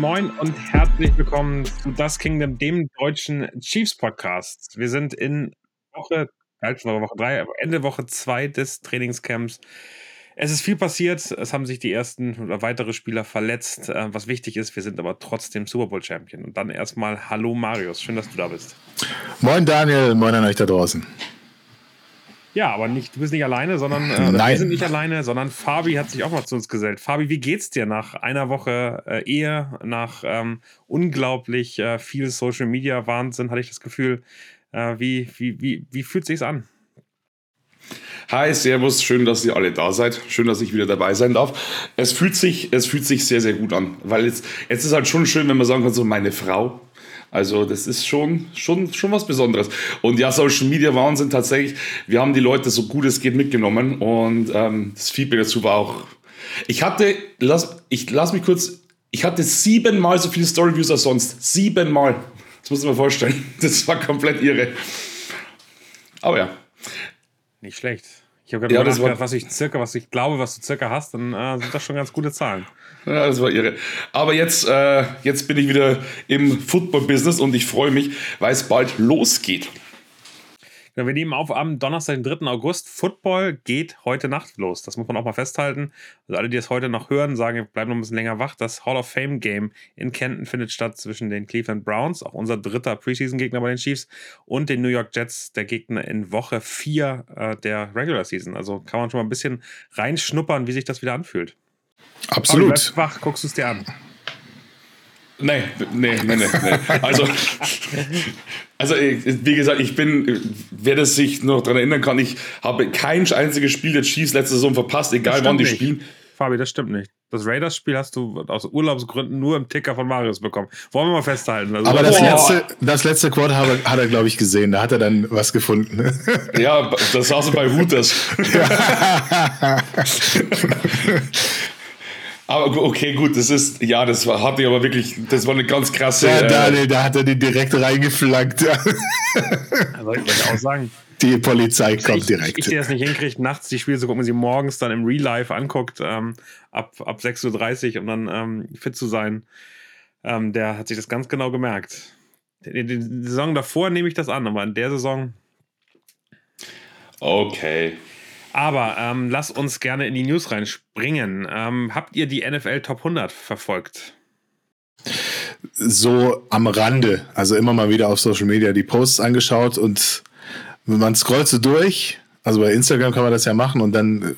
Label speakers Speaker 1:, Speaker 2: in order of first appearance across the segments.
Speaker 1: Moin, und herzlich willkommen zu Das Kingdom, dem deutschen Chiefs Podcast. Wir sind in Woche, Woche drei, Ende Woche zwei des Trainingscamps. Es ist viel passiert. Es haben sich die ersten oder weitere Spieler verletzt. Äh, was wichtig ist, wir sind aber trotzdem Super Bowl Champion. Und dann erstmal Hallo Marius, schön, dass du da bist.
Speaker 2: Moin Daniel, moin an euch da draußen.
Speaker 1: Ja, aber nicht, du bist nicht alleine, sondern äh, wir sind nicht alleine, sondern Fabi hat sich auch mal zu uns gesellt. Fabi, wie geht's dir nach einer Woche äh, Ehe, nach ähm, unglaublich äh, viel Social Media Wahnsinn, hatte ich das Gefühl. Äh, wie, wie, wie, wie fühlt sich's an?
Speaker 3: Hi, Servus, schön, dass ihr alle da seid. Schön, dass ich wieder dabei sein darf. Es fühlt sich, es fühlt sich sehr, sehr gut an, weil jetzt, jetzt ist halt schon schön, wenn man sagen kann, so meine Frau. Also das ist schon, schon, schon was Besonderes. Und ja, Social Media Wahnsinn tatsächlich. Wir haben die Leute so gut es geht mitgenommen und ähm, das Feedback dazu war auch. Ich hatte, lass, ich lass mich kurz, ich hatte siebenmal so viele Storyviews als sonst. Siebenmal. Das muss man vorstellen. Das war komplett irre. Aber ja.
Speaker 1: Nicht schlecht. Ich habe gerade ja, was ich circa, was ich glaube, was du circa hast, dann äh, sind das schon ganz gute Zahlen.
Speaker 3: Ja, das war irre. Aber jetzt, äh, jetzt bin ich wieder im Football-Business und ich freue mich, weil es bald losgeht.
Speaker 1: Ja, wir nehmen auf am Donnerstag, den 3. August. Football geht heute Nacht los. Das muss man auch mal festhalten. Also alle, die es heute noch hören, sagen, bleiben noch ein bisschen länger wach. Das Hall of Fame Game in Kenton findet statt zwischen den Cleveland Browns, auch unser dritter Preseason-Gegner bei den Chiefs, und den New York Jets, der Gegner in Woche 4 äh, der Regular Season. Also kann man schon mal ein bisschen reinschnuppern, wie sich das wieder anfühlt.
Speaker 2: Absolut. Aber
Speaker 1: wach, guckst du es dir an.
Speaker 3: Nee, nee, nee, nee. nee. Also, also, wie gesagt, ich bin, wer das sich noch daran erinnern kann, ich habe kein einziges Spiel der Chiefs letzte Saison verpasst, egal wann die nicht. spielen.
Speaker 1: Fabi, das stimmt nicht. Das Raiders-Spiel hast du aus Urlaubsgründen nur im Ticker von Marius bekommen. Wollen wir mal festhalten.
Speaker 2: Also Aber das letzte, das letzte Quad hat er, hat er glaube ich, gesehen. Da hat er dann was gefunden.
Speaker 3: Ja, das saß bei Hooters. Ja. Aber okay, gut, das ist, ja, das war, hatte ich aber wirklich, das war eine ganz krasse.
Speaker 2: Ja, Daniel, äh, da hat er den direkt reingeflankt.
Speaker 1: Also, ich wollte auch sagen.
Speaker 2: Die Polizei kommt ich, direkt.
Speaker 1: Ich, ich, der es nicht hinkriegt, nachts die Spiele zu gucken, sie morgens dann im Real Life anguckt, ähm, ab, ab 6.30 Uhr, um dann ähm, fit zu sein, ähm, der hat sich das ganz genau gemerkt. Die, die, die Saison davor nehme ich das an, aber in der Saison.
Speaker 3: Okay.
Speaker 1: Aber ähm, lass uns gerne in die News reinspringen. Ähm, habt ihr die NFL Top 100 verfolgt?
Speaker 2: So am Rande, also immer mal wieder auf Social Media die Posts angeschaut und man scrollt so durch, also bei Instagram kann man das ja machen und dann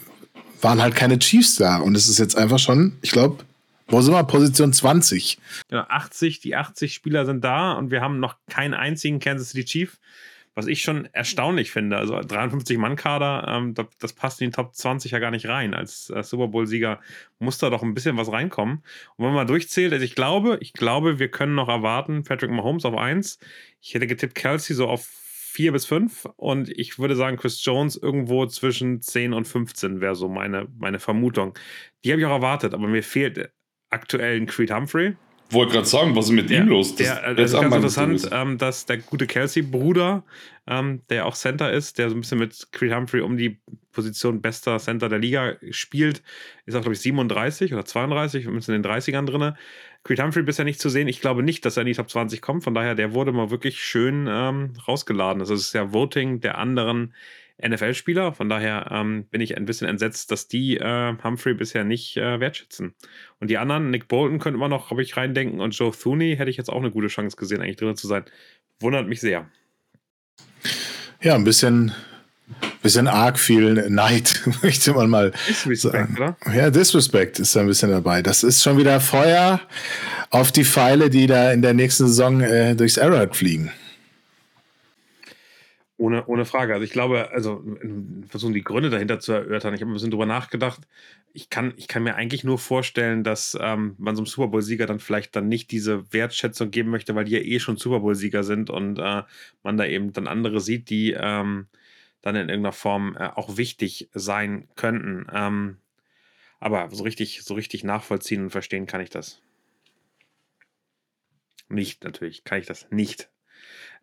Speaker 2: waren halt keine Chiefs da und es ist jetzt einfach schon, ich glaube, wo sind wir? Position 20.
Speaker 1: Genau, 80, die 80 Spieler sind da und wir haben noch keinen einzigen Kansas City Chief was ich schon erstaunlich finde. Also 53-Mann-Kader, ähm, das, das, passt in die Top 20 ja gar nicht rein. Als äh, Super Bowl-Sieger muss da doch ein bisschen was reinkommen. Und wenn man mal durchzählt, also ich glaube, ich glaube, wir können noch erwarten, Patrick Mahomes auf 1. Ich hätte getippt Kelsey so auf 4 bis 5 und ich würde sagen, Chris Jones irgendwo zwischen 10 und 15 wäre so meine, meine Vermutung. Die habe ich auch erwartet, aber mir fehlt aktuell ein Creed Humphrey.
Speaker 3: Wollte gerade sagen, was ist mit der, ihm los?
Speaker 1: Das, der, das ist ganz interessant, ähm, dass der gute Kelsey-Bruder, ähm, der auch Center ist, der so ein bisschen mit Creed Humphrey um die Position bester Center der Liga spielt, ist auch, glaube ich, 37 oder 32, ein bisschen in den 30ern drin. Creed Humphrey bisher nicht zu sehen. Ich glaube nicht, dass er in die Top 20 kommt. Von daher, der wurde mal wirklich schön ähm, rausgeladen. Also, es ist ja Voting der anderen NFL-Spieler. Von daher ähm, bin ich ein bisschen entsetzt, dass die äh, Humphrey bisher nicht äh, wertschätzen. Und die anderen, Nick Bolton könnte man noch, habe ich, reindenken und Joe Thuney hätte ich jetzt auch eine gute Chance gesehen, eigentlich drin zu sein. Wundert mich sehr.
Speaker 2: Ja, ein bisschen, bisschen arg viel Neid, möchte man mal.
Speaker 1: Disrespect, oder?
Speaker 2: Ja, Disrespect ist da ein bisschen dabei. Das ist schon wieder Feuer auf die Pfeile, die da in der nächsten Saison äh, durchs Arrowhead fliegen.
Speaker 1: Ohne, ohne Frage. Also ich glaube, also versuchen die Gründe dahinter zu erörtern. Ich habe ein bisschen drüber nachgedacht. Ich kann, ich kann mir eigentlich nur vorstellen, dass ähm, man so einem Super Bowl-Sieger dann vielleicht dann nicht diese Wertschätzung geben möchte, weil die ja eh schon Super Bowl-Sieger sind und äh, man da eben dann andere sieht, die ähm, dann in irgendeiner Form äh, auch wichtig sein könnten. Ähm, aber so richtig, so richtig nachvollziehen und verstehen kann ich das. Nicht, natürlich, kann ich das nicht.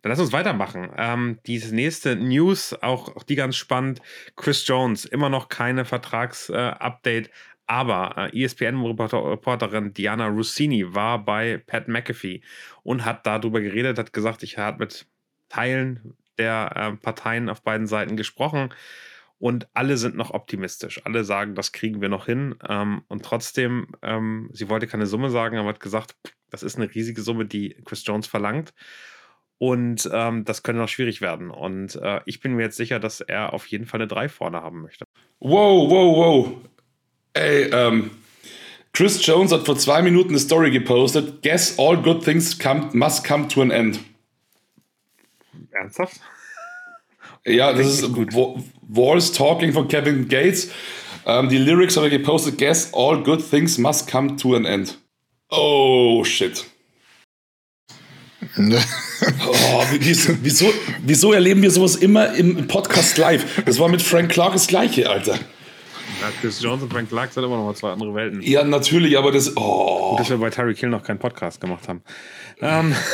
Speaker 1: Dann lass uns weitermachen. Ähm, diese nächste News, auch, auch die ganz spannend. Chris Jones, immer noch keine Vertragsupdate. Äh, Aber äh, ESPN-Reporterin Diana Rossini war bei Pat McAfee und hat darüber geredet, hat gesagt, ich habe mit Teilen der äh, Parteien auf beiden Seiten gesprochen und alle sind noch optimistisch. Alle sagen, das kriegen wir noch hin. Ähm, und trotzdem, ähm, sie wollte keine Summe sagen, aber hat gesagt, das ist eine riesige Summe, die Chris Jones verlangt. Und ähm, das könnte noch schwierig werden. Und äh, ich bin mir jetzt sicher, dass er auf jeden Fall eine 3 vorne haben möchte.
Speaker 3: Wow, wow, wow. Ey, ähm, Chris Jones hat vor zwei Minuten eine Story gepostet. Guess all good things come, must come to an end.
Speaker 1: Ernsthaft?
Speaker 3: Ja, das ist gut. Walls Talking von Kevin Gates. Ähm, die Lyrics habe ich gepostet. Guess all good things must come to an end. Oh, shit. oh, wieso, wieso erleben wir sowas immer im Podcast live? Das war mit Frank Clark das gleiche, Alter.
Speaker 1: Ja, Chris Jones und Frank Clark sind immer noch mal zwei andere Welten.
Speaker 3: Ja, natürlich, aber das. Oh.
Speaker 1: Gut, dass wir bei Terry Kill noch keinen Podcast gemacht haben. Ähm.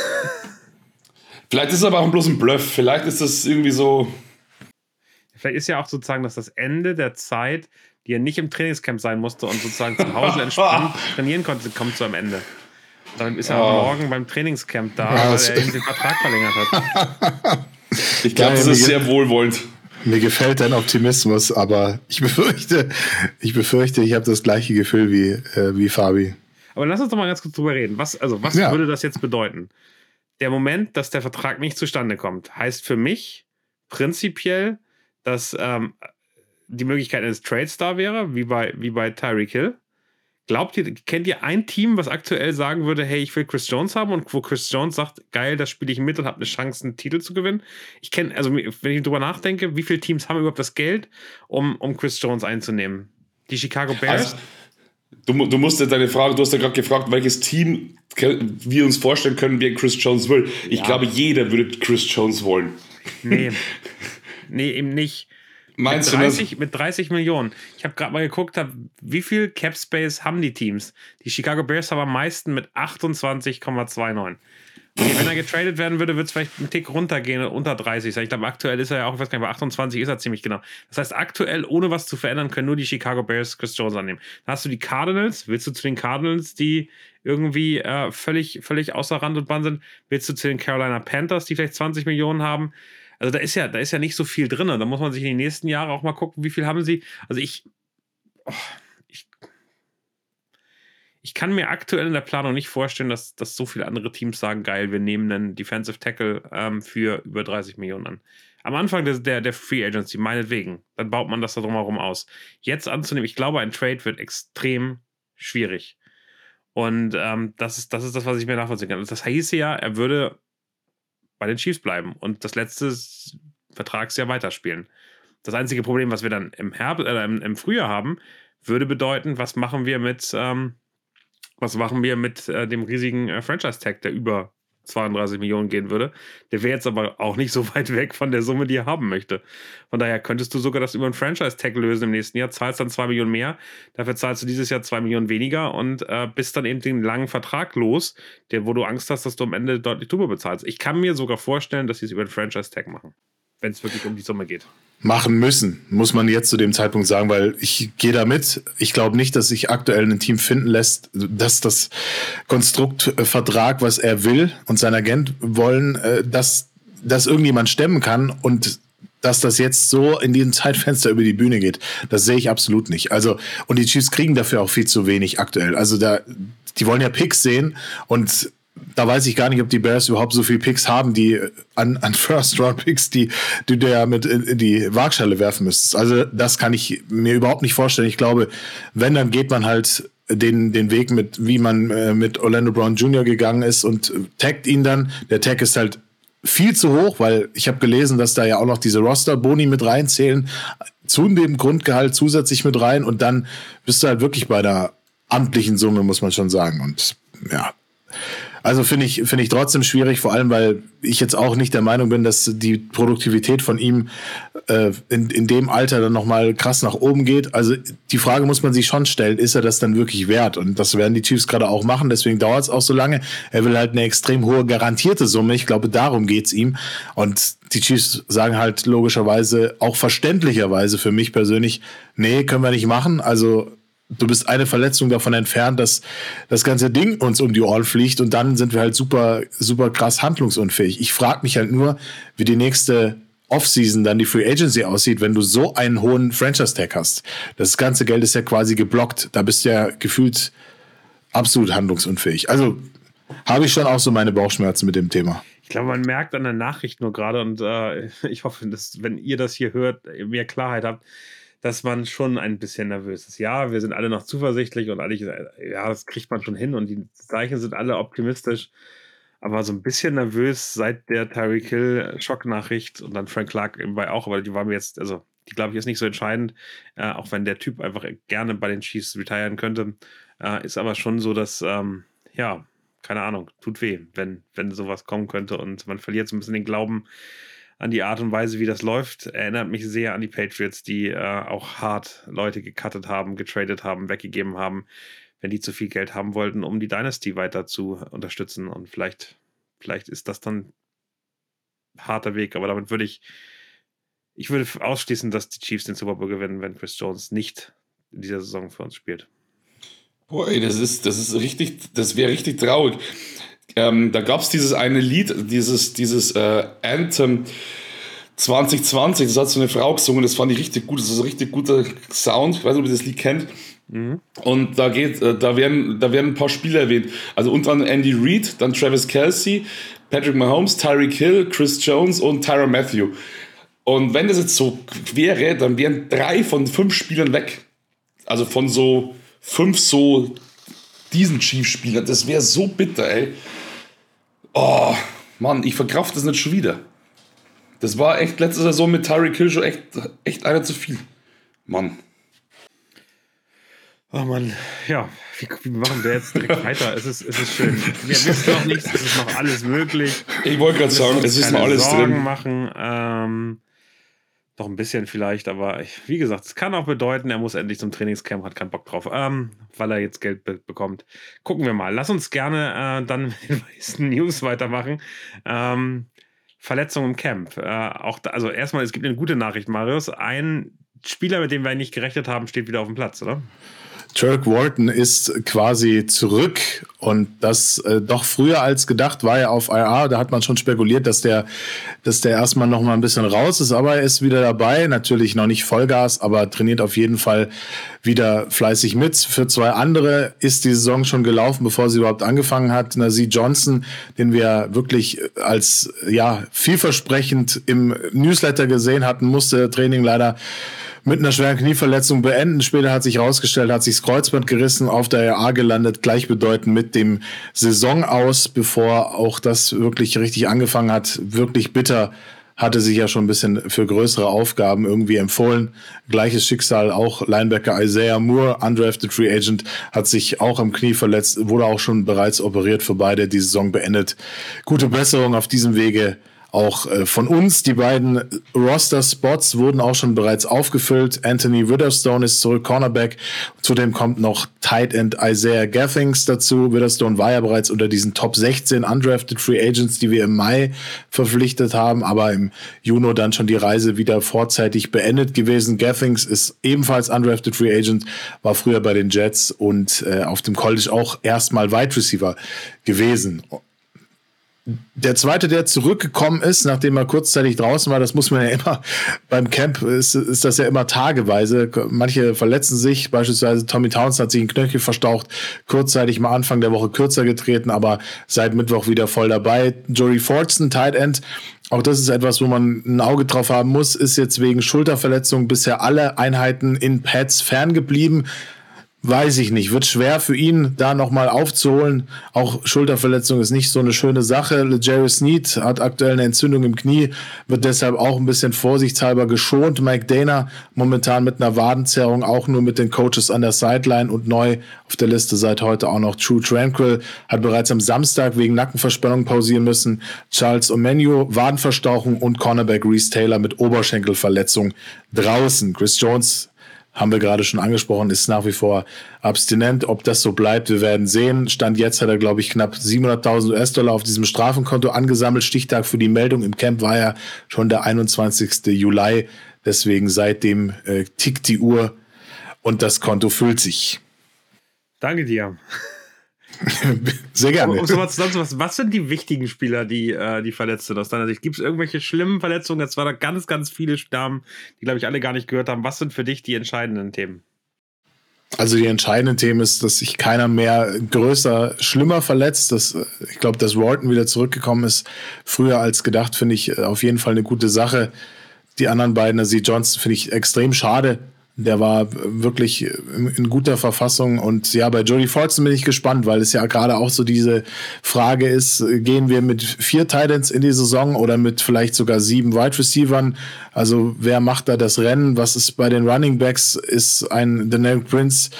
Speaker 3: Vielleicht ist es aber auch bloß ein Bluff. Vielleicht ist das irgendwie so.
Speaker 1: Vielleicht ist ja auch sozusagen, dass das Ende der Zeit, die er nicht im Trainingscamp sein musste und sozusagen zu Hause entspannt trainieren konnte, kommt zu einem Ende. Dann ist er oh. morgen beim Trainingscamp da, ja, weil er eben den Vertrag verlängert hat.
Speaker 3: Ich glaube, das ist sehr wohlwollend.
Speaker 2: Mir gefällt dein Optimismus, aber ich befürchte, ich befürchte, ich habe das gleiche Gefühl wie, äh, wie Fabi.
Speaker 1: Aber lass uns doch mal ganz kurz drüber reden. Was, also, was ja. würde das jetzt bedeuten? Der Moment, dass der Vertrag nicht zustande kommt, heißt für mich prinzipiell, dass ähm, die Möglichkeit eines Trades da wäre, wie bei, wie bei Tyreek Hill. Glaubt ihr, kennt ihr ein Team, was aktuell sagen würde, hey, ich will Chris Jones haben und wo Chris Jones sagt, geil, das spiele ich mit und habe eine Chance, einen Titel zu gewinnen? Ich kenne, also wenn ich drüber nachdenke, wie viele Teams haben überhaupt das Geld, um, um Chris Jones einzunehmen? Die Chicago Bears? Also,
Speaker 3: du, du musst deine Frage, du hast ja gerade gefragt, welches Team wir uns vorstellen können, wer Chris Jones will. Ich ja. glaube, jeder würde Chris Jones wollen.
Speaker 1: Nee. nee, eben nicht. Meinst mit 30, du das? Mit 30 Millionen. Ich habe gerade mal geguckt, hab, wie viel Cap Space haben die Teams? Die Chicago Bears haben am meisten mit 28,29. Okay, wenn er getradet werden würde, würde es vielleicht einen Tick runtergehen, unter 30. Ich glaube, aktuell ist er ja auch, ich weiß gar nicht, bei 28 ist er ziemlich genau. Das heißt, aktuell, ohne was zu verändern, können nur die Chicago Bears Chris Jones annehmen. Dann hast du die Cardinals. Willst du zu den Cardinals, die irgendwie äh, völlig, völlig außer Rand und Band sind? Willst du zu den Carolina Panthers, die vielleicht 20 Millionen haben? Also da ist ja, da ist ja nicht so viel drin. Da muss man sich in den nächsten Jahren auch mal gucken, wie viel haben sie. Also ich, oh, ich, ich kann mir aktuell in der Planung nicht vorstellen, dass, dass so viele andere Teams sagen, geil, wir nehmen einen Defensive Tackle ähm, für über 30 Millionen an. Am Anfang der, der, der Free Agency, meinetwegen, dann baut man das da drumherum aus. Jetzt anzunehmen, ich glaube, ein Trade wird extrem schwierig. Und ähm, das, ist, das ist das, was ich mir nachvollziehen kann. Das hieße ja, er würde bei den Chiefs bleiben und das letzte Vertragsjahr weiterspielen. Das einzige Problem, was wir dann im, Herbst, äh, im, im, Frühjahr haben, würde bedeuten, was machen wir mit, ähm, was machen wir mit äh, dem riesigen äh, Franchise-Tag, der über 32 Millionen gehen würde. Der wäre jetzt aber auch nicht so weit weg von der Summe, die er haben möchte. Von daher könntest du sogar das über einen Franchise-Tag lösen im nächsten Jahr, zahlst dann 2 Millionen mehr, dafür zahlst du dieses Jahr 2 Millionen weniger und äh, bist dann eben den langen Vertrag los, der, wo du Angst hast, dass du am Ende deutlich drüber bezahlst. Ich kann mir sogar vorstellen, dass sie es über einen Franchise-Tag machen, wenn es wirklich um die Summe geht
Speaker 2: machen müssen, muss man jetzt zu dem Zeitpunkt sagen, weil ich gehe da mit. Ich glaube nicht, dass sich aktuell ein Team finden lässt, dass das Konstrukt äh, Vertrag, was er will und sein Agent wollen, äh, dass das irgendjemand stemmen kann und dass das jetzt so in diesem Zeitfenster über die Bühne geht, das sehe ich absolut nicht. Also, und die Chiefs kriegen dafür auch viel zu wenig aktuell. Also da, die wollen ja Picks sehen und da weiß ich gar nicht, ob die Bears überhaupt so viele Picks haben, die an, an First-Round-Picks, die, die du ja mit in die Waagschale werfen müsstest. Also das kann ich mir überhaupt nicht vorstellen. Ich glaube, wenn, dann geht man halt den, den Weg mit, wie man äh, mit Orlando Brown Jr. gegangen ist und taggt ihn dann. Der Tag ist halt viel zu hoch, weil ich habe gelesen, dass da ja auch noch diese Roster-Boni mit reinzählen, zu dem Grundgehalt zusätzlich mit rein und dann bist du halt wirklich bei der amtlichen Summe, muss man schon sagen. Und ja, also finde ich, finde ich trotzdem schwierig, vor allem, weil ich jetzt auch nicht der Meinung bin, dass die Produktivität von ihm äh, in, in dem Alter dann nochmal krass nach oben geht. Also die Frage muss man sich schon stellen, ist er das dann wirklich wert? Und das werden die Chiefs gerade auch machen, deswegen dauert es auch so lange. Er will halt eine extrem hohe garantierte Summe. Ich glaube, darum geht's ihm. Und die Chiefs sagen halt logischerweise, auch verständlicherweise für mich persönlich, nee, können wir nicht machen. Also du bist eine Verletzung davon entfernt, dass das ganze Ding uns um die Ohren fliegt und dann sind wir halt super, super krass handlungsunfähig. Ich frage mich halt nur, wie die nächste Offseason dann die Free Agency aussieht, wenn du so einen hohen Franchise-Tag hast. Das ganze Geld ist ja quasi geblockt. Da bist du ja gefühlt absolut handlungsunfähig. Also habe ich schon auch so meine Bauchschmerzen mit dem Thema.
Speaker 1: Ich glaube, man merkt an der Nachricht nur gerade und äh, ich hoffe, dass, wenn ihr das hier hört, mehr Klarheit habt, dass man schon ein bisschen nervös ist. Ja, wir sind alle noch zuversichtlich und alle, ja, das kriegt man schon hin und die Zeichen sind alle optimistisch. Aber so ein bisschen nervös seit der Tyreek Hill Schocknachricht und dann Frank Clark bei auch, aber die war mir jetzt, also die glaube ich ist nicht so entscheidend, äh, auch wenn der Typ einfach gerne bei den Chiefs retiren könnte. Äh, ist aber schon so, dass, ähm, ja, keine Ahnung, tut weh, wenn, wenn sowas kommen könnte und man verliert so ein bisschen den Glauben an die Art und Weise, wie das läuft. Erinnert mich sehr an die Patriots, die äh, auch hart Leute gecuttet haben, getradet haben, weggegeben haben, wenn die zu viel Geld haben wollten, um die Dynasty weiter zu unterstützen. Und vielleicht, vielleicht ist das dann harter Weg, aber damit würde ich, ich würde ausschließen, dass die Chiefs den Super Bowl gewinnen, wenn Chris Jones nicht in dieser Saison für uns spielt.
Speaker 3: Boah, ey, das ist, das ist richtig, das wäre richtig traurig. Ähm, da gab es dieses eine Lied, dieses, dieses äh, Anthem 2020, das hat so eine Frau gesungen, das fand ich richtig gut, das ist ein richtig guter Sound, ich weiß nicht, ob ihr das Lied kennt. Mhm. Und da geht, äh, da werden, da werden ein paar Spieler erwähnt. Also unter anderem Andy Reid, dann Travis Kelsey, Patrick Mahomes, Tyreek Hill, Chris Jones und Tyra Matthew. Und wenn das jetzt so wäre, dann wären drei von fünf Spielern weg. Also von so fünf so diesen Chiefs-Spieler. Das wäre so bitter, ey. Oh, Mann, ich verkraft das nicht schon wieder. Das war echt letzte Saison mit Tyreek Hill schon echt, echt einer zu viel. Mann.
Speaker 1: Oh Mann, ja, wie, wie machen wir jetzt direkt weiter? Es ist, es ist schön. Wir wissen noch nichts, es ist noch alles möglich.
Speaker 3: Ich wollte gerade sagen, es ist noch alles Sorgen drin.
Speaker 1: machen. Ähm, doch ein bisschen vielleicht, aber ich, wie gesagt, es kann auch bedeuten, er muss endlich zum Trainingscamp, hat keinen Bock drauf, ähm, weil er jetzt Geld be bekommt. Gucken wir mal. Lass uns gerne äh, dann mit den meisten News weitermachen. Ähm, Verletzung im Camp. Äh, auch da, also erstmal, es gibt eine gute Nachricht, Marius. Ein Spieler, mit dem wir nicht gerechnet haben, steht wieder auf dem Platz, oder?
Speaker 2: Turk Walton ist quasi zurück und das äh, doch früher als gedacht war er auf IR. Da hat man schon spekuliert, dass der, dass der erstmal noch mal ein bisschen raus ist, aber er ist wieder dabei. Natürlich noch nicht Vollgas, aber trainiert auf jeden Fall wieder fleißig mit. Für zwei andere ist die Saison schon gelaufen, bevor sie überhaupt angefangen hat. Nazi Johnson, den wir wirklich als ja vielversprechend im Newsletter gesehen hatten, musste Training leider mit einer schweren Knieverletzung beenden. Später hat sich herausgestellt, hat sich das Kreuzband gerissen, auf der RA gelandet, gleichbedeutend mit dem Saison aus, bevor auch das wirklich richtig angefangen hat. Wirklich bitter hatte sich ja schon ein bisschen für größere Aufgaben irgendwie empfohlen. Gleiches Schicksal auch Linebacker Isaiah Moore, undrafted Free Agent, hat sich auch am Knie verletzt, wurde auch schon bereits operiert für beide, die Saison beendet. Gute Besserung auf diesem Wege auch äh, von uns. Die beiden Roster-Spots wurden auch schon bereits aufgefüllt. Anthony Witherstone ist zurück, Cornerback. Zudem kommt noch Tight End Isaiah Gathings dazu. Witherstone war ja bereits unter diesen Top 16 undrafted Free Agents, die wir im Mai verpflichtet haben, aber im Juni dann schon die Reise wieder vorzeitig beendet gewesen. Gathings ist ebenfalls undrafted Free Agent, war früher bei den Jets und äh, auf dem College auch erstmal Wide Receiver gewesen der zweite, der zurückgekommen ist, nachdem er kurzzeitig draußen war, das muss man ja immer beim Camp, ist, ist das ja immer tageweise. Manche verletzen sich, beispielsweise Tommy Towns hat sich ein Knöchel verstaucht, kurzzeitig mal Anfang der Woche kürzer getreten, aber seit Mittwoch wieder voll dabei. Jory Fortson, Tight End, auch das ist etwas, wo man ein Auge drauf haben muss, ist jetzt wegen Schulterverletzung bisher alle Einheiten in Pads ferngeblieben weiß ich nicht. Wird schwer für ihn, da nochmal aufzuholen. Auch Schulterverletzung ist nicht so eine schöne Sache. Jerry Sneed hat aktuell eine Entzündung im Knie, wird deshalb auch ein bisschen vorsichtshalber geschont. Mike Dana momentan mit einer Wadenzerrung, auch nur mit den Coaches an der Sideline und neu auf der Liste seit heute auch noch True Tranquil, hat bereits am Samstag wegen Nackenverspannung pausieren müssen. Charles Omenu, Wadenverstauchung und Cornerback Reese Taylor mit Oberschenkelverletzung draußen. Chris Jones haben wir gerade schon angesprochen, ist nach wie vor abstinent. Ob das so bleibt, wir werden sehen. Stand jetzt hat er, glaube ich, knapp 700.000 US-Dollar auf diesem Strafenkonto angesammelt. Stichtag für die Meldung im Camp war ja schon der 21. Juli. Deswegen seitdem äh, tickt die Uhr. Und das Konto füllt sich.
Speaker 1: Danke dir.
Speaker 2: Sehr gerne.
Speaker 1: Um, was, was, was sind die wichtigen Spieler, die, äh, die verletzt sind aus deiner Sicht? Gibt es irgendwelche schlimmen Verletzungen? Jetzt waren da ganz, ganz viele Damen, die, glaube ich, alle gar nicht gehört haben. Was sind für dich die entscheidenden Themen?
Speaker 2: Also die entscheidenden Themen ist, dass sich keiner mehr größer, schlimmer verletzt. Dass, ich glaube, dass Walton wieder zurückgekommen ist, früher als gedacht, finde ich auf jeden Fall eine gute Sache. Die anderen beiden, also die Johnson, finde ich extrem schade der war wirklich in guter Verfassung. Und ja, bei Jody Fortson bin ich gespannt, weil es ja gerade auch so diese Frage ist, gehen wir mit vier Titans in die Saison oder mit vielleicht sogar sieben Wide Receivern? Also wer macht da das Rennen? Was ist bei den Running Backs? Ist ein Daniel Prince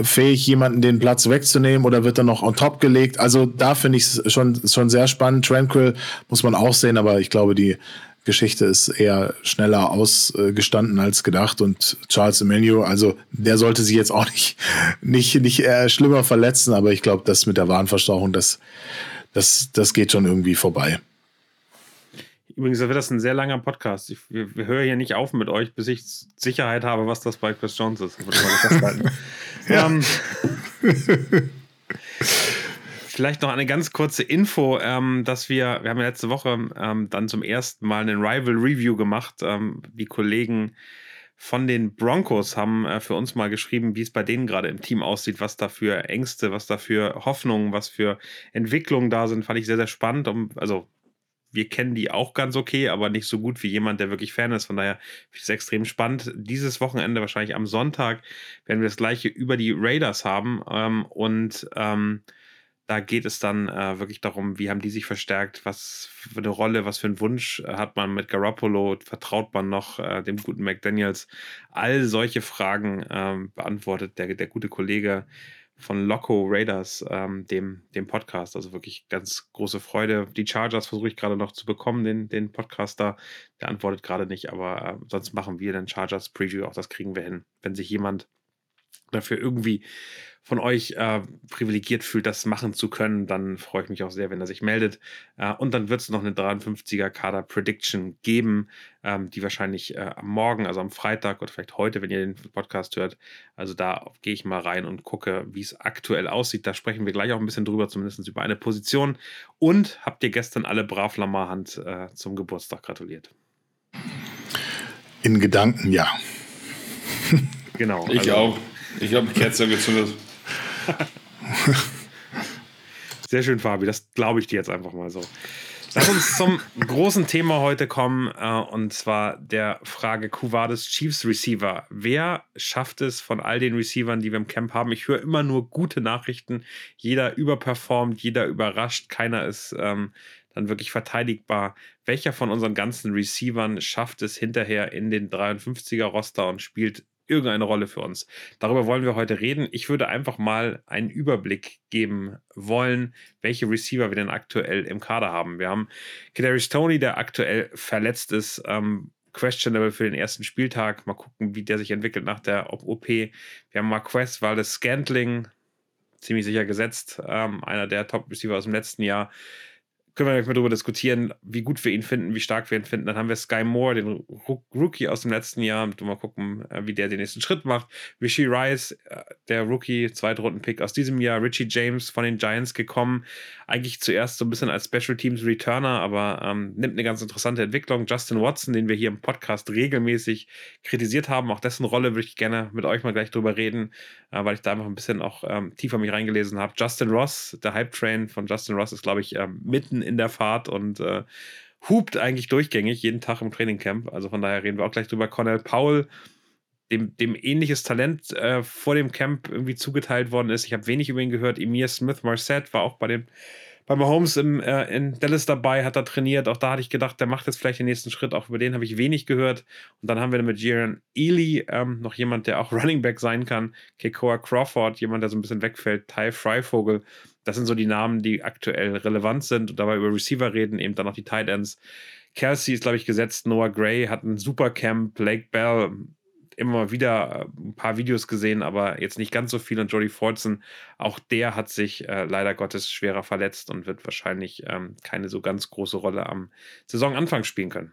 Speaker 2: fähig, jemanden den Platz wegzunehmen oder wird er noch on top gelegt? Also da finde ich es schon, schon sehr spannend. Tranquil muss man auch sehen, aber ich glaube, die Geschichte ist eher schneller ausgestanden als gedacht und Charles Emmanuel, also der sollte sich jetzt auch nicht, nicht, nicht eher schlimmer verletzen, aber ich glaube, das mit der Warnverstauchung, das, das, das geht schon irgendwie vorbei.
Speaker 1: Übrigens wird das ein sehr langer Podcast. Ich wir, wir hören hier nicht auf mit euch, bis ich Sicherheit habe, was das bei Chris Jones ist. ja. ähm, Vielleicht noch eine ganz kurze Info, ähm, dass wir, wir haben ja letzte Woche ähm, dann zum ersten Mal einen Rival Review gemacht. Ähm, die Kollegen von den Broncos haben äh, für uns mal geschrieben, wie es bei denen gerade im Team aussieht, was da für Ängste, was da für Hoffnungen, was für Entwicklungen da sind. Fand ich sehr, sehr spannend. Um, also wir kennen die auch ganz okay, aber nicht so gut wie jemand, der wirklich Fan ist. Von daher ich es extrem spannend. Dieses Wochenende, wahrscheinlich am Sonntag, werden wir das gleiche über die Raiders haben. Ähm, und ähm, da geht es dann äh, wirklich darum, wie haben die sich verstärkt, was für eine Rolle, was für einen Wunsch hat man mit Garoppolo, vertraut man noch äh, dem guten McDaniels. All solche Fragen ähm, beantwortet der, der gute Kollege von Loco Raiders, ähm, dem, dem Podcast. Also wirklich ganz große Freude. Die Chargers versuche ich gerade noch zu bekommen, den, den Podcaster. Der antwortet gerade nicht, aber äh, sonst machen wir den Chargers Preview. Auch das kriegen wir hin. Wenn sich jemand dafür irgendwie von euch äh, privilegiert fühlt, das machen zu können, dann freue ich mich auch sehr, wenn er sich meldet. Äh, und dann wird es noch eine 53er Kader Prediction geben, ähm, die wahrscheinlich äh, am Morgen, also am Freitag oder vielleicht heute, wenn ihr den Podcast hört. Also da gehe ich mal rein und gucke, wie es aktuell aussieht. Da sprechen wir gleich auch ein bisschen drüber, zumindest über eine Position. Und habt ihr gestern alle brav Lamar Hand äh, zum Geburtstag gratuliert?
Speaker 2: In Gedanken, ja.
Speaker 3: Genau. Ich also, auch. Ich habe Kerze gezündet.
Speaker 1: Sehr schön, Fabi. Das glaube ich dir jetzt einfach mal so. Lass uns zum großen Thema heute kommen, äh, und zwar der Frage Kuvades Chiefs Receiver. Wer schafft es von all den Receivern, die wir im Camp haben? Ich höre immer nur gute Nachrichten. Jeder überperformt, jeder überrascht, keiner ist ähm, dann wirklich verteidigbar. Welcher von unseren ganzen Receivern schafft es hinterher in den 53er Roster und spielt irgendeine Rolle für uns. Darüber wollen wir heute reden. Ich würde einfach mal einen Überblick geben wollen, welche Receiver wir denn aktuell im Kader haben. Wir haben Kadarius Tony, der aktuell verletzt ist, ähm, questionable für den ersten Spieltag. Mal gucken, wie der sich entwickelt nach der OP. Wir haben Marquez Valdes Scantling, ziemlich sicher gesetzt, ähm, einer der Top-Receiver aus dem letzten Jahr können wir mal darüber diskutieren, wie gut wir ihn finden, wie stark wir ihn finden. Dann haben wir Sky Moore, den Rookie aus dem letzten Jahr. Mal gucken, äh, wie der den nächsten Schritt macht. Rishi Rice, äh, der Rookie, Zweitrunden-Pick aus diesem Jahr. Richie James von den Giants gekommen. Eigentlich zuerst so ein bisschen als Special Teams Returner, aber ähm, nimmt eine ganz interessante Entwicklung. Justin Watson, den wir hier im Podcast regelmäßig kritisiert haben, auch dessen Rolle würde ich gerne mit euch mal gleich drüber reden, äh, weil ich da einfach ein bisschen auch ähm, tiefer mich reingelesen habe. Justin Ross, der Hype-Train von Justin Ross ist, glaube ich, ähm, mitten in der Fahrt und äh, hupt eigentlich durchgängig jeden Tag im Trainingcamp. Also von daher reden wir auch gleich drüber. Cornell Powell, dem, dem ähnliches Talent äh, vor dem Camp irgendwie zugeteilt worden ist. Ich habe wenig über ihn gehört. Emir Smith Marset war auch bei dem bei Mahomes im, äh, in Dallas dabei, hat er trainiert. Auch da hatte ich gedacht, der macht jetzt vielleicht den nächsten Schritt. Auch über den habe ich wenig gehört. Und dann haben wir mit Jaron Ely ähm, noch jemand, der auch Running Back sein kann. Kekoa Crawford, jemand, der so ein bisschen wegfällt. Ty Freivogel. Das sind so die Namen, die aktuell relevant sind und dabei über Receiver reden, eben dann noch die Tight Ends. Kelsey ist, glaube ich, gesetzt. Noah Gray hat ein Supercamp. Blake Bell immer mal wieder äh, ein paar Videos gesehen, aber jetzt nicht ganz so viel. Und Jody Fortson, auch der hat sich äh, leider Gottes schwerer verletzt und wird wahrscheinlich ähm, keine so ganz große Rolle am Saisonanfang spielen können.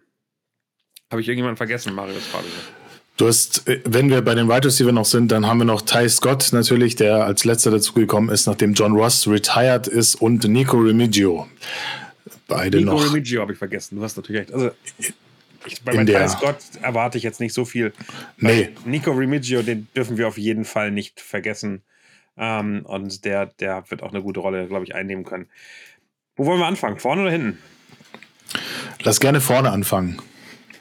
Speaker 1: Habe ich irgendjemanden vergessen, Marius Frage?
Speaker 2: Du hast, äh, wenn wir bei den Wide Receiver noch sind, dann haben wir noch Ty Scott natürlich, der als letzter dazugekommen ist, nachdem John Ross retired ist und Nico Remigio. Beide Nico noch.
Speaker 1: Remigio habe ich vergessen. Du hast natürlich recht. Also ich, bei Ty Scott erwarte ich jetzt nicht so viel. Nee. Nico Remigio, den dürfen wir auf jeden Fall nicht vergessen. Ähm, und der, der wird auch eine gute Rolle, glaube ich, einnehmen können. Wo wollen wir anfangen? Vorne oder hinten?
Speaker 2: Lass gerne vorne anfangen.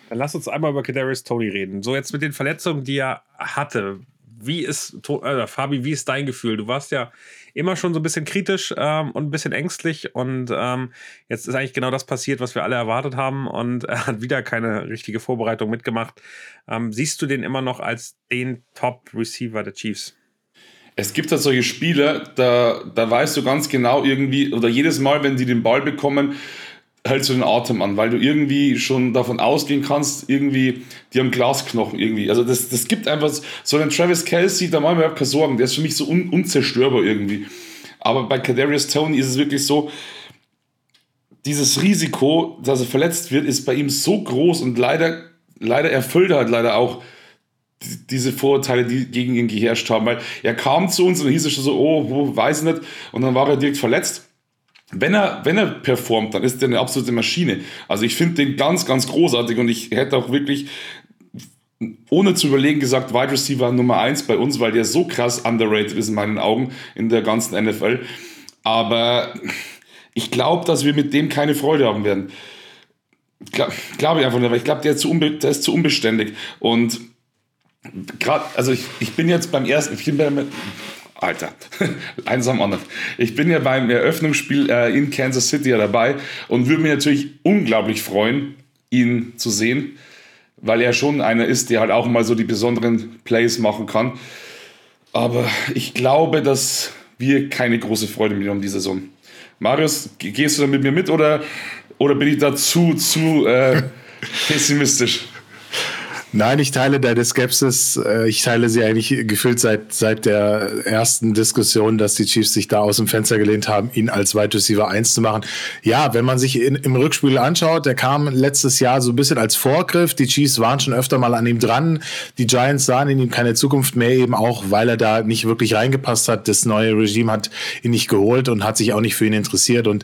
Speaker 1: Dann lass uns einmal über Kadarius Tony reden. So jetzt mit den Verletzungen, die er hatte. Wie ist, äh, Fabi, wie ist dein Gefühl? Du warst ja immer schon so ein bisschen kritisch ähm, und ein bisschen ängstlich und ähm, jetzt ist eigentlich genau das passiert, was wir alle erwartet haben und er hat wieder keine richtige Vorbereitung mitgemacht. Ähm, siehst du den immer noch als den Top-Receiver der Chiefs?
Speaker 3: Es gibt halt solche Spieler, da, da weißt du ganz genau irgendwie, oder jedes Mal, wenn die den Ball bekommen, hältst du den Atem an, weil du irgendwie schon davon ausgehen kannst, irgendwie, die haben Glasknochen irgendwie. Also das, das gibt einfach so einen Travis Kelsey, da mache ich mir keine Sorgen, der ist für mich so un, unzerstörbar irgendwie. Aber bei Kadarius Tony ist es wirklich so, dieses Risiko, dass er verletzt wird, ist bei ihm so groß und leider, leider erfüllt er halt leider auch diese Vorurteile, die gegen ihn geherrscht haben, weil er kam zu uns und hieß es schon so, oh, wo, weiß ich nicht, und dann war er direkt verletzt wenn er, wenn er performt, dann ist er eine absolute Maschine. Also ich finde den ganz, ganz großartig und ich hätte auch wirklich ohne zu überlegen gesagt, Wide Receiver Nummer 1 bei uns, weil der so krass underrated ist in meinen Augen in der ganzen NFL. Aber ich glaube, dass wir mit dem keine Freude haben werden. Glaube ich einfach nicht, weil ich glaube, der, der, ist zu unbeständig. Und gerade, also ich, ich bin jetzt beim ersten, ich bin bei, Alter, eins am anderen. Ich bin ja beim Eröffnungsspiel äh, in Kansas City ja dabei und würde mich natürlich unglaublich freuen, ihn zu sehen, weil er schon einer ist, der halt auch mal so die besonderen Plays machen kann. Aber ich glaube, dass wir keine große Freude mehr haben die Saison. Marius, gehst du da mit mir mit oder, oder bin ich da zu, zu äh, pessimistisch?
Speaker 2: Nein, ich teile deine Skepsis. Äh, ich teile sie eigentlich gefühlt seit, seit der ersten Diskussion, dass die Chiefs sich da aus dem Fenster gelehnt haben, ihn als Wide Receiver 1 zu machen. Ja, wenn man sich in, im Rückspiel anschaut, der kam letztes Jahr so ein bisschen als Vorgriff. Die Chiefs waren schon öfter mal an ihm dran. Die Giants sahen in ihm keine Zukunft mehr, eben auch, weil er da nicht wirklich reingepasst hat. Das neue Regime hat ihn nicht geholt und hat sich auch nicht für ihn interessiert. Und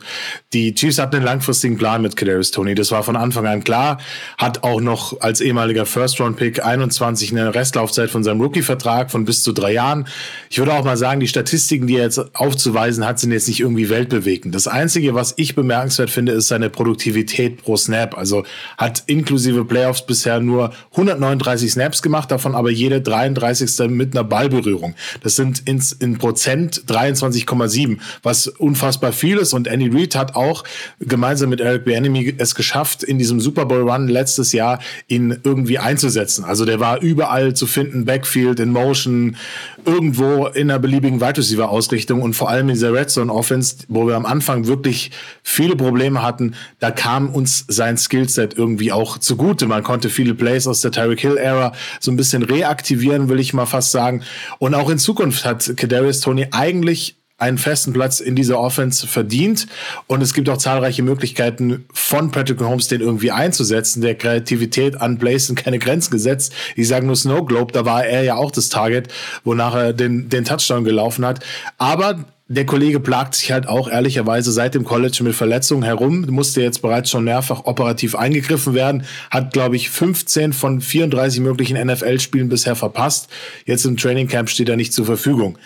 Speaker 2: die Chiefs hatten einen langfristigen Plan mit Kadarius Tony. Das war von Anfang an klar. Hat auch noch als ehemaliger First First-Round-Pick 21 eine Restlaufzeit von seinem Rookie-Vertrag von bis zu drei Jahren. Ich würde auch mal sagen, die Statistiken, die er jetzt aufzuweisen hat, sind jetzt nicht irgendwie weltbewegend. Das Einzige, was ich bemerkenswert finde, ist seine Produktivität pro Snap. Also hat inklusive Playoffs bisher nur 139 Snaps gemacht, davon aber jede 33. mit einer Ballberührung. Das sind ins, in Prozent 23,7, was unfassbar viel ist. Und Andy Reid hat auch gemeinsam mit Eric Bieniemy es geschafft, in diesem Super Bowl Run letztes Jahr ihn irgendwie einzusetzen einsetzen. Also der war überall zu finden, Backfield, in Motion, irgendwo in einer beliebigen Wide Receiver Ausrichtung und vor allem in dieser Red Zone Offense, wo wir am Anfang wirklich viele Probleme hatten, da kam uns sein Skillset irgendwie auch zugute. Man konnte viele Plays aus der Tyreek Hill Era so ein bisschen reaktivieren, will ich mal fast sagen. Und auch in Zukunft hat Kadarius Tony eigentlich einen festen Platz in dieser Offense verdient. Und es gibt auch zahlreiche Möglichkeiten von Patrick Mahomes, den irgendwie einzusetzen. Der Kreativität an Plays sind keine Grenzen gesetzt. Ich sage nur Snow Globe, da war er ja auch das Target, wonach er den, den Touchdown gelaufen hat. Aber der Kollege plagt sich halt auch ehrlicherweise seit dem College mit Verletzungen herum, musste jetzt bereits schon mehrfach operativ eingegriffen werden, hat, glaube ich, 15 von 34 möglichen NFL-Spielen bisher verpasst. Jetzt im Training Camp steht er nicht zur Verfügung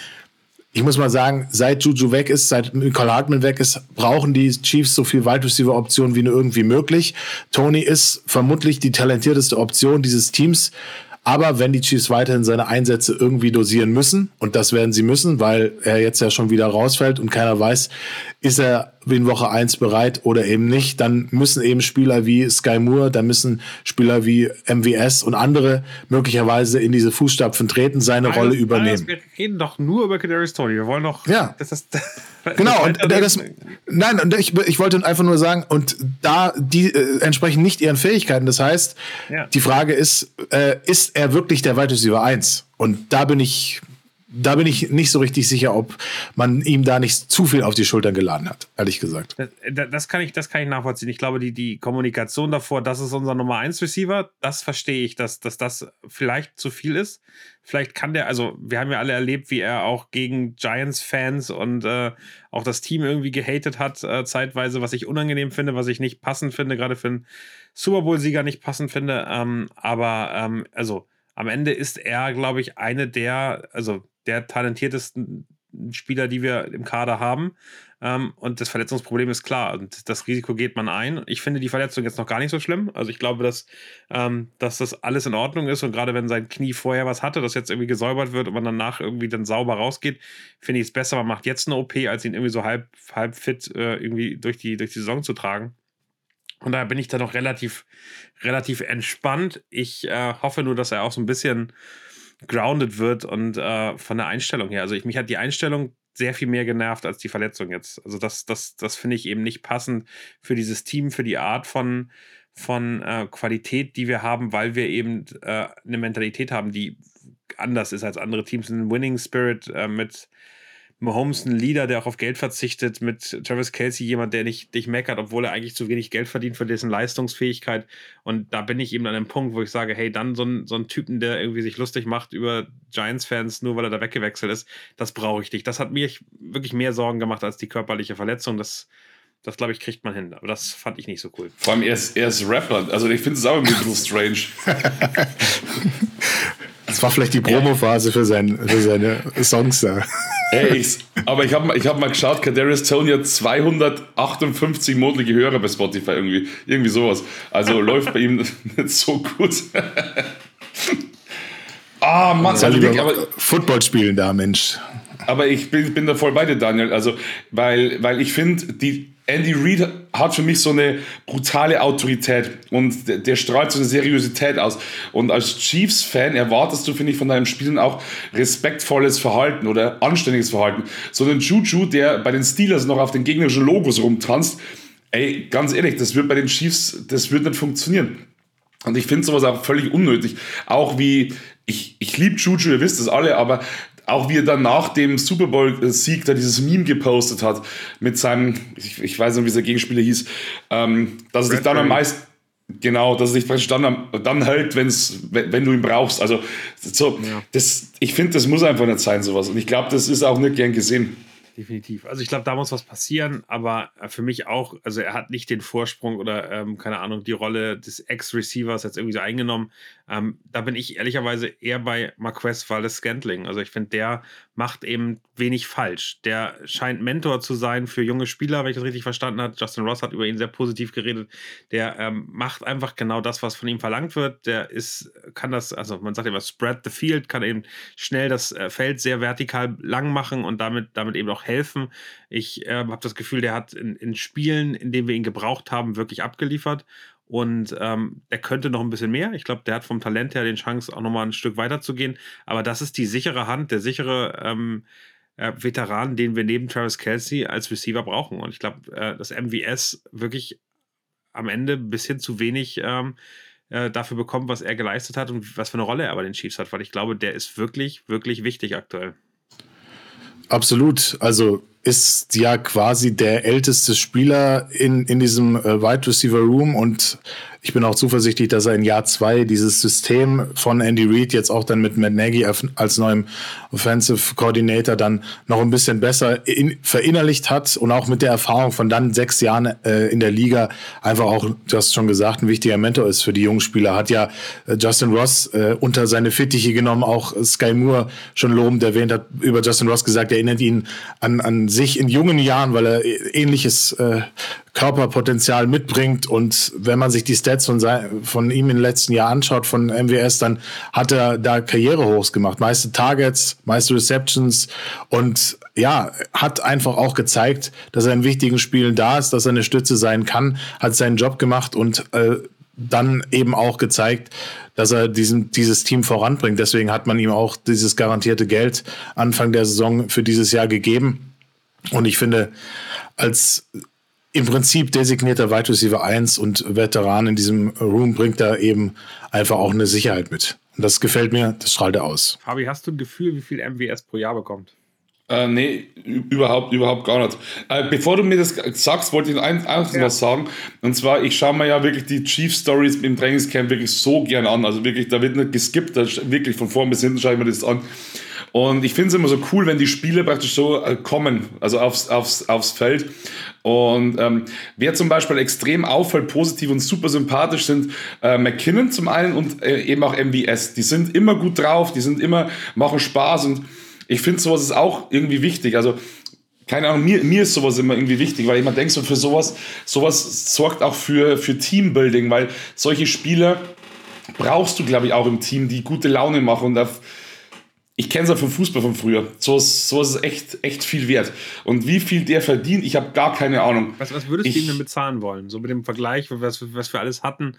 Speaker 2: ich muss mal sagen, seit Juju weg ist, seit Nicole Hartman weg ist, brauchen die Chiefs so viel Wide Receiver Optionen wie nur irgendwie möglich. Tony ist vermutlich die talentierteste Option dieses Teams. Aber wenn die Chiefs weiterhin seine Einsätze irgendwie dosieren müssen, und das werden sie müssen, weil er jetzt ja schon wieder rausfällt und keiner weiß, ist er in Woche 1 bereit oder eben nicht, dann müssen eben Spieler wie Sky Moore, dann müssen Spieler wie MWS und andere möglicherweise in diese Fußstapfen treten, seine nein, Rolle übernehmen.
Speaker 1: Nein, wir reden doch nur über Kadarius Tony. Wir wollen doch.
Speaker 2: Ja. Das ist, genau. Und das, nein, und ich, ich wollte einfach nur sagen, und da die äh, entsprechen nicht ihren Fähigkeiten. Das heißt, ja. die Frage ist, äh, ist er wirklich der Wide Receiver 1? Und da bin ich da bin ich nicht so richtig sicher, ob man ihm da nicht zu viel auf die Schultern geladen hat, ehrlich gesagt.
Speaker 1: Das, das kann, ich, das kann ich nachvollziehen. Ich glaube, die, die Kommunikation davor, das ist unser Nummer 1 Receiver, das verstehe ich, dass, dass das vielleicht zu viel ist. Vielleicht kann der, also wir haben ja alle erlebt, wie er auch gegen Giants-Fans und äh, auch das Team irgendwie gehatet hat, äh, zeitweise, was ich unangenehm finde, was ich nicht passend finde, gerade für einen Super Bowl-Sieger nicht passend finde. Ähm, aber ähm, also am Ende ist er, glaube ich, eine der, also der talentiertesten Spieler, die wir im Kader haben. Ähm, und das Verletzungsproblem ist klar. Und das Risiko geht man ein. Ich finde die Verletzung jetzt noch gar nicht so schlimm. Also ich glaube, dass, ähm, dass das alles in Ordnung ist. Und gerade wenn sein Knie vorher was hatte, das jetzt irgendwie gesäubert wird und man danach irgendwie dann sauber rausgeht, finde ich es besser, man macht jetzt eine OP, als ihn irgendwie so halb, halb fit äh, irgendwie durch die, durch die Saison zu tragen. Und daher bin ich da noch relativ, relativ entspannt. Ich äh, hoffe nur, dass er auch so ein bisschen grounded wird und äh, von der Einstellung her. Also ich, mich hat die Einstellung sehr viel mehr genervt als die Verletzung jetzt. Also das, das, das finde ich eben nicht passend für dieses Team, für die Art von, von äh, Qualität, die wir haben, weil wir eben äh, eine Mentalität haben, die anders ist als andere Teams. Ein Winning Spirit äh, mit Mahomes ein Leader, der auch auf Geld verzichtet, mit Travis Kelsey jemand, der nicht dich meckert, obwohl er eigentlich zu wenig Geld verdient für dessen Leistungsfähigkeit. Und da bin ich eben an einem Punkt, wo ich sage, hey, dann so ein, so ein Typen, der irgendwie sich lustig macht über Giants-Fans, nur weil er da weggewechselt ist, das brauche ich nicht. Das hat mir wirklich mehr Sorgen gemacht als die körperliche Verletzung. Das, das glaube ich, kriegt man hin. Aber das fand ich nicht so cool.
Speaker 3: Vor allem, er ist, er ist Rapper. Also ich finde es auch ein bisschen strange.
Speaker 2: Das war vielleicht die Promophase für, sein, für seine Songs da.
Speaker 3: Ey, ich, aber ich habe ich hab mal geschaut, Kadarius Tony hat 258 monatliche Hörer bei Spotify irgendwie. Irgendwie sowas. Also läuft bei ihm nicht so gut.
Speaker 2: ah, Mann. Also aber, Football spielen da, Mensch.
Speaker 3: Aber ich bin, bin da voll bei dir, Daniel. Also, weil, weil ich finde, die Andy Reid hat für mich so eine brutale Autorität und der, der strahlt so eine Seriosität aus. Und als Chiefs-Fan erwartest du, finde ich, von deinem Spielen auch respektvolles Verhalten oder anständiges Verhalten. So ein Juju, der bei den Steelers noch auf den gegnerischen Logos rumtanzt, ey, ganz ehrlich, das wird bei den Chiefs, das wird nicht funktionieren. Und ich finde sowas auch völlig unnötig. Auch wie, ich, ich liebe Juju, ihr wisst das alle, aber auch wie er dann nach dem Super Bowl-Sieg da dieses Meme gepostet hat mit seinem, ich, ich weiß nicht, wie sein Gegenspieler hieß, ähm, dass er sich dann am meisten, genau, dass er sich praktisch dann, dann hält, wenn's, wenn, wenn du ihn brauchst. Also, so, ja. das, ich finde, das muss einfach nicht sein, sowas. Und ich glaube, das ist auch nicht gern gesehen
Speaker 1: definitiv. Also ich glaube, da muss was passieren, aber äh, für mich auch, also er hat nicht den Vorsprung oder ähm, keine Ahnung, die Rolle des Ex-Receivers jetzt irgendwie so eingenommen. Ähm, da bin ich ehrlicherweise eher bei Marquez Wallace Scantling. Also ich finde, der macht eben wenig falsch. Der scheint Mentor zu sein für junge Spieler, wenn ich das richtig verstanden habe. Justin Ross hat über ihn sehr positiv geredet. Der ähm, macht einfach genau das, was von ihm verlangt wird. Der ist, kann das, also man sagt immer, spread the field, kann eben schnell das äh, Feld sehr vertikal lang machen und damit, damit eben auch helfen. Ich äh, habe das Gefühl, der hat in, in Spielen, in denen wir ihn gebraucht haben, wirklich abgeliefert. Und ähm, der könnte noch ein bisschen mehr. Ich glaube, der hat vom Talent her den Chance, auch nochmal ein Stück weiter zu gehen. Aber das ist die sichere Hand, der sichere ähm, äh, Veteran, den wir neben Travis Kelsey als Receiver brauchen. Und ich glaube, äh, das MVS wirklich am Ende ein bisschen zu wenig ähm, äh, dafür bekommt, was er geleistet hat und was für eine Rolle er bei den Chiefs hat. Weil ich glaube, der ist wirklich, wirklich wichtig aktuell.
Speaker 2: Absolut. Also ist ja quasi der älteste Spieler in, in diesem äh, Wide Receiver Room und ich bin auch zuversichtlich, dass er in Jahr zwei dieses System von Andy Reid jetzt auch dann mit Matt Nagy als neuem Offensive Coordinator dann noch ein bisschen besser in, verinnerlicht hat und auch mit der Erfahrung von dann sechs Jahren äh, in der Liga einfach auch, du hast schon gesagt, ein wichtiger Mentor ist für die jungen Spieler. Hat ja äh, Justin Ross äh, unter seine Fittiche genommen, auch Sky Moore schon lobend erwähnt, hat über Justin Ross gesagt, er erinnert ihn an, an sich in jungen Jahren, weil er ähnliches äh, Körperpotenzial mitbringt. Und wenn man sich die Stats von, von ihm im letzten Jahr anschaut, von MWS, dann hat er da Karrierehochs gemacht. Meiste Targets, meiste Receptions und ja, hat einfach auch gezeigt, dass er in wichtigen Spielen da ist, dass er eine Stütze sein kann, hat seinen Job gemacht und äh, dann eben auch gezeigt, dass er diesen, dieses Team voranbringt. Deswegen hat man ihm auch dieses garantierte Geld Anfang der Saison für dieses Jahr gegeben. Und ich finde, als im Prinzip designierter Wide Receiver 1 und Veteran in diesem Room bringt da eben einfach auch eine Sicherheit mit. Und das gefällt mir, das strahlt er aus.
Speaker 1: Fabi, hast du ein Gefühl, wie viel MWS pro Jahr bekommt?
Speaker 3: Äh, nee, überhaupt, überhaupt gar nicht. Äh, bevor du mir das sagst, wollte ich noch ein, eins ja. was sagen. Und zwar, ich schaue mir ja wirklich die Chief Stories im Trainingscamp wirklich so gern an. Also wirklich, da wird nicht geskippt, da wirklich von vorn bis hinten schaue ich mir das an. Und ich finde es immer so cool, wenn die Spiele praktisch so äh, kommen, also aufs, aufs, aufs Feld. Und ähm, wer zum Beispiel extrem auffällt, positiv und super sympathisch sind äh, McKinnon zum einen und äh, eben auch MVS. Die sind immer gut drauf, die sind immer, machen Spaß und ich finde sowas ist auch irgendwie wichtig. Also keine Ahnung, mir, mir ist sowas immer irgendwie wichtig, weil ich immer denke, so für sowas, sowas sorgt auch für, für Teambuilding, weil solche Spieler brauchst du, glaube ich, auch im Team, die gute Laune machen und auf, ich kenne es ja vom Fußball von früher. So ist, so ist es echt, echt viel wert. Und wie viel der verdient, ich habe gar keine Ahnung.
Speaker 1: Was, was würdest ich, du ihm denn bezahlen wollen? So mit dem Vergleich, was, was wir alles hatten.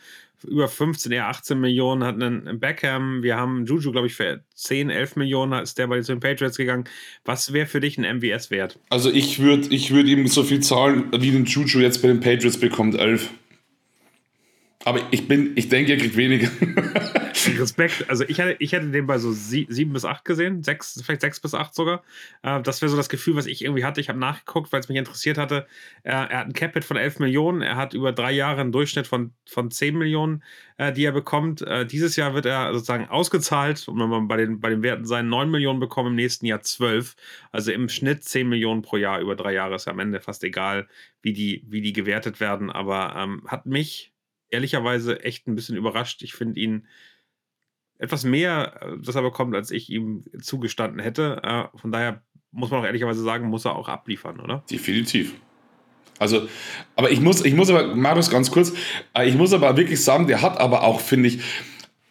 Speaker 1: Über 15, eher 18 Millionen hatten einen Beckham. Wir haben Juju, glaube ich, für 10, 11 Millionen ist der bei den Patriots gegangen. Was wäre für dich ein MWS wert?
Speaker 3: Also ich würde ich würd ihm so viel zahlen, wie den Juju jetzt bei den Patriots bekommt, 11. Aber ich bin, ich denke, er kriegt weniger.
Speaker 1: Respekt. Also ich hätte, ich hätte den bei so sie, sieben bis acht gesehen, sechs, vielleicht sechs bis acht sogar. Äh, das wäre so das Gefühl, was ich irgendwie hatte. Ich habe nachgeguckt, weil es mich interessiert hatte. Äh, er hat ein Capit von 11 Millionen. Er hat über drei Jahre einen Durchschnitt von, von 10 Millionen, äh, die er bekommt. Äh, dieses Jahr wird er sozusagen ausgezahlt und wenn man bei den, bei den Werten sein, 9 Millionen bekommen, im nächsten Jahr 12. Also im Schnitt 10 Millionen pro Jahr über drei Jahre. Ist ja am Ende fast egal, wie die, wie die gewertet werden. Aber ähm, hat mich ehrlicherweise echt ein bisschen überrascht. Ich finde ihn etwas mehr, äh, das er bekommt, als ich ihm zugestanden hätte. Äh, von daher muss man auch ehrlicherweise sagen, muss er auch abliefern, oder?
Speaker 3: Definitiv. Also, aber ich muss, ich muss aber, Marius, ganz kurz, äh, ich muss aber wirklich sagen, der hat aber auch, finde ich,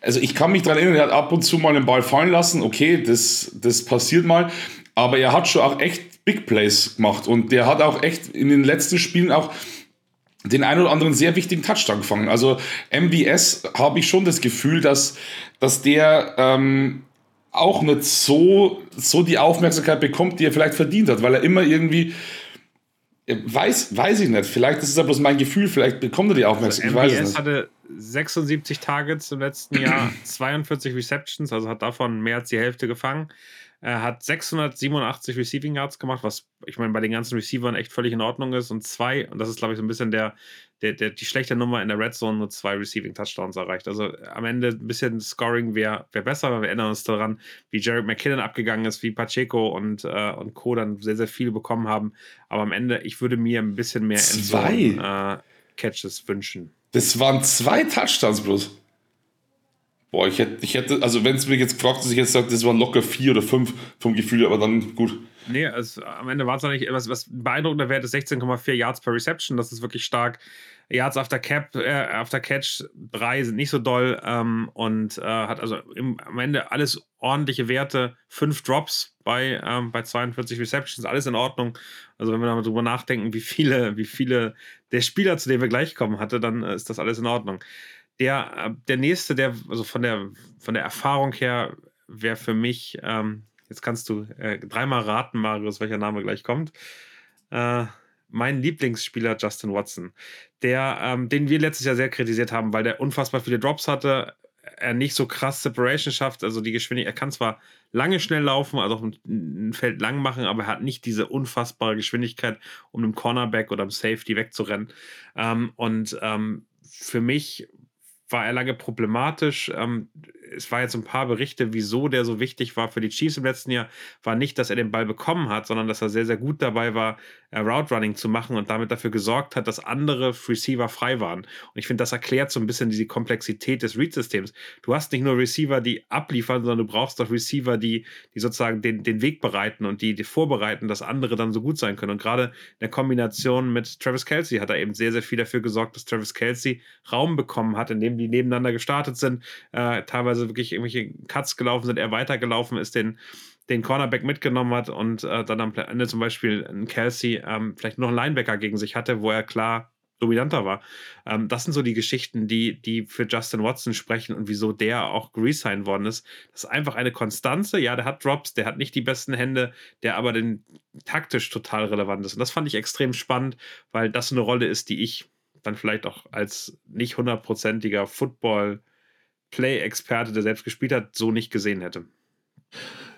Speaker 3: also ich kann mich daran erinnern, er hat ab und zu mal einen Ball fallen lassen, okay, das, das passiert mal, aber er hat schon auch echt Big Plays gemacht und der hat auch echt in den letzten Spielen auch den ein oder anderen sehr wichtigen Touchdown gefangen. Also MBS habe ich schon das Gefühl, dass, dass der ähm, auch nicht so, so die Aufmerksamkeit bekommt, die er vielleicht verdient hat, weil er immer irgendwie weiß, weiß ich nicht. Vielleicht ist es ja bloß mein Gefühl, vielleicht bekommt er die Aufmerksamkeit.
Speaker 1: Also MBS hatte 76 Targets im letzten Jahr, 42 Receptions, also hat davon mehr als die Hälfte gefangen. Er hat 687 Receiving Yards gemacht, was ich meine bei den ganzen Receivern echt völlig in Ordnung ist. Und zwei, und das ist glaube ich so ein bisschen der, der, der, die schlechte Nummer in der Red Zone, nur zwei Receiving Touchdowns erreicht. Also am Ende ein bisschen Scoring wäre wär besser, aber wir erinnern uns daran, wie Jared McKinnon abgegangen ist, wie Pacheco und, äh, und Co. dann sehr, sehr viel bekommen haben. Aber am Ende, ich würde mir ein bisschen mehr
Speaker 3: zwei.
Speaker 1: Äh, Catches wünschen.
Speaker 3: Das waren zwei Touchdowns bloß. Boah, ich hätte, ich hätte also wenn es mich jetzt gefragt hätte, ich jetzt gesagt, das waren locker vier oder fünf vom Gefühl, aber dann gut.
Speaker 1: Nee, also am Ende war es nicht, was, was beeindruckender Wert ist 16,4 Yards per Reception, das ist wirklich stark. Yards after Cap, äh, after Catch, drei sind nicht so doll ähm, und äh, hat also im, am Ende alles ordentliche Werte, fünf Drops bei, ähm, bei 42 Receptions, alles in Ordnung. Also wenn wir da mal drüber nachdenken, wie viele, wie viele der Spieler, zu denen wir gleich kommen, hatte, dann äh, ist das alles in Ordnung. Der, äh, der nächste, der, also von der, von der Erfahrung her, wäre für mich, ähm, jetzt kannst du äh, dreimal raten, Marius, welcher Name gleich kommt. Äh, mein Lieblingsspieler Justin Watson, der, ähm, den wir letztes Jahr sehr kritisiert haben, weil der unfassbar viele Drops hatte, er nicht so krass Separation schafft, also die Geschwindigkeit, er kann zwar lange schnell laufen, also auch ein, Feld lang machen, aber er hat nicht diese unfassbare Geschwindigkeit, um einem Cornerback oder einem Safety wegzurennen. Ähm, und ähm, für mich war er lange problematisch. Ähm, es war jetzt ein paar Berichte, wieso der so wichtig war für die Chiefs im letzten Jahr, war nicht, dass er den Ball bekommen hat, sondern dass er sehr, sehr gut dabei war, äh, Route Running zu machen und damit dafür gesorgt hat, dass andere Receiver frei waren. Und ich finde, das erklärt so ein bisschen diese Komplexität des Read-Systems. Du hast nicht nur Receiver, die abliefern, sondern du brauchst auch Receiver, die, die sozusagen den, den Weg bereiten und die, die vorbereiten, dass andere dann so gut sein können. Und gerade in der Kombination mit Travis Kelsey hat er eben sehr, sehr viel dafür gesorgt, dass Travis Kelsey Raum bekommen hat, in dem die nebeneinander gestartet sind, äh, teilweise wirklich irgendwelche Cuts gelaufen sind, er weitergelaufen ist, den, den Cornerback mitgenommen hat und äh, dann am Ende zum Beispiel ein Kelsey ähm, vielleicht noch einen Linebacker gegen sich hatte, wo er klar dominanter war. Ähm, das sind so die Geschichten, die, die für Justin Watson sprechen und wieso der auch resigned worden ist. Das ist einfach eine Konstanze. Ja, der hat Drops, der hat nicht die besten Hände, der aber den taktisch total relevant ist. Und das fand ich extrem spannend, weil das eine Rolle ist, die ich dann vielleicht auch als nicht hundertprozentiger Football- Play-Experte, der selbst gespielt hat, so nicht gesehen hätte.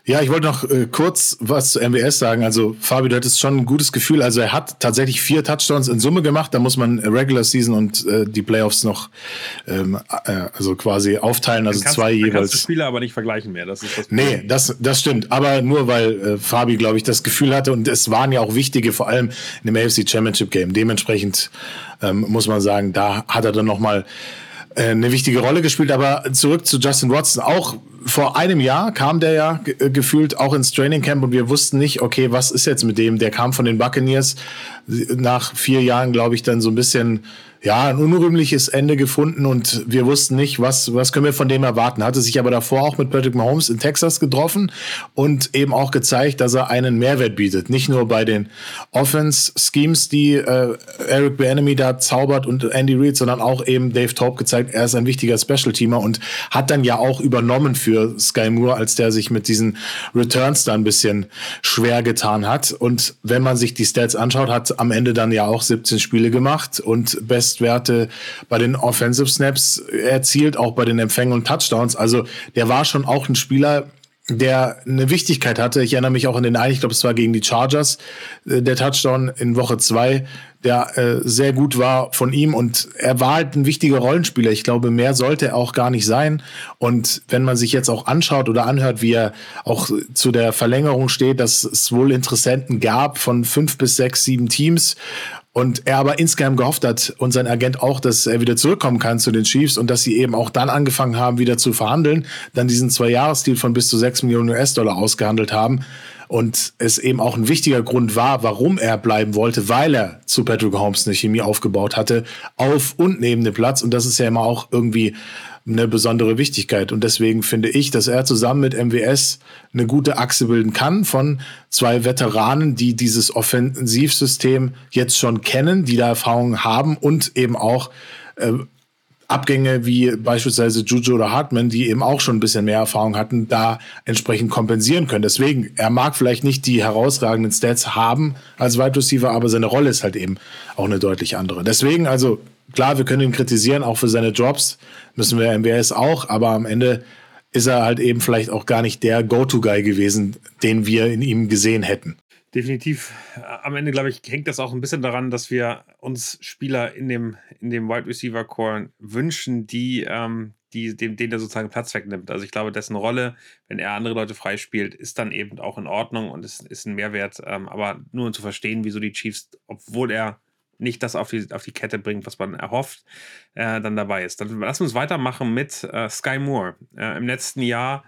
Speaker 2: Ja, ich wollte noch äh, kurz was zu MWS sagen. Also, Fabio, du hattest schon ein gutes Gefühl. Also, er hat tatsächlich vier Touchdowns in Summe gemacht. Da muss man Regular Season und äh, die Playoffs noch ähm, äh, also quasi aufteilen. Also kannst, zwei jeweils. Kannst du
Speaker 1: Spiele aber nicht vergleichen mehr. Das ist
Speaker 2: das nee, das, das stimmt. Aber nur weil äh, Fabi, glaube ich, das Gefühl hatte und es waren ja auch wichtige, vor allem in dem AFC Championship Game. Dementsprechend ähm, muss man sagen, da hat er dann noch mal eine wichtige Rolle gespielt. Aber zurück zu Justin Watson. Auch vor einem Jahr kam der ja äh, gefühlt auch ins Training Camp und wir wussten nicht, okay, was ist jetzt mit dem? Der kam von den Buccaneers nach vier Jahren, glaube ich, dann so ein bisschen ja, ein unrühmliches Ende gefunden und wir wussten nicht, was, was können wir von dem erwarten. Hatte sich aber davor auch mit Patrick Mahomes in Texas getroffen und eben auch gezeigt, dass er einen Mehrwert bietet. Nicht nur bei den Offense-Schemes, die äh, Eric Bieniemy da zaubert und Andy Reid, sondern auch eben Dave Taub gezeigt, er ist ein wichtiger Special-Teamer und hat dann ja auch übernommen für Sky Moore, als der sich mit diesen Returns da ein bisschen schwer getan hat. Und wenn man sich die Stats anschaut, hat am Ende dann ja auch 17 Spiele gemacht und Best Bestwerte bei den Offensive Snaps erzielt, auch bei den Empfängen und Touchdowns. Also der war schon auch ein Spieler, der eine Wichtigkeit hatte. Ich erinnere mich auch an den einen, ich glaube, es war gegen die Chargers, äh, der Touchdown in Woche zwei, der äh, sehr gut war von ihm und er war halt ein wichtiger Rollenspieler. Ich glaube, mehr sollte er auch gar nicht sein. Und wenn man sich jetzt auch anschaut oder anhört, wie er auch zu der Verlängerung steht, dass es wohl Interessenten gab von fünf bis sechs, sieben Teams und er aber insgeheim gehofft hat und sein Agent auch, dass er wieder zurückkommen kann zu den Chiefs und dass sie eben auch dann angefangen haben, wieder zu verhandeln, dann diesen Zwei-Jahres-Deal von bis zu 6 Millionen US-Dollar ausgehandelt haben. Und es eben auch ein wichtiger Grund war, warum er bleiben wollte, weil er zu Patrick Holmes eine Chemie aufgebaut hatte, auf und neben dem Platz. Und das ist ja immer auch irgendwie eine besondere Wichtigkeit. Und deswegen finde ich, dass er zusammen mit MWS eine gute Achse bilden kann von zwei Veteranen, die dieses Offensivsystem jetzt schon kennen, die da Erfahrung haben und eben auch äh, Abgänge wie beispielsweise Juju oder Hartman, die eben auch schon ein bisschen mehr Erfahrung hatten, da entsprechend kompensieren können. Deswegen, er mag vielleicht nicht die herausragenden Stats haben als Wide Receiver, aber seine Rolle ist halt eben auch eine deutlich andere. Deswegen, also klar, wir können ihn kritisieren, auch für seine Drops, müssen wir MBS auch, aber am Ende ist er halt eben vielleicht auch gar nicht der Go-To-Guy gewesen, den wir in ihm gesehen hätten.
Speaker 1: Definitiv. Am Ende, glaube ich, hängt das auch ein bisschen daran, dass wir uns Spieler in dem, in dem Wide Receiver Core wünschen, die, ähm, die, dem, den der sozusagen Platz wegnimmt. Also ich glaube, dessen Rolle, wenn er andere Leute freispielt, ist dann eben auch in Ordnung und ist, ist ein Mehrwert. Ähm, aber nur um zu verstehen, wieso die Chiefs, obwohl er nicht das auf die, auf die Kette bringt, was man erhofft, äh, dann dabei ist. Dann lass uns weitermachen mit äh, Sky Moore. Äh, Im letzten Jahr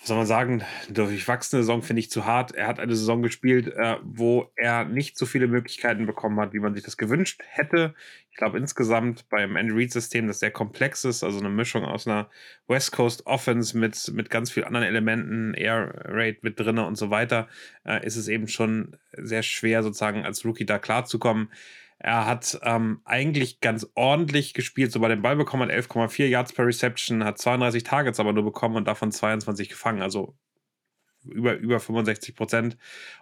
Speaker 1: was soll man sagen, durchwachsene Saison finde ich zu hart. Er hat eine Saison gespielt, äh, wo er nicht so viele Möglichkeiten bekommen hat, wie man sich das gewünscht hätte. Ich glaube insgesamt beim Andy Reid-System, das sehr komplex ist, also eine Mischung aus einer West Coast Offense mit, mit ganz vielen anderen Elementen, Air Raid mit drinne und so weiter, äh, ist es eben schon sehr schwer, sozusagen als Rookie da klarzukommen. Er hat ähm, eigentlich ganz ordentlich gespielt, so bei dem Ball bekommen hat 11,4 Yards per Reception, hat 32 Targets aber nur bekommen und davon 22 gefangen, also über, über 65 Prozent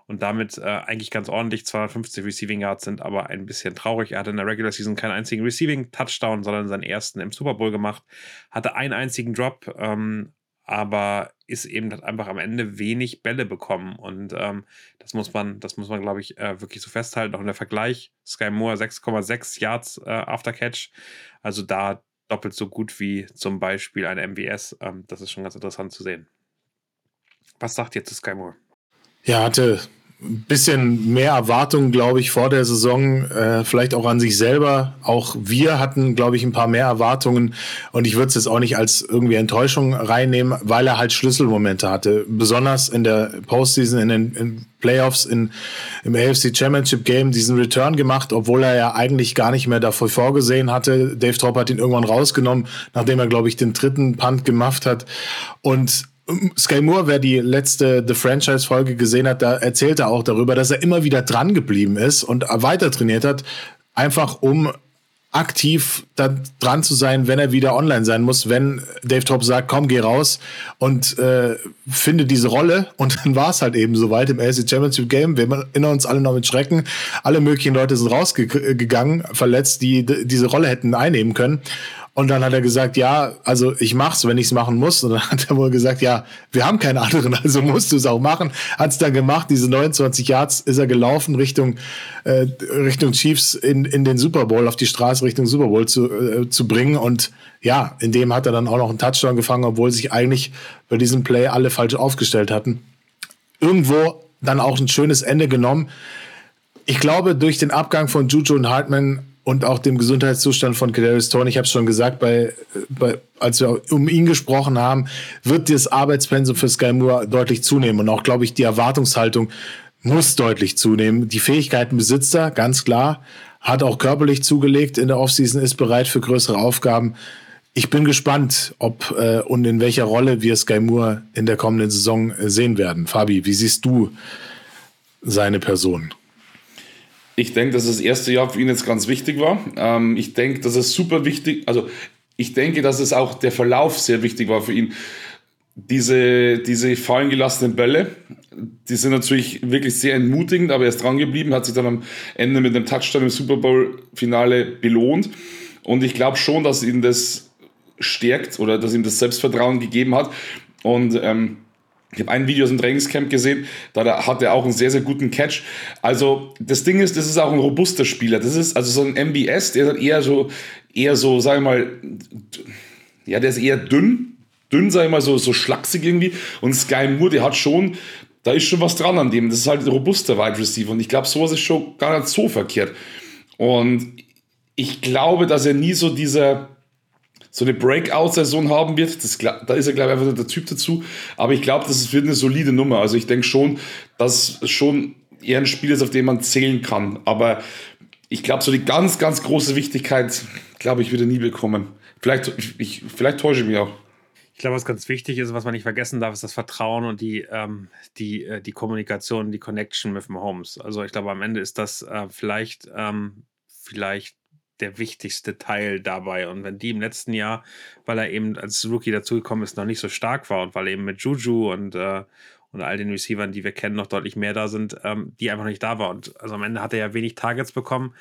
Speaker 1: und damit äh, eigentlich ganz ordentlich. 250 Receiving Yards sind aber ein bisschen traurig. Er hatte in der Regular Season keinen einzigen Receiving Touchdown, sondern seinen ersten im Super Bowl gemacht, hatte einen einzigen Drop, ähm, aber ist eben einfach am Ende wenig Bälle bekommen. Und ähm, das muss man, das muss man, glaube ich, äh, wirklich so festhalten. Auch in der Vergleich, Sky Moore 6,6 Yards äh, after Catch. Also da doppelt so gut wie zum Beispiel ein MWS. Ähm, das ist schon ganz interessant zu sehen. Was sagt ihr zu Sky Moore?
Speaker 2: Ja, hatte ein bisschen mehr Erwartungen, glaube ich, vor der Saison, äh, vielleicht auch an sich selber. Auch wir hatten, glaube ich, ein paar mehr Erwartungen und ich würde es jetzt auch nicht als irgendwie Enttäuschung reinnehmen, weil er halt Schlüsselmomente hatte. Besonders in der Postseason, in den in Playoffs, in, im AFC Championship Game diesen Return gemacht, obwohl er ja eigentlich gar nicht mehr davor vorgesehen hatte. Dave Top hat ihn irgendwann rausgenommen, nachdem er, glaube ich, den dritten Punt gemacht hat und Sky Moore, wer die letzte The Franchise-Folge gesehen hat, da erzählt er auch darüber, dass er immer wieder dran geblieben ist und weiter trainiert hat, einfach um aktiv da dran zu sein, wenn er wieder online sein muss, wenn Dave Top sagt, komm, geh raus und äh, finde diese Rolle. Und dann war es halt eben soweit im AFC Championship Game. Wir erinnern uns alle noch mit Schrecken. Alle möglichen Leute sind rausgegangen, verletzt, die diese Rolle hätten einnehmen können. Und dann hat er gesagt, ja, also ich mach's, wenn ich's machen muss. Und dann hat er wohl gesagt, ja, wir haben keinen anderen, also musst du es auch machen. Hat's dann gemacht, diese 29 Yards ist er gelaufen Richtung, äh, Richtung Chiefs in, in den Super Bowl, auf die Straße Richtung Super Bowl zu, äh, zu bringen. Und ja, in dem hat er dann auch noch einen Touchdown gefangen, obwohl sich eigentlich bei diesem Play alle falsch aufgestellt hatten. Irgendwo dann auch ein schönes Ende genommen. Ich glaube, durch den Abgang von Juju und Hartman und auch dem Gesundheitszustand von Kadarius Tony, ich habe es schon gesagt, bei, bei, als wir um ihn gesprochen haben, wird das Arbeitspensum für Sky Moore deutlich zunehmen und auch, glaube ich, die Erwartungshaltung muss deutlich zunehmen. Die Fähigkeiten besitzt er, ganz klar, hat auch körperlich zugelegt in der Offseason, ist bereit für größere Aufgaben. Ich bin gespannt, ob äh, und in welcher Rolle wir Sky Moore in der kommenden Saison äh, sehen werden. Fabi, wie siehst du seine Person?
Speaker 3: Ich denke, dass das erste Jahr für ihn jetzt ganz wichtig war. Ähm, ich denke, dass es super wichtig, also ich denke, dass es auch der Verlauf sehr wichtig war für ihn. Diese, diese fallen gelassenen Bälle, die sind natürlich wirklich sehr entmutigend, aber er ist dran geblieben, hat sich dann am Ende mit einem Touchdown im Super Bowl-Finale belohnt. Und ich glaube schon, dass ihn das stärkt oder dass ihm das Selbstvertrauen gegeben hat. Und ähm, ich habe ein Video aus dem Trainingscamp gesehen, da hat er auch einen sehr, sehr guten Catch. Also das Ding ist, das ist auch ein robuster Spieler. Das ist also so ein MBS, der ist eher so, eher so, sag ich mal, ja, der ist eher dünn, dünn, sag ich mal, so, so schlaksig irgendwie. Und Sky Moore, der hat schon, da ist schon was dran an dem. Das ist halt ein robuster Wide Receiver. Und ich glaube, sowas ist schon gar nicht so verkehrt. Und ich glaube, dass er nie so dieser so eine Breakout-Saison haben wird. Das, da ist er, glaube ich, einfach der Typ dazu. Aber ich glaube, das wird eine solide Nummer. Also ich denke schon, dass schon eher ein Spiel ist, auf den man zählen kann. Aber ich glaube, so die ganz, ganz große Wichtigkeit, glaube ich, wird er nie bekommen. Vielleicht, ich, vielleicht täusche ich mich auch.
Speaker 1: Ich glaube, was ganz wichtig ist, was man nicht vergessen darf, ist das Vertrauen und die, ähm, die, äh, die Kommunikation, die Connection mit Mahomes. Also ich glaube, am Ende ist das äh, vielleicht, ähm, vielleicht der wichtigste Teil dabei. Und wenn die im letzten Jahr, weil er eben als Rookie dazugekommen ist, noch nicht so stark war und weil eben mit Juju und, äh, und all den Receivern, die wir kennen, noch deutlich mehr da sind, ähm, die einfach nicht da war. Und also am Ende hat er ja wenig Targets bekommen,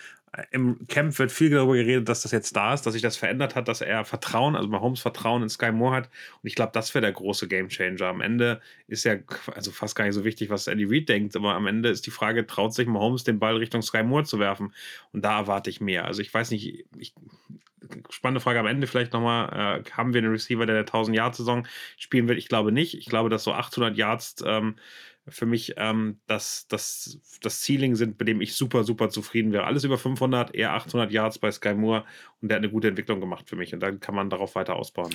Speaker 1: im Camp wird viel darüber geredet, dass das jetzt da ist, dass sich das verändert hat, dass er Vertrauen, also Mahomes Vertrauen in Sky Moore hat. Und ich glaube, das wäre der große Gamechanger. Am Ende ist ja also fast gar nicht so wichtig, was Andy Reid denkt, aber am Ende ist die Frage, traut sich Mahomes den Ball Richtung Sky Moore zu werfen? Und da erwarte ich mehr. Also ich weiß nicht, ich, spannende Frage am Ende vielleicht nochmal, äh, haben wir einen Receiver, der der 1000-Yard-Saison spielen wird? Ich glaube nicht. Ich glaube, dass so 800 Yards ähm, für mich ähm, das, das, das Ceiling sind, bei dem ich super, super zufrieden wäre. Alles über 500, eher 800 Yards bei Sky Moore und der hat eine gute Entwicklung gemacht für mich und dann kann man darauf weiter ausbauen.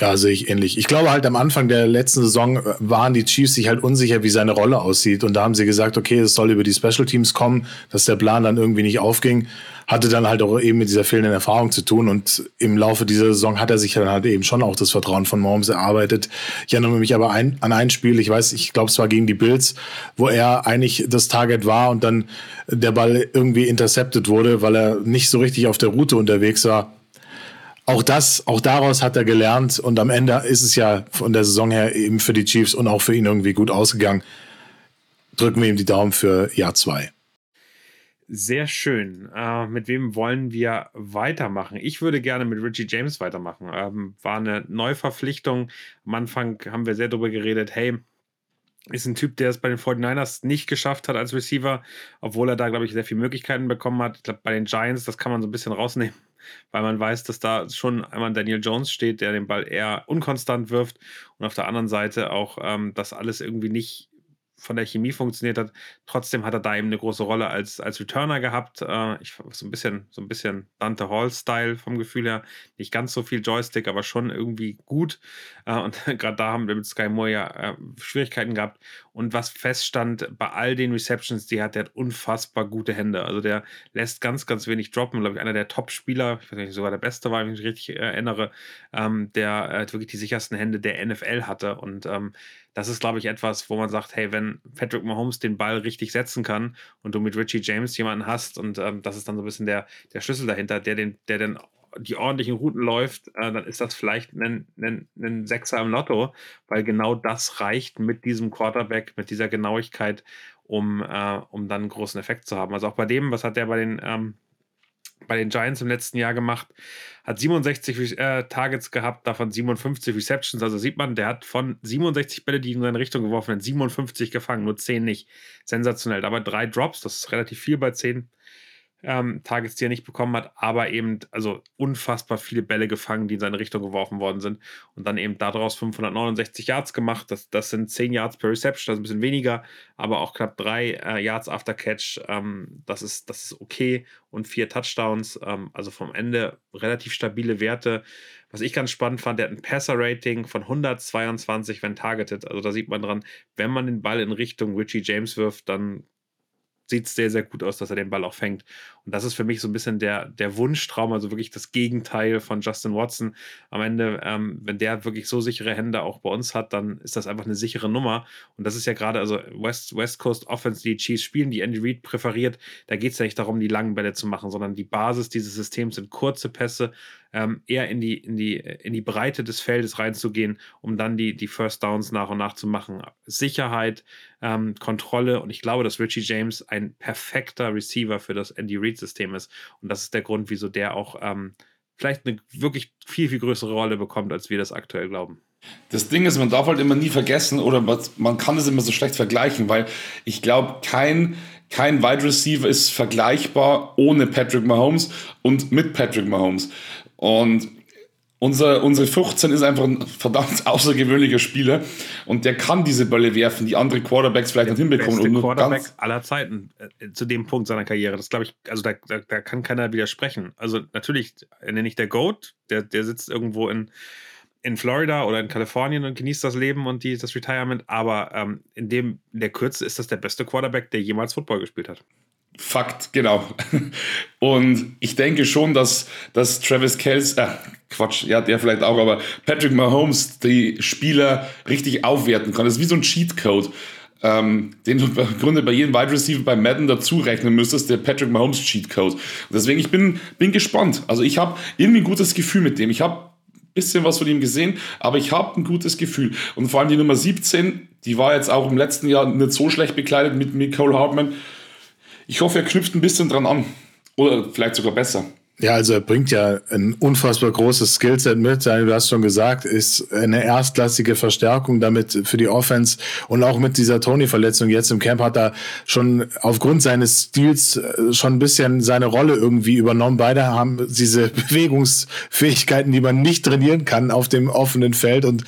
Speaker 2: Ja, sehe ich ähnlich. Ich glaube halt am Anfang der letzten Saison äh, waren die Chiefs sich halt unsicher, wie seine Rolle aussieht. Und da haben sie gesagt, okay, es soll über die Special Teams kommen, dass der Plan dann irgendwie nicht aufging. Hatte dann halt auch eben mit dieser fehlenden Erfahrung zu tun. Und im Laufe dieser Saison hat er sich dann halt eben schon auch das Vertrauen von Mahomes erarbeitet. Ich erinnere mich aber ein, an ein Spiel, ich weiß, ich glaube, es war gegen die Bills, wo er eigentlich das Target war und dann der Ball irgendwie intercepted wurde, weil er nicht so richtig auf der Route unterwegs war auch das, auch daraus hat er gelernt und am Ende ist es ja von der Saison her eben für die Chiefs und auch für ihn irgendwie gut ausgegangen. Drücken wir ihm die Daumen für Jahr zwei.
Speaker 1: Sehr schön. Äh, mit wem wollen wir weitermachen? Ich würde gerne mit Richie James weitermachen. Ähm, war eine Neuverpflichtung. Am Anfang haben wir sehr darüber geredet, hey, ist ein Typ, der es bei den 49ers nicht geschafft hat als Receiver, obwohl er da, glaube ich, sehr viele Möglichkeiten bekommen hat. Ich glaube, bei den Giants, das kann man so ein bisschen rausnehmen weil man weiß, dass da schon einmal Daniel Jones steht, der den Ball eher unkonstant wirft und auf der anderen Seite auch ähm, das alles irgendwie nicht von der Chemie funktioniert hat. Trotzdem hat er da eben eine große Rolle als, als Returner gehabt. Äh, ich, so ein bisschen, so ein bisschen Dante Hall-Style vom Gefühl her. Nicht ganz so viel Joystick, aber schon irgendwie gut. Äh, und gerade da haben wir mit Sky Moore ja äh, Schwierigkeiten gehabt. Und was feststand bei all den Receptions, die hat, der hat unfassbar gute Hände. Also der lässt ganz, ganz wenig droppen. Glaube ich, einer der Top-Spieler, ich weiß nicht, sogar der Beste war, wenn ich mich richtig erinnere, ähm, der äh, wirklich die sichersten Hände der NFL hatte. Und ähm, das ist, glaube ich, etwas, wo man sagt, hey, wenn Patrick Mahomes den Ball richtig setzen kann und du mit Richie James jemanden hast und ähm, das ist dann so ein bisschen der, der Schlüssel dahinter, der den, der den die ordentlichen Routen läuft, äh, dann ist das vielleicht ein, ein, ein Sechser im Lotto, weil genau das reicht mit diesem Quarterback, mit dieser Genauigkeit, um, äh, um dann einen großen Effekt zu haben. Also auch bei dem, was hat der bei den, ähm, bei den Giants im letzten Jahr gemacht. Hat 67 äh, Targets gehabt, davon 57 Receptions. Also sieht man, der hat von 67 Bälle, die in seine Richtung geworfen werden, 57 gefangen, nur 10 nicht. Sensationell. Aber drei Drops, das ist relativ viel bei 10 ähm, Targets, die er nicht bekommen hat, aber eben also unfassbar viele Bälle gefangen, die in seine Richtung geworfen worden sind und dann eben daraus 569 Yards gemacht. Das, das sind 10 Yards per Reception, das ist ein bisschen weniger, aber auch knapp 3 äh, Yards after Catch. Ähm, das, ist, das ist okay und vier Touchdowns, ähm, also vom Ende relativ stabile Werte. Was ich ganz spannend fand, der hat ein Passer-Rating von 122, wenn targeted. Also da sieht man dran, wenn man den Ball in Richtung Richie James wirft, dann sieht es sehr, sehr gut aus, dass er den Ball auch fängt. Und das ist für mich so ein bisschen der, der Wunschtraum, also wirklich das Gegenteil von Justin Watson. Am Ende, ähm, wenn der wirklich so sichere Hände auch bei uns hat, dann ist das einfach eine sichere Nummer. Und das ist ja gerade, also West, West Coast Offense, die Chiefs spielen, die Andy Reid präferiert, da geht es ja nicht darum, die langen Bälle zu machen, sondern die Basis dieses Systems sind kurze Pässe, ähm, eher in die, in, die, in die Breite des Feldes reinzugehen, um dann die, die First Downs nach und nach zu machen. Sicherheit, ähm, Kontrolle und ich glaube, dass Richie James ein perfekter Receiver für das Andy Reid-System ist. Und das ist der Grund, wieso der auch ähm, vielleicht eine wirklich viel, viel größere Rolle bekommt, als wir das aktuell glauben.
Speaker 3: Das Ding ist, man darf halt immer nie vergessen oder man kann es immer so schlecht vergleichen, weil ich glaube, kein kein Wide Receiver ist vergleichbar ohne Patrick Mahomes und mit Patrick Mahomes. Und unser, unsere 15 ist einfach ein verdammt außergewöhnlicher Spieler und der kann diese Bälle werfen, die andere Quarterbacks vielleicht nicht hinbekommen.
Speaker 1: Der Quarterback aller Zeiten äh, zu dem Punkt seiner Karriere. Das glaube ich, also da, da, da, kann keiner widersprechen. Also natürlich nenne ich der Goat, der, der sitzt irgendwo in, in Florida oder in Kalifornien und genießt das Leben und die, das Retirement, aber ähm, in dem in der Kürze ist das der beste Quarterback, der jemals Football gespielt hat.
Speaker 3: Fakt, genau. Und ich denke schon, dass, dass Travis Kelce, äh, Quatsch, ja, der vielleicht auch, aber Patrick Mahomes die Spieler richtig aufwerten kann. Das ist wie so ein Cheatcode, ähm, den du im Grunde bei jedem Wide Receiver bei Madden dazu rechnen müsstest, der Patrick Mahomes Cheatcode. Deswegen, ich bin, bin gespannt. Also ich habe irgendwie ein gutes Gefühl mit dem. Ich habe bisschen was von ihm gesehen, aber ich habe ein gutes Gefühl. Und vor allem die Nummer 17, die war jetzt auch im letzten Jahr nicht so schlecht bekleidet mit Nicole Hartman ich hoffe, er knüpft ein bisschen dran an. Oder vielleicht sogar besser.
Speaker 2: Ja, also er bringt ja ein unfassbar großes Skillset mit. Du hast schon gesagt, ist eine erstklassige Verstärkung damit für die Offense. Und auch mit dieser Tony-Verletzung jetzt im Camp hat er schon aufgrund seines Stils äh, schon ein bisschen seine Rolle irgendwie übernommen. Beide haben diese Bewegungsfähigkeiten, die man nicht trainieren kann auf dem offenen Feld. Und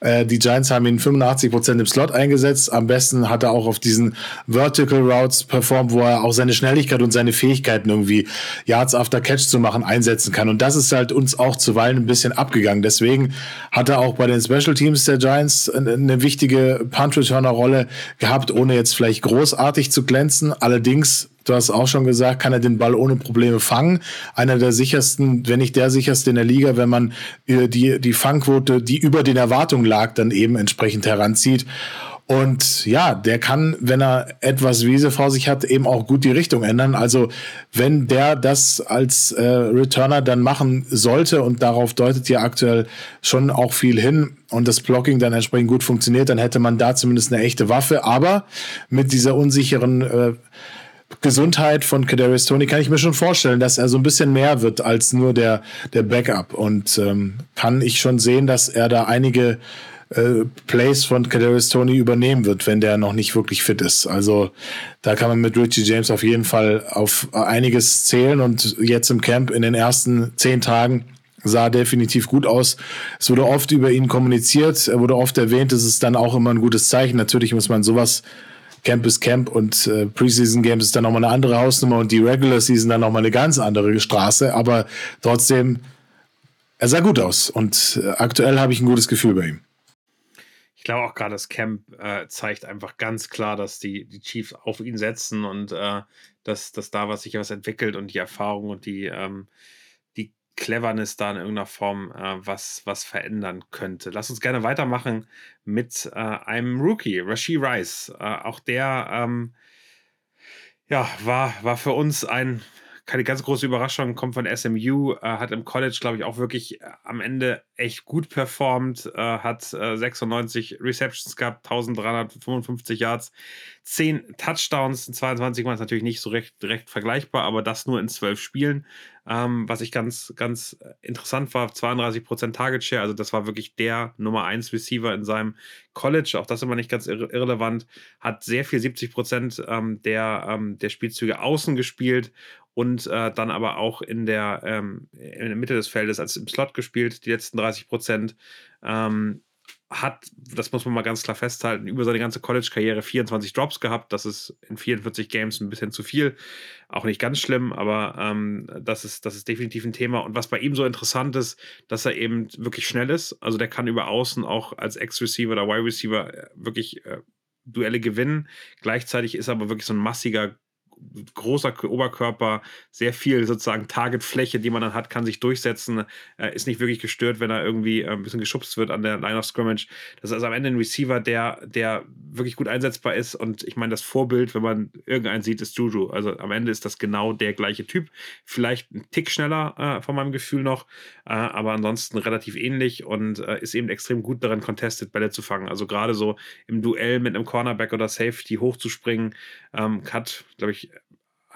Speaker 2: äh, die Giants haben ihn 85 Prozent im Slot eingesetzt. Am besten hat er auch auf diesen Vertical Routes performt, wo er auch seine Schnelligkeit und seine Fähigkeiten irgendwie Yards after Catch zu machen einsetzen kann. Und das ist halt uns auch zuweilen ein bisschen abgegangen. Deswegen hat er auch bei den Special Teams der Giants eine wichtige Punt-Returner-Rolle gehabt, ohne jetzt vielleicht großartig zu glänzen. Allerdings Du hast auch schon gesagt, kann er den Ball ohne Probleme fangen. Einer der sichersten, wenn nicht der sicherste in der Liga, wenn man äh, die, die Fangquote, die über den Erwartungen lag, dann eben entsprechend heranzieht. Und ja, der kann, wenn er etwas Wiese vor sich hat, eben auch gut die Richtung ändern. Also wenn der das als äh, Returner dann machen sollte und darauf deutet ja aktuell schon auch viel hin und das Blocking dann entsprechend gut funktioniert, dann hätte man da zumindest eine echte Waffe. Aber mit dieser unsicheren äh, Gesundheit von Kadarius Tony kann ich mir schon vorstellen, dass er so ein bisschen mehr wird als nur der, der Backup. Und ähm, kann ich schon sehen, dass er da einige äh, Plays von Kadarius Tony übernehmen wird, wenn der noch nicht wirklich fit ist. Also da kann man mit Richie James auf jeden Fall auf einiges zählen und jetzt im Camp in den ersten zehn Tagen sah definitiv gut aus. Es wurde oft über ihn kommuniziert, er wurde oft erwähnt, das ist dann auch immer ein gutes Zeichen. Natürlich muss man sowas Camp ist Camp und äh, Preseason Games ist dann nochmal eine andere Hausnummer und die Regular Season dann nochmal eine ganz andere Straße. Aber trotzdem, er sah gut aus und äh, aktuell habe ich ein gutes Gefühl bei ihm.
Speaker 1: Ich glaube auch gerade, das Camp äh, zeigt einfach ganz klar, dass die, die Chiefs auf ihn setzen und äh, dass, dass da was sich was entwickelt und die Erfahrung und die, ähm, Cleverness da in irgendeiner Form äh, was, was verändern könnte. Lass uns gerne weitermachen mit äh, einem Rookie, Rashi Rice. Äh, auch der ähm, ja, war, war für uns ein keine ganz große Überraschung, kommt von SMU, äh, hat im College, glaube ich, auch wirklich äh, am Ende echt gut performt, äh, hat 96 äh, Receptions gehabt, 1355 Yards, 10 Touchdowns, 22 waren es natürlich nicht so recht, recht vergleichbar, aber das nur in 12 Spielen. Ähm, was ich ganz, ganz interessant war, 32% Target Share, also das war wirklich der Nummer 1 Receiver in seinem College, auch das immer nicht ganz irre irrelevant, hat sehr viel 70% ähm, der, ähm, der Spielzüge außen gespielt und äh, dann aber auch in der, ähm, in der Mitte des Feldes als im Slot gespielt, die letzten 30%. Ähm, hat, das muss man mal ganz klar festhalten, über seine ganze College-Karriere 24 Drops gehabt. Das ist in 44 Games ein bisschen zu viel. Auch nicht ganz schlimm, aber ähm, das, ist, das ist definitiv ein Thema. Und was bei ihm so interessant ist, dass er eben wirklich schnell ist. Also der kann über Außen auch als Ex-Receiver oder Y-Receiver äh, wirklich äh, Duelle gewinnen. Gleichzeitig ist er aber wirklich so ein massiger großer Oberkörper, sehr viel sozusagen Targetfläche, die man dann hat, kann sich durchsetzen, äh, ist nicht wirklich gestört, wenn er irgendwie äh, ein bisschen geschubst wird an der Line of Scrimmage. Das ist also am Ende ein Receiver, der, der wirklich gut einsetzbar ist und ich meine, das Vorbild, wenn man irgendeinen sieht, ist Juju. Also am Ende ist das genau der gleiche Typ. Vielleicht ein Tick schneller äh, von meinem Gefühl noch, äh, aber ansonsten relativ ähnlich und äh, ist eben extrem gut darin, Contested Bälle zu fangen. Also gerade so im Duell mit einem Cornerback oder Safety hochzuspringen, ähm, hat, glaube ich,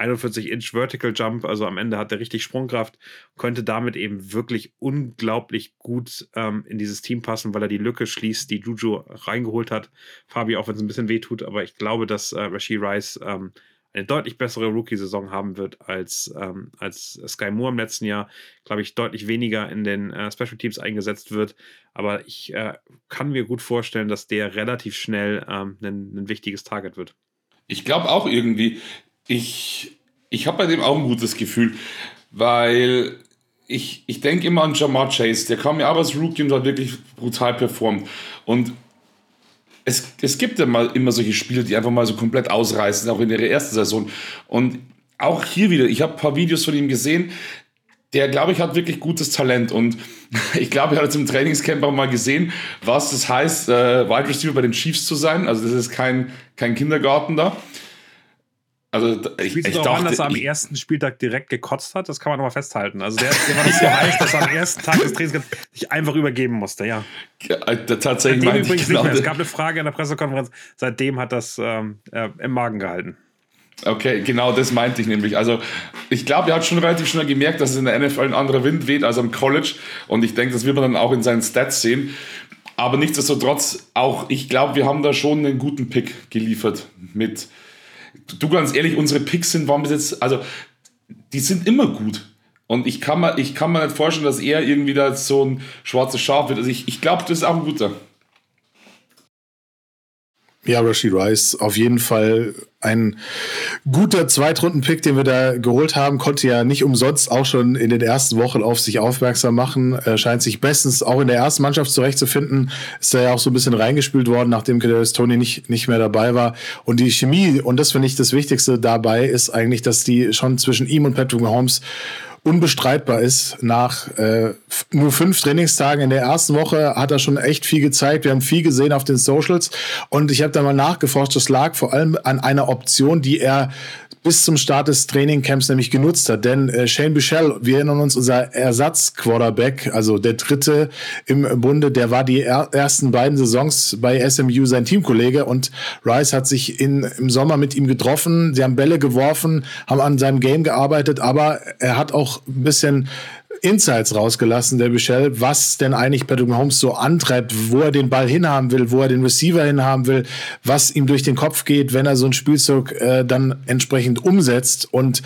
Speaker 1: 41-Inch Vertical Jump, also am Ende hat er richtig Sprungkraft, könnte damit eben wirklich unglaublich gut ähm, in dieses Team passen, weil er die Lücke schließt, die Juju reingeholt hat. Fabi, auch wenn es ein bisschen wehtut, aber ich glaube, dass äh, Rashid Rice ähm, eine deutlich bessere Rookie-Saison haben wird als, ähm, als Sky Moore im letzten Jahr. Glaube ich, deutlich weniger in den äh, Special Teams eingesetzt wird. Aber ich äh, kann mir gut vorstellen, dass der relativ schnell ähm, ein, ein wichtiges Target wird.
Speaker 3: Ich glaube auch irgendwie, ich, ich habe bei dem auch ein gutes Gefühl, weil ich, ich denke immer an Jamar Chase, der kam ja aber als Rookie und hat wirklich brutal performt. Und es, es gibt ja mal immer solche Spiele, die einfach mal so komplett ausreißen, auch in ihrer ersten Saison. Und auch hier wieder, ich habe ein paar Videos von ihm gesehen, der, glaube ich, hat wirklich gutes Talent. Und ich glaube, er hat jetzt im Trainingscamp auch mal gesehen, was das heißt, äh, Wide Receiver bei den Chiefs zu sein. Also das ist kein, kein Kindergarten da.
Speaker 1: Also ich, ich dachte, an, dass er am ersten Spieltag direkt gekotzt hat, das kann man nochmal festhalten. Also der, der war nicht so heiß, dass er am ersten Tag des Trainings sich einfach übergeben musste, ja. ja
Speaker 3: äh, tatsächlich seitdem
Speaker 1: übrigens genau nicht mehr. Es gab eine Frage in der Pressekonferenz, seitdem hat das ähm, äh, im Magen gehalten.
Speaker 3: Okay, genau das meinte ich nämlich. Also ich glaube, er hat schon relativ schnell gemerkt, dass es in der NFL ein anderer Wind weht als am College. Und ich denke, das wird man dann auch in seinen Stats sehen. Aber nichtsdestotrotz, auch ich glaube, wir haben da schon einen guten Pick geliefert mit du ganz ehrlich, unsere Picks sind, waren bis jetzt, also die sind immer gut. Und ich kann, mir, ich kann mir nicht vorstellen, dass er irgendwie da so ein schwarzes Schaf wird. Also ich, ich glaube, das ist auch ein guter.
Speaker 2: Ja, Rashid Rice, auf jeden Fall ein guter Zweitrunden-Pick, den wir da geholt haben, konnte ja nicht umsonst auch schon in den ersten Wochen auf sich aufmerksam machen. Er scheint sich bestens auch in der ersten Mannschaft zurechtzufinden. Ist da ja auch so ein bisschen reingespielt worden, nachdem Kadarius Tony nicht, nicht mehr dabei war. Und die Chemie, und das finde ich das Wichtigste dabei, ist eigentlich, dass die schon zwischen ihm und Patrick Mahomes unbestreitbar ist. Nach äh, nur fünf Trainingstagen in der ersten Woche hat er schon echt viel gezeigt. Wir haben viel gesehen auf den Socials und ich habe da mal nachgeforscht. Das lag vor allem an einer Option, die er bis zum Start des Trainingcamps nämlich genutzt hat. Denn äh, Shane Bichelle, wir erinnern uns, unser Ersatz-Quarterback, also der dritte im Bunde, der war die er ersten beiden Saisons bei SMU sein Teamkollege und Rice hat sich in, im Sommer mit ihm getroffen. Sie haben Bälle geworfen, haben an seinem Game gearbeitet, aber er hat auch ein bisschen Insights rausgelassen, der Michel, was denn eigentlich Patrick Mahomes so antreibt, wo er den Ball hinhaben will, wo er den Receiver hinhaben will, was ihm durch den Kopf geht, wenn er so ein Spielzug äh, dann entsprechend umsetzt. Und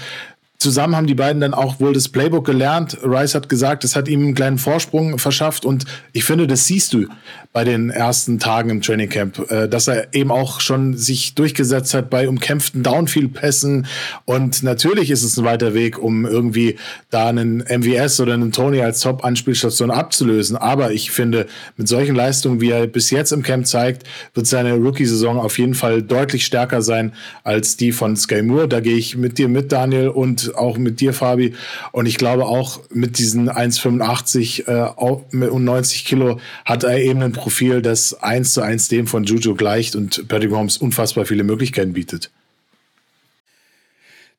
Speaker 2: zusammen haben die beiden dann auch wohl das Playbook gelernt. Rice hat gesagt, es hat ihm einen kleinen Vorsprung verschafft und ich finde, das siehst du bei den ersten Tagen im Trainingcamp, äh, dass er eben auch schon sich durchgesetzt hat bei umkämpften Downfield-Pässen. Und natürlich ist es ein weiter Weg, um irgendwie da einen MVS oder einen Tony als Top-Anspielstation abzulösen. Aber ich finde, mit solchen Leistungen, wie er bis jetzt im Camp zeigt, wird seine Rookie-Saison auf jeden Fall deutlich stärker sein als die von Sky Moore. Da gehe ich mit dir mit, Daniel, und auch mit dir, Fabi. Und ich glaube auch mit diesen 1,85 äh, und 90 Kilo hat er eben einen Profil, das eins zu eins dem von Juju gleicht und Patrick Mahomes unfassbar viele Möglichkeiten bietet.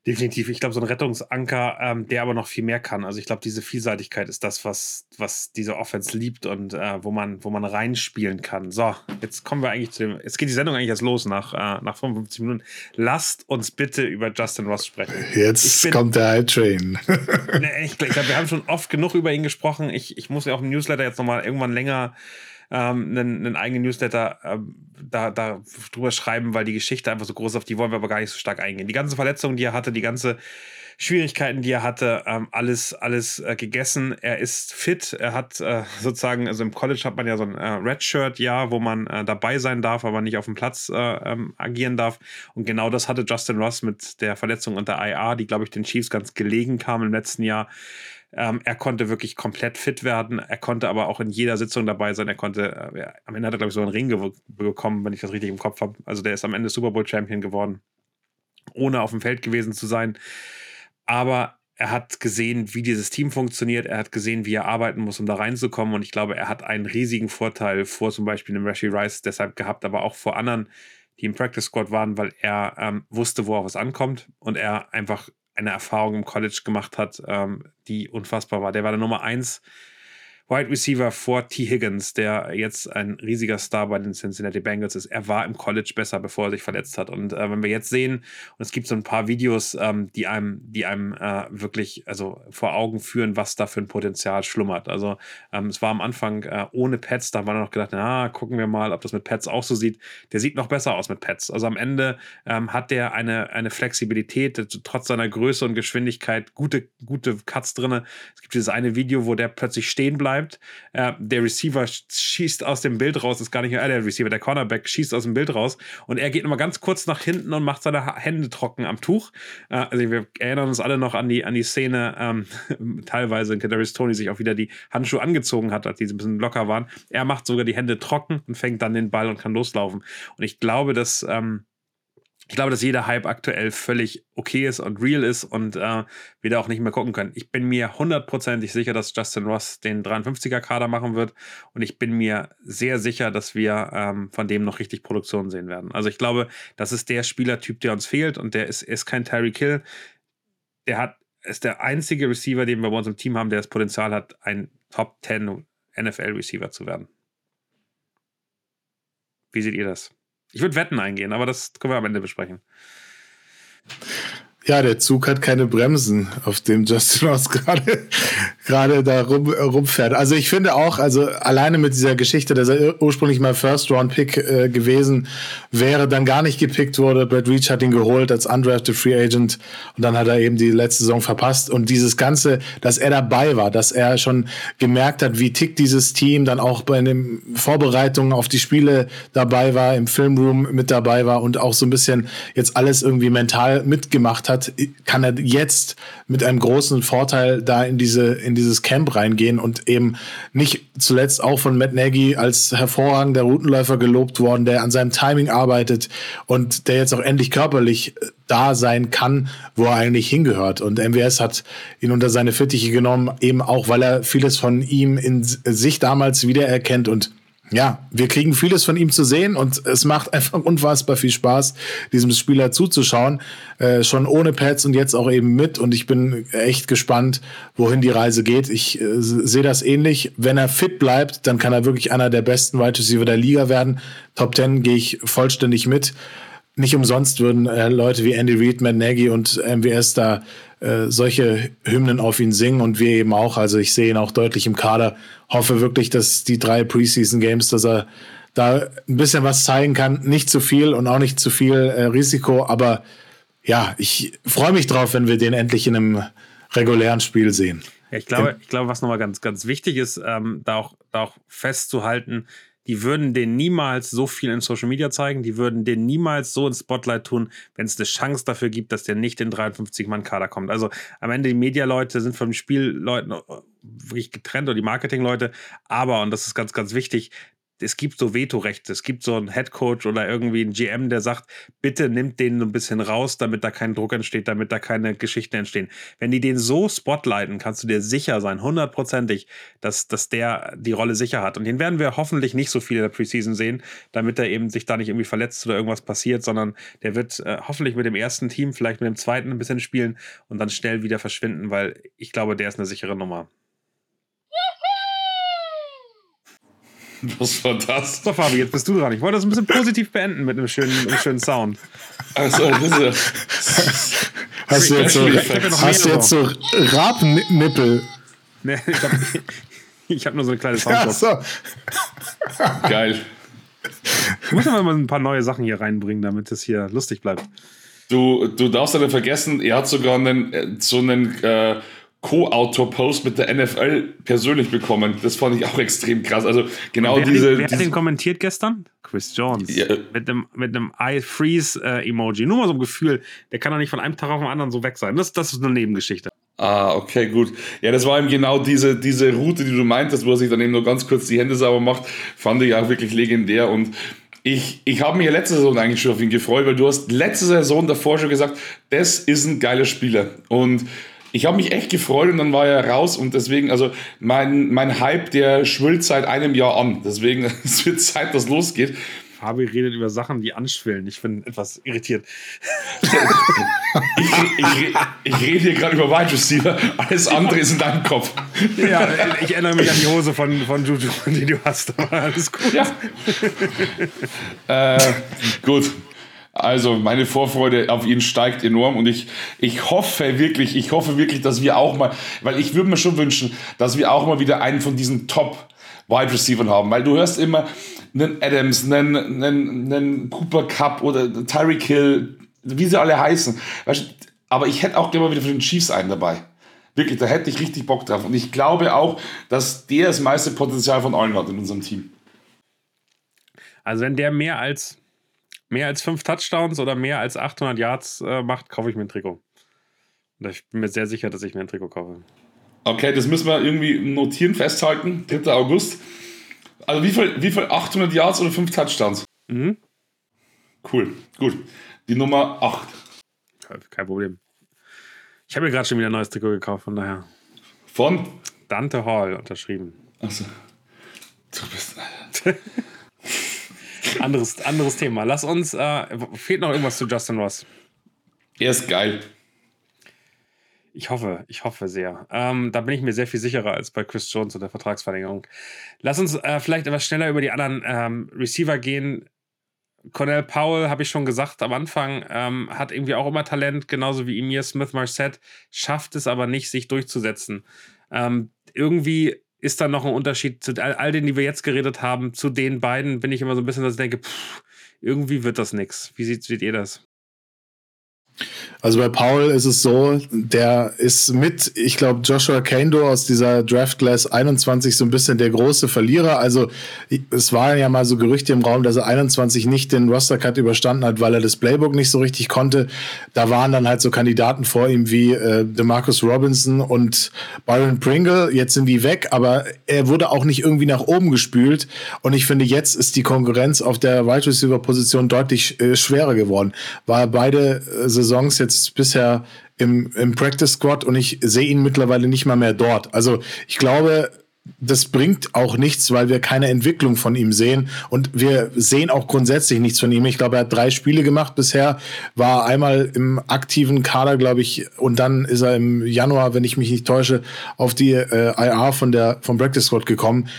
Speaker 1: Definitiv. Ich glaube, so ein Rettungsanker, ähm, der aber noch viel mehr kann. Also ich glaube, diese Vielseitigkeit ist das, was, was diese Offense liebt und äh, wo, man, wo man reinspielen kann. So, jetzt kommen wir eigentlich zu dem. Jetzt geht die Sendung eigentlich erst los nach, äh, nach 55 Minuten. Lasst uns bitte über Justin Ross sprechen.
Speaker 2: Jetzt bin, kommt der High Train.
Speaker 1: ne, ich, ich glaube, wir haben schon oft genug über ihn gesprochen. Ich, ich muss ja auch im Newsletter jetzt nochmal irgendwann länger ähm, einen, einen, eigenen Newsletter ähm, da, da schreiben, weil die Geschichte einfach so groß ist, auf die wollen wir aber gar nicht so stark eingehen. Die ganze Verletzung, die er hatte, die ganze Schwierigkeiten, die er hatte, ähm, alles, alles äh, gegessen. Er ist fit. Er hat äh, sozusagen, also im College hat man ja so ein äh, Redshirt-Jahr, wo man äh, dabei sein darf, aber nicht auf dem Platz äh, ähm, agieren darf. Und genau das hatte Justin Ross mit der Verletzung unter IA, die, glaube ich, den Chiefs ganz gelegen kam im letzten Jahr. Ähm, er konnte wirklich komplett fit werden. Er konnte aber auch in jeder Sitzung dabei sein. Er konnte, äh, ja, am Ende hat er, glaube ich, so einen Ring bekommen, wenn ich das richtig im Kopf habe. Also der ist am Ende Super Bowl Champion geworden, ohne auf dem Feld gewesen zu sein. Aber er hat gesehen, wie dieses Team funktioniert. Er hat gesehen, wie er arbeiten muss, um da reinzukommen. Und ich glaube, er hat einen riesigen Vorteil vor zum Beispiel einem Rashi Rice deshalb gehabt, aber auch vor anderen, die im Practice Squad waren, weil er ähm, wusste, worauf es ankommt und er einfach eine Erfahrung im College gemacht hat, ähm, die unfassbar war. Der war der Nummer eins Wide Receiver vor T. Higgins, der jetzt ein riesiger Star bei den Cincinnati Bengals ist. Er war im College besser, bevor er sich verletzt hat. Und äh, wenn wir jetzt sehen, und es gibt so ein paar Videos, ähm, die einem, die einem äh, wirklich also vor Augen führen, was da für ein Potenzial schlummert. Also ähm, es war am Anfang äh, ohne Pets, da war noch gedacht, na, gucken wir mal, ob das mit Pets auch so sieht. Der sieht noch besser aus mit Pets. Also am Ende ähm, hat der eine, eine Flexibilität, trotz seiner Größe und Geschwindigkeit, gute, gute Cuts drin. Es gibt dieses eine Video, wo der plötzlich stehen bleibt bleibt. Äh, der Receiver schießt aus dem Bild raus, ist gar nicht mehr äh, der Receiver, der Cornerback schießt aus dem Bild raus und er geht nochmal ganz kurz nach hinten und macht seine Hände trocken am Tuch. Äh, also wir erinnern uns alle noch an die, an die Szene, ähm, teilweise in Kadarius Tony sich auch wieder die Handschuhe angezogen hat, als die ein bisschen locker waren. Er macht sogar die Hände trocken und fängt dann den Ball und kann loslaufen. Und ich glaube, dass ähm, ich glaube, dass jeder Hype aktuell völlig okay ist und real ist und äh, wir da auch nicht mehr gucken können. Ich bin mir hundertprozentig sicher, dass Justin Ross den 53er-Kader machen wird und ich bin mir sehr sicher, dass wir ähm, von dem noch richtig Produktion sehen werden. Also ich glaube, das ist der Spielertyp, der uns fehlt und der ist, ist kein Terry Kill. Der hat, ist der einzige Receiver, den wir bei uns im Team haben, der das Potenzial hat, ein Top 10 NFL-Receiver zu werden. Wie seht ihr das? Ich würde Wetten eingehen, aber das können wir am Ende besprechen.
Speaker 2: Ja, der Zug hat keine Bremsen, auf dem Justin Ross gerade gerade da rum, rumfährt. Also ich finde auch, also alleine mit dieser Geschichte, dass er ursprünglich mal First Round Pick äh, gewesen wäre, dann gar nicht gepickt wurde. Brad Reach hat ihn geholt als undrafted Free Agent und dann hat er eben die letzte Saison verpasst und dieses ganze, dass er dabei war, dass er schon gemerkt hat, wie tickt dieses Team, dann auch bei den Vorbereitungen auf die Spiele dabei war, im Filmroom mit dabei war und auch so ein bisschen jetzt alles irgendwie mental mitgemacht hat hat, kann er jetzt mit einem großen Vorteil da in diese in dieses Camp reingehen und eben nicht zuletzt auch von Matt Nagy als hervorragender Routenläufer gelobt worden, der an seinem Timing arbeitet und der jetzt auch endlich körperlich äh, da sein kann, wo er eigentlich hingehört. Und MWS hat ihn unter seine Fittiche genommen, eben auch, weil er vieles von ihm in sich damals wiedererkennt und ja, wir kriegen vieles von ihm zu sehen und es macht einfach unfassbar viel Spaß, diesem Spieler zuzuschauen. Äh, schon ohne Pads und jetzt auch eben mit. Und ich bin echt gespannt, wohin die Reise geht. Ich äh, sehe das ähnlich. Wenn er fit bleibt, dann kann er wirklich einer der besten Wide Receiver der Liga werden. Top 10 gehe ich vollständig mit. Nicht umsonst würden äh, Leute wie Andy Reid, Matt Nagy und MWS da äh, solche Hymnen auf ihn singen und wir eben auch. Also ich sehe ihn auch deutlich im Kader. Hoffe wirklich, dass die drei Preseason Games, dass er da ein bisschen was zeigen kann. Nicht zu viel und auch nicht zu viel äh, Risiko, aber ja, ich freue mich drauf, wenn wir den endlich in einem regulären Spiel sehen.
Speaker 1: Ja, ich glaube, ich glaube, was nochmal ganz, ganz wichtig ist, ähm, da, auch, da auch festzuhalten, die würden den niemals so viel in Social Media zeigen, die würden den niemals so ins Spotlight tun, wenn es eine Chance dafür gibt, dass der nicht in 53-Mann-Kader kommt. Also am Ende die Medialeute sind von den Spielleuten wirklich getrennt oder die Marketingleute, aber, und das ist ganz, ganz wichtig, es gibt so Vetorechte. Es gibt so einen Headcoach oder irgendwie einen GM, der sagt, bitte nimmt den ein bisschen raus, damit da kein Druck entsteht, damit da keine Geschichten entstehen. Wenn die den so spotlighten, kannst du dir sicher sein, hundertprozentig, dass, dass der die Rolle sicher hat. Und den werden wir hoffentlich nicht so viel in der Preseason sehen, damit er eben sich da nicht irgendwie verletzt oder irgendwas passiert, sondern der wird äh, hoffentlich mit dem ersten Team, vielleicht mit dem zweiten ein bisschen spielen und dann schnell wieder verschwinden, weil ich glaube, der ist eine sichere Nummer.
Speaker 3: Was war das?
Speaker 1: So, Fabi, jetzt bist du dran. Ich wollte das ein bisschen positiv beenden mit einem schönen, einem schönen Sound.
Speaker 3: Also, das
Speaker 2: Hast du jetzt so, hast du jetzt so Rabennippel?
Speaker 1: Nee, ich habe hab nur so eine kleine Soundbox. Ja,
Speaker 3: so. Geil.
Speaker 1: Ich muss aber mal ein paar neue Sachen hier reinbringen, damit es hier lustig bleibt.
Speaker 3: Du, du darfst aber vergessen, er hat sogar einen, äh, so einen äh, Co-Autor-Post mit der NFL persönlich bekommen. Das fand ich auch extrem krass. Also genau
Speaker 1: wer
Speaker 3: diese.
Speaker 1: Hat den, wer hat den kommentiert gestern? Chris Jones. Ja. Mit einem, mit einem Eye-Freeze-Emoji. Äh, Nur mal so ein Gefühl, der kann doch nicht von einem Tag auf den anderen so weg sein. Das, das ist eine Nebengeschichte.
Speaker 3: Ah, okay, gut. Ja, das war eben genau diese, diese Route, die du meintest, wo er sich dann eben nur ganz kurz die Hände sauber macht. Fand ich auch wirklich legendär. Und ich, ich habe mich ja letzte Saison eigentlich schon auf ihn gefreut, weil du hast letzte Saison davor schon gesagt, das ist ein geiler Spieler. Und ich habe mich echt gefreut und dann war er raus und deswegen, also mein, mein Hype, der schwillt seit einem Jahr an. Deswegen, es wird Zeit, dass losgeht.
Speaker 1: Fabi redet über Sachen, die anschwillen. Ich bin etwas irritiert.
Speaker 3: ich, ich, ich, rede hier gerade über Wide Receiver. Alles andere ist in deinem Kopf.
Speaker 1: Ja, ich erinnere mich an die Hose von, von Juju, die du hast. Aber alles gut.
Speaker 3: Ja. äh, gut. Also meine Vorfreude auf ihn steigt enorm und ich, ich hoffe wirklich, ich hoffe wirklich, dass wir auch mal, weil ich würde mir schon wünschen, dass wir auch mal wieder einen von diesen Top Wide Receivers haben, weil du hörst immer einen Adams, einen, einen, einen Cooper Cup oder Tyreek Hill, wie sie alle heißen. Aber ich hätte auch gerne mal wieder für den Chiefs einen dabei. Wirklich, da hätte ich richtig Bock drauf. Und ich glaube auch, dass der das meiste Potenzial von allen hat in unserem Team.
Speaker 1: Also wenn der mehr als mehr als fünf Touchdowns oder mehr als 800 Yards äh, macht, kaufe ich mir ein Trikot. Und ich bin mir sehr sicher, dass ich mir ein Trikot kaufe.
Speaker 3: Okay, das müssen wir irgendwie notieren, festhalten. 3. August. Also wie viel, wie viel 800 Yards oder 5 Touchdowns?
Speaker 1: Mhm.
Speaker 3: Cool, gut. Die Nummer 8.
Speaker 1: Kein Problem. Ich habe mir gerade schon wieder ein neues Trikot gekauft, von daher.
Speaker 3: Von?
Speaker 1: Dante Hall unterschrieben.
Speaker 3: Achso. Du bist.
Speaker 1: anderes, anderes Thema. Lass uns. Äh, fehlt noch irgendwas zu Justin Ross?
Speaker 3: Er ist geil.
Speaker 1: Ich hoffe, ich hoffe sehr. Ähm, da bin ich mir sehr viel sicherer als bei Chris Jones und der Vertragsverlängerung. Lass uns äh, vielleicht etwas schneller über die anderen ähm, Receiver gehen. Cornell Powell, habe ich schon gesagt am Anfang, ähm, hat irgendwie auch immer Talent, genauso wie Emir Smith Marset, schafft es aber nicht, sich durchzusetzen. Ähm, irgendwie ist da noch ein Unterschied zu all, all denen, die wir jetzt geredet haben, zu den beiden bin ich immer so ein bisschen, dass ich denke, pff, irgendwie wird das nichts. Wie seht, seht ihr das?
Speaker 2: Also bei Paul ist es so, der ist mit, ich glaube, Joshua Kando aus dieser Draft Class 21 so ein bisschen der große Verlierer. Also es waren ja mal so Gerüchte im Raum, dass er 21 nicht den Roster Cut überstanden hat, weil er das Playbook nicht so richtig konnte. Da waren dann halt so Kandidaten vor ihm wie äh, DeMarcus Robinson und Byron Pringle. Jetzt sind die weg, aber er wurde auch nicht irgendwie nach oben gespült. Und ich finde, jetzt ist die Konkurrenz auf der Wide Receiver Position deutlich äh, schwerer geworden. War beide äh, Saisons jetzt bisher im, im Practice Squad und ich sehe ihn mittlerweile nicht mal mehr dort. Also ich glaube, das bringt auch nichts, weil wir keine Entwicklung von ihm sehen. Und wir sehen auch grundsätzlich nichts von ihm. Ich glaube, er hat drei Spiele gemacht bisher, war einmal im aktiven Kader, glaube ich, und dann ist er im Januar, wenn ich mich nicht täusche, auf die äh, IR von der, vom Practice Squad gekommen.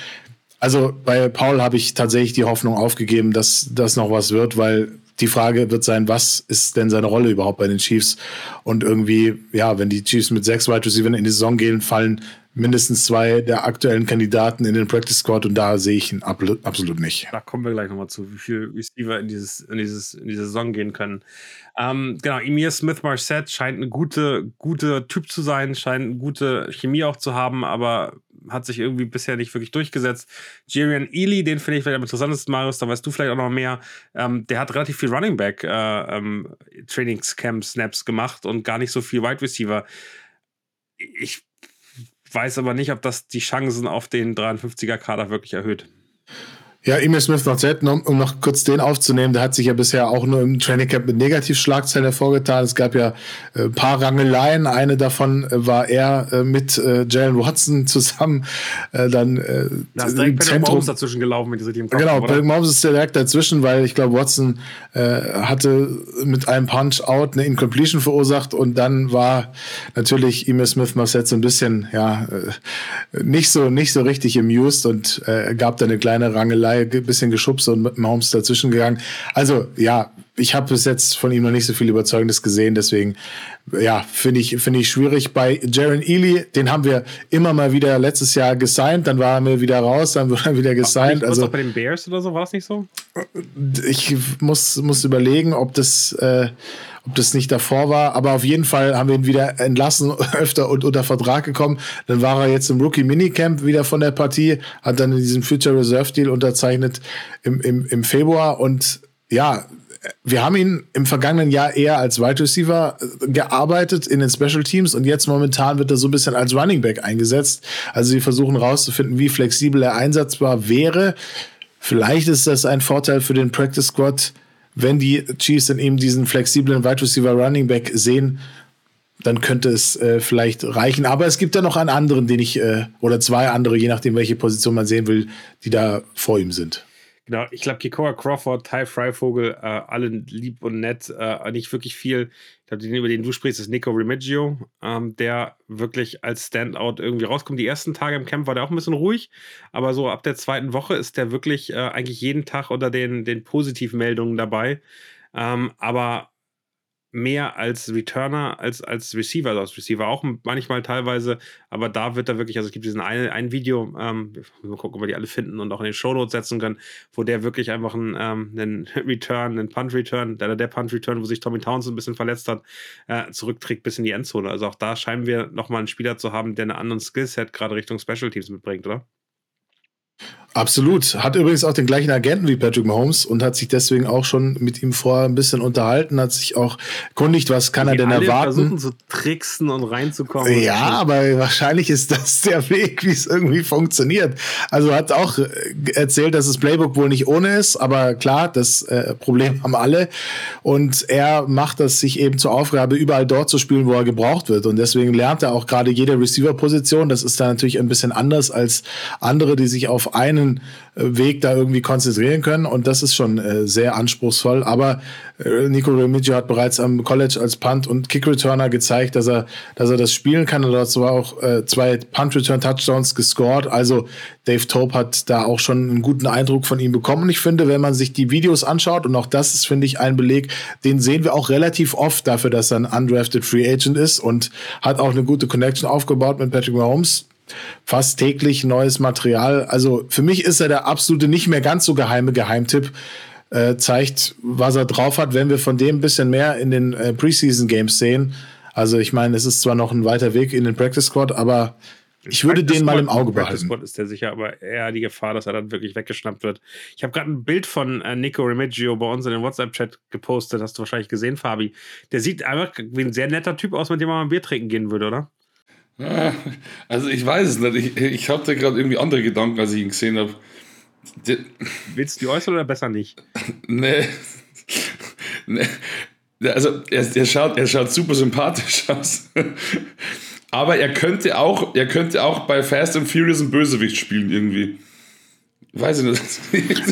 Speaker 2: Also bei Paul habe ich tatsächlich die Hoffnung aufgegeben, dass das noch was wird, weil die Frage wird sein, was ist denn seine Rolle überhaupt bei den Chiefs? Und irgendwie, ja, wenn die Chiefs mit sechs Wide Receivers in die Saison gehen, fallen mindestens zwei der aktuellen Kandidaten in den Practice Squad und da sehe ich ihn absolut nicht.
Speaker 1: Da kommen wir gleich nochmal zu, wie viele Receiver in, dieses, in, dieses, in diese Saison gehen können. Ähm, genau, Emir Smith Marset scheint ein gute, guter Typ zu sein, scheint eine gute Chemie auch zu haben, aber hat sich irgendwie bisher nicht wirklich durchgesetzt. Jerian Ely, den finde ich vielleicht am interessantesten, Marius, da weißt du vielleicht auch noch mehr. Ähm, der hat relativ viel Running Back äh, ähm, Trainingscamp Snaps gemacht und gar nicht so viel Wide Receiver. Ich weiß aber nicht, ob das die Chancen auf den 53er Kader wirklich erhöht.
Speaker 2: Ja, Emil Smith noch selten, um, um, noch kurz den aufzunehmen, der hat sich ja bisher auch nur im Training Camp mit Negativschlagzeilen hervorgetan. Es gab ja äh, ein paar Rangeleien. Eine davon äh, war er äh, mit äh, Jalen Watson zusammen. Äh, dann äh,
Speaker 1: da ist direkt Patrick Mahomes dazwischen gelaufen, wenn ich richtig im
Speaker 2: Kopf Genau, Patrick Mahomes ist direkt dazwischen, weil ich glaube, Watson äh, hatte mit einem Punch-Out eine Incompletion verursacht und dann war natürlich Emil Smith Marset so ein bisschen, ja, nicht so, nicht so richtig amused und gab da eine kleine Rangelei ein bisschen geschubst und mit Mahomes dazwischen gegangen. Also ja, ich habe bis jetzt von ihm noch nicht so viel Überzeugendes gesehen, deswegen ja, finde ich, finde ich schwierig. Bei Jaron Ely, den haben wir immer mal wieder letztes Jahr gesigned, dann war er wieder raus, dann wurde er wieder gesigned.
Speaker 1: Also auch bei den Bears oder so, war es nicht so?
Speaker 2: Ich muss, muss überlegen, ob das, äh, ob das nicht davor war, aber auf jeden Fall haben wir ihn wieder entlassen, öfter und unter Vertrag gekommen. Dann war er jetzt im Rookie Minicamp wieder von der Partie, hat dann in diesem Future Reserve Deal unterzeichnet im, im, im Februar und ja, wir haben ihn im vergangenen Jahr eher als Wide Receiver äh, gearbeitet in den Special Teams und jetzt momentan wird er so ein bisschen als Running Back eingesetzt. Also sie versuchen rauszufinden, wie flexibel er einsatzbar wäre. Vielleicht ist das ein Vorteil für den Practice Squad, wenn die Chiefs in ihm diesen flexiblen Wide Receiver Running Back sehen, dann könnte es äh, vielleicht reichen. Aber es gibt da noch einen anderen, den ich, äh, oder zwei andere, je nachdem, welche Position man sehen will, die da vor ihm sind.
Speaker 1: Genau, ich glaube, Kikoa Crawford, Ty Freivogel, äh, alle lieb und nett, äh, nicht wirklich viel. Ich glaube, den, über den du sprichst, ist Nico Remigio, ähm, der wirklich als Standout irgendwie rauskommt. Die ersten Tage im Camp war der auch ein bisschen ruhig, aber so ab der zweiten Woche ist der wirklich äh, eigentlich jeden Tag unter den, den Positivmeldungen dabei. Ähm, aber mehr als Returner als als Receiver, also als Receiver auch manchmal teilweise, aber da wird er wirklich, also es gibt diesen einen, ein Video, ähm, mal gucken, ob wir die alle finden und auch in den Shownotes setzen können, wo der wirklich einfach einen, ähm, einen Return, einen Punt-Return, der, der Punt-Return, wo sich Tommy Townsend ein bisschen verletzt hat, äh, zurückträgt bis in die Endzone. Also auch da scheinen wir nochmal einen Spieler zu haben, der einen anderen Skillset gerade Richtung Special Teams mitbringt, oder?
Speaker 2: Absolut. Hat übrigens auch den gleichen Agenten wie Patrick Mahomes und hat sich deswegen auch schon mit ihm vorher ein bisschen unterhalten, hat sich auch kundigt, was kann er denn alle erwarten.
Speaker 1: versuchen zu tricksen und reinzukommen.
Speaker 2: Ja, aber wahrscheinlich ist das der Weg, wie es irgendwie funktioniert. Also hat auch äh, erzählt, dass das Playbook wohl nicht ohne ist, aber klar, das äh, Problem haben alle. Und er macht das sich eben zur Aufgabe, überall dort zu spielen, wo er gebraucht wird. Und deswegen lernt er auch gerade jede Receiver-Position. Das ist da natürlich ein bisschen anders als andere, die sich auf einen einen äh, Weg da irgendwie konzentrieren können. Und das ist schon äh, sehr anspruchsvoll. Aber äh, Nico Remigio hat bereits am College als Punt- und Kick-Returner gezeigt, dass er, dass er das spielen kann. Und dazu war auch äh, zwei Punt-Return-Touchdowns gescored. Also Dave Tope hat da auch schon einen guten Eindruck von ihm bekommen. Und ich finde, wenn man sich die Videos anschaut, und auch das ist, finde ich, ein Beleg, den sehen wir auch relativ oft dafür, dass er ein undrafted Free Agent ist und hat auch eine gute Connection aufgebaut mit Patrick Mahomes fast täglich neues Material. Also für mich ist er der absolute nicht mehr ganz so geheime Geheimtipp. Äh, zeigt, was er drauf hat, wenn wir von dem ein bisschen mehr in den äh, Preseason Games sehen. Also ich meine, es ist zwar noch ein weiter Weg in den Practice Squad, aber ich würde den mal im Auge behalten. Squad
Speaker 1: ist der sicher, aber eher die Gefahr, dass er dann wirklich weggeschnappt wird. Ich habe gerade ein Bild von äh, Nico Remigio bei uns in den WhatsApp-Chat gepostet, hast du wahrscheinlich gesehen, Fabi. Der sieht einfach wie ein sehr netter Typ aus, mit dem man mal ein Bier trinken gehen würde, oder?
Speaker 3: Also ich weiß es nicht. Ich, ich hatte gerade irgendwie andere Gedanken, als ich ihn gesehen habe.
Speaker 1: Willst du die äußern oder besser nicht?
Speaker 3: nee. nee. Also er, er, schaut, er schaut super sympathisch aus. Aber er könnte auch, er könnte auch bei Fast and Furious ein Bösewicht spielen irgendwie. Weiß ich nicht.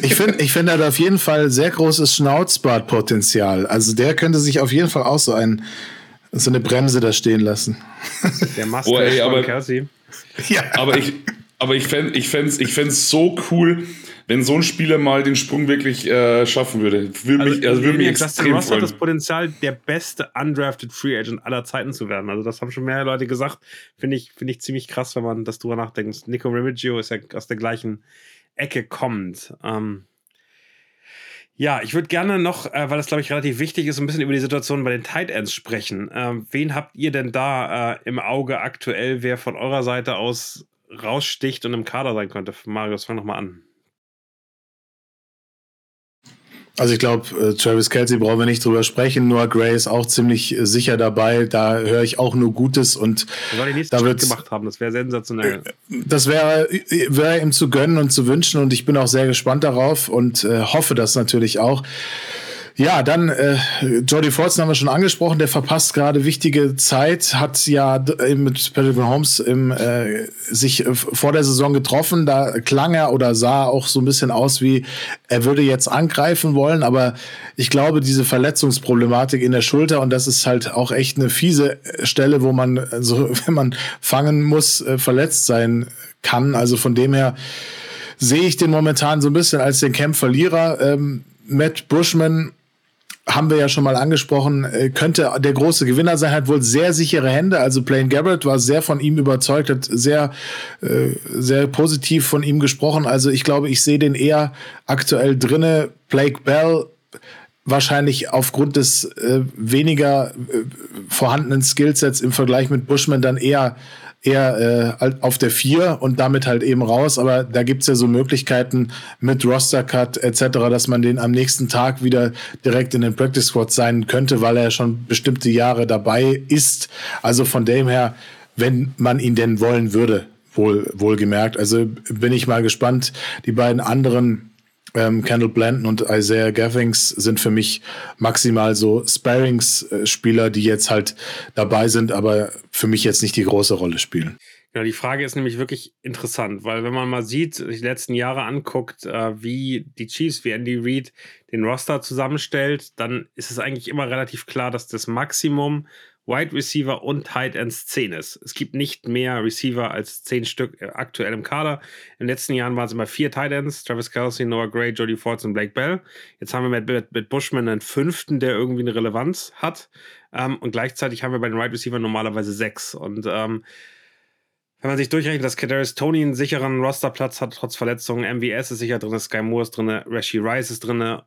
Speaker 2: ich finde, ich find, er hat auf jeden Fall sehr großes Schnauzbartpotenzial. Also der könnte sich auf jeden Fall auch so ein so eine Bremse da stehen lassen.
Speaker 1: Der Master oh, ey,
Speaker 3: aber, Kelsey. Ja. Aber ich, aber ich fände ich fänd's, ich fänd's so cool, wenn so ein Spieler mal den Sprung wirklich äh, schaffen würde. Würde also, mich, also würde mich extrem
Speaker 1: Ross freuen. hat das Potenzial, der beste undrafted Free Agent aller Zeiten zu werden. Also das haben schon mehrere Leute gesagt. Finde ich, find ich ziemlich krass, wenn man das drüber nachdenkt. Nico Remigio ist ja aus der gleichen Ecke kommend. Ähm, ja, ich würde gerne noch, äh, weil das glaube ich relativ wichtig ist, ein bisschen über die Situation bei den Tight Ends sprechen. Ähm, wen habt ihr denn da äh, im Auge aktuell, wer von eurer Seite aus raussticht und im Kader sein könnte? Marius, fang noch mal an.
Speaker 2: Also ich glaube, äh, Travis Kelsey brauchen wir nicht drüber sprechen. Noah Gray ist auch ziemlich äh, sicher dabei. Da höre ich auch nur Gutes und
Speaker 1: da wird gemacht haben. Das wäre sensationell.
Speaker 2: Das wäre wär ihm zu gönnen und zu wünschen und ich bin auch sehr gespannt darauf und äh, hoffe das natürlich auch. Ja, dann äh, Jody Fortson haben wir schon angesprochen, der verpasst gerade wichtige Zeit, hat ja mit Patrick Holmes im, äh, sich äh, vor der Saison getroffen. Da klang er oder sah auch so ein bisschen aus wie, er würde jetzt angreifen wollen, aber ich glaube, diese Verletzungsproblematik in der Schulter und das ist halt auch echt eine fiese Stelle, wo man, also, wenn man fangen muss, äh, verletzt sein kann. Also von dem her sehe ich den momentan so ein bisschen als den Camp-Verlierer. Ähm, Matt Bushman haben wir ja schon mal angesprochen, äh, könnte der große Gewinner sein, hat wohl sehr sichere Hände. Also Blaine Gabbard war sehr von ihm überzeugt, hat sehr, äh, sehr positiv von ihm gesprochen. Also ich glaube, ich sehe den eher aktuell drinne. Blake Bell wahrscheinlich aufgrund des äh, weniger äh, vorhandenen Skillsets im Vergleich mit Bushman dann eher eher äh, auf der 4 und damit halt eben raus. Aber da gibt's ja so Möglichkeiten mit Roster-Cut etc., dass man den am nächsten Tag wieder direkt in den Practice Squad sein könnte, weil er schon bestimmte Jahre dabei ist. Also von dem her, wenn man ihn denn wollen würde, wohl, wohlgemerkt. Also bin ich mal gespannt. Die beiden anderen ähm, Kendall Blanton und Isaiah Gathings sind für mich maximal so Sparings-Spieler, die jetzt halt dabei sind, aber für mich jetzt nicht die große Rolle spielen.
Speaker 1: Ja, die Frage ist nämlich wirklich interessant, weil wenn man mal sieht, die letzten Jahre anguckt, äh, wie die Chiefs, wie Andy Reid den Roster zusammenstellt, dann ist es eigentlich immer relativ klar, dass das Maximum Wide Receiver und Tight Ends 10 ist. Es gibt nicht mehr Receiver als 10 Stück aktuell im Kader. In den letzten Jahren waren es immer vier Tight Ends: Travis Kelsey, Noah Gray, Jody Fords und Blake Bell. Jetzt haben wir mit, mit, mit Bushman einen fünften, der irgendwie eine Relevanz hat. Ähm, und gleichzeitig haben wir bei den Wide Receiver normalerweise sechs. Und ähm, wenn man sich durchrechnet, dass Kadarius Tony einen sicheren Rosterplatz hat, trotz Verletzungen, MVS ist sicher drin, Sky Moore ist drin, Rashi Rice ist drin,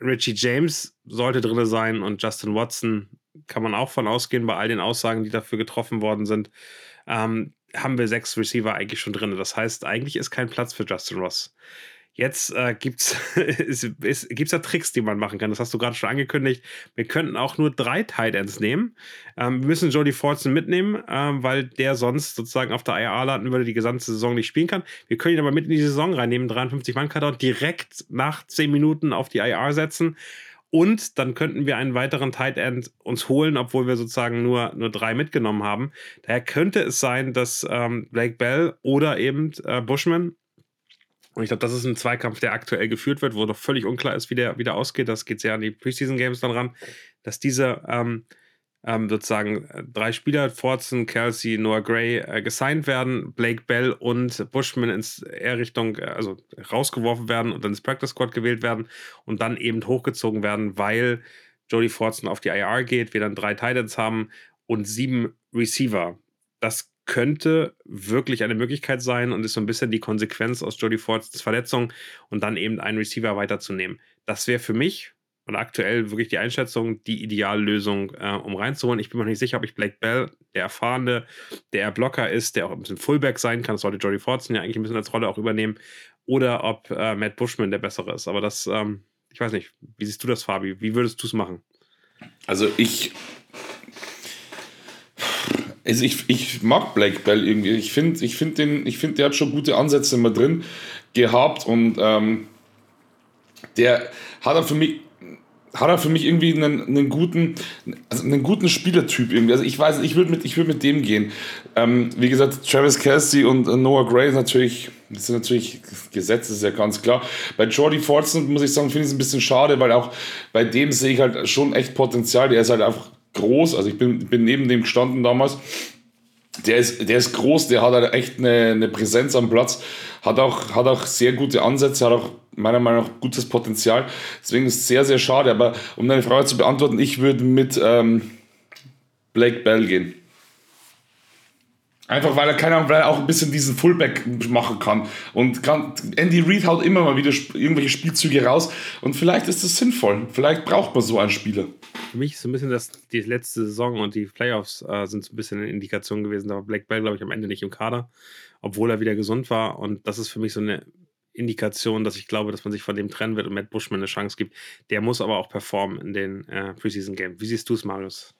Speaker 1: Richie James sollte drin sein und Justin Watson kann man auch von ausgehen, bei all den Aussagen, die dafür getroffen worden sind, ähm, haben wir sechs Receiver eigentlich schon drin. Das heißt, eigentlich ist kein Platz für Justin Ross. Jetzt äh, gibt es gibt's da Tricks, die man machen kann. Das hast du gerade schon angekündigt. Wir könnten auch nur drei Tight Ends nehmen. Ähm, wir müssen Jody Fortson mitnehmen, ähm, weil der sonst sozusagen auf der IR landen würde, die gesamte Saison nicht spielen kann. Wir können ihn aber mit in die Saison reinnehmen, 53 Mann Kader direkt nach 10 Minuten auf die IR setzen. Und dann könnten wir einen weiteren Tight End uns holen, obwohl wir sozusagen nur, nur drei mitgenommen haben. Daher könnte es sein, dass ähm, Blake Bell oder eben äh, Bushman, und ich glaube, das ist ein Zweikampf, der aktuell geführt wird, wo noch völlig unklar ist, wie der, wie der ausgeht. Das geht sehr an die Preseason Games dann ran, dass diese ähm, ähm, sozusagen äh, drei Spieler, Fortson, Kelsey, Noah Gray, äh, gesigned werden, Blake Bell und Bushman ins eher Richtung, äh, also rausgeworfen werden und dann ins Practice Squad gewählt werden und dann eben hochgezogen werden, weil Jody Fortson auf die IR geht, wir dann drei Titans haben und sieben Receiver. Das könnte wirklich eine Möglichkeit sein und ist so ein bisschen die Konsequenz aus Jody Fords Verletzung und dann eben einen Receiver weiterzunehmen. Das wäre für mich und aktuell wirklich die Einschätzung, die Ideallösung, äh, um reinzuholen. Ich bin mir nicht sicher, ob ich Blake Bell, der erfahrene, der Blocker ist, der auch ein bisschen Fullback sein kann, das sollte Jody Fortson ja eigentlich ein bisschen als Rolle auch übernehmen, oder ob äh, Matt Bushman der bessere ist. Aber das, ähm, ich weiß nicht, wie siehst du das, Fabi? Wie würdest du es machen?
Speaker 3: Also ich also ich, ich mag Blake Bell irgendwie. Ich finde, ich find find, der hat schon gute Ansätze immer drin gehabt und ähm, der hat er für mich hat er für mich irgendwie einen, einen guten also einen guten Spielertyp irgendwie. Also ich weiß, ich würde mit, würd mit dem gehen. Ähm, wie gesagt, Travis Kelsey und Noah Gray natürlich, das sind natürlich Gesetze, ist ja ganz klar. Bei Jordy Fortson muss ich sagen, finde ich es ein bisschen schade, weil auch bei dem sehe ich halt schon echt Potenzial. Der ist halt einfach groß. Also ich bin, bin neben dem gestanden damals. Der ist, der ist groß, der hat halt echt eine, eine Präsenz am Platz, hat auch, hat auch sehr gute Ansätze, hat auch meiner Meinung nach gutes Potenzial. Deswegen ist es sehr, sehr schade. Aber um deine Frage zu beantworten, ich würde mit ähm, Blake Bell gehen. Einfach weil er, keine Ahnung, weil er auch ein bisschen diesen Fullback machen kann. Und Andy Reid haut immer mal wieder irgendwelche Spielzüge raus. Und vielleicht ist das sinnvoll. Vielleicht braucht man so einen Spieler.
Speaker 1: Für mich ist so ein bisschen das, die letzte Saison und die Playoffs äh, sind so ein bisschen eine Indikation gewesen. Da war Black Bell, glaube ich, am Ende nicht im Kader, obwohl er wieder gesund war. Und das ist für mich so eine Indikation, dass ich glaube, dass man sich von dem trennen wird und Matt Bushman eine Chance gibt. Der muss aber auch performen in den äh, Preseason Games. Wie siehst du es, Marius?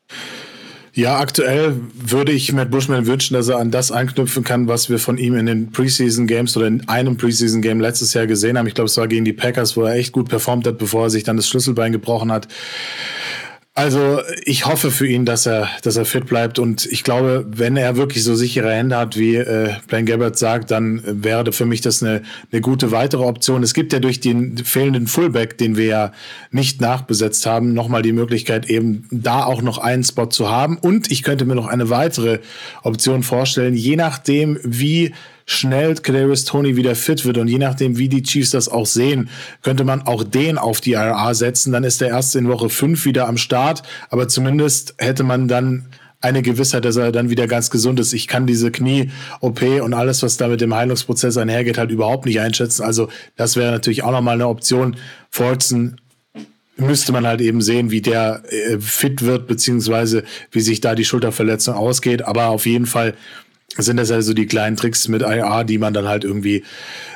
Speaker 2: Ja, aktuell würde ich Matt Bushman wünschen, dass er an das anknüpfen kann, was wir von ihm in den Preseason Games oder in einem Preseason Game letztes Jahr gesehen haben. Ich glaube, es war gegen die Packers, wo er echt gut performt hat, bevor er sich dann das Schlüsselbein gebrochen hat. Also ich hoffe für ihn, dass er, dass er fit bleibt und ich glaube, wenn er wirklich so sichere Hände hat, wie äh, Blaine Gabbard sagt, dann wäre für mich das eine, eine gute weitere Option. Es gibt ja durch den fehlenden Fullback, den wir ja nicht nachbesetzt haben, nochmal die Möglichkeit, eben da auch noch einen Spot zu haben. Und ich könnte mir noch eine weitere Option vorstellen, je nachdem, wie schnell Kadarius Tony wieder fit wird und je nachdem, wie die Chiefs das auch sehen, könnte man auch den auf die IRA setzen. Dann ist der erste in Woche fünf wieder am Start, aber zumindest hätte man dann eine Gewissheit, dass er dann wieder ganz gesund ist. Ich kann diese Knie-OP und alles, was da mit dem Heilungsprozess einhergeht, halt überhaupt nicht einschätzen. Also das wäre natürlich auch nochmal eine Option. Forzen müsste man halt eben sehen, wie der äh, fit wird, beziehungsweise wie sich da die Schulterverletzung ausgeht. Aber auf jeden Fall sind das also die kleinen Tricks mit IR, die man dann halt irgendwie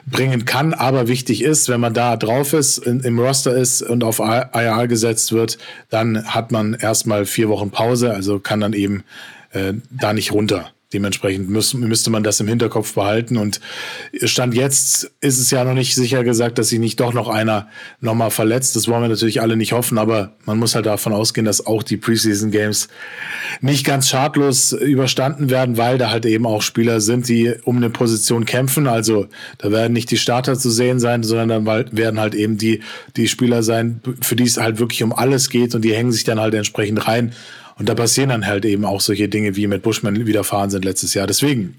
Speaker 2: bringen kann. Aber wichtig ist, wenn man da drauf ist, in, im Roster ist und auf IR gesetzt wird, dann hat man erstmal vier Wochen Pause, also kann dann eben äh, da nicht runter. Dementsprechend müß, müsste man das im Hinterkopf behalten. Und Stand jetzt ist es ja noch nicht sicher gesagt, dass sich nicht doch noch einer nochmal verletzt. Das wollen wir natürlich alle nicht hoffen, aber man muss halt davon ausgehen, dass auch die Preseason Games nicht ganz schadlos überstanden werden, weil da halt eben auch Spieler sind, die um eine Position kämpfen. Also da werden nicht die Starter zu sehen sein, sondern dann werden halt eben die, die Spieler sein, für die es halt wirklich um alles geht und die hängen sich dann halt entsprechend rein. Und da passieren dann halt eben auch solche Dinge, wie mit Bushman widerfahren sind letztes Jahr. Deswegen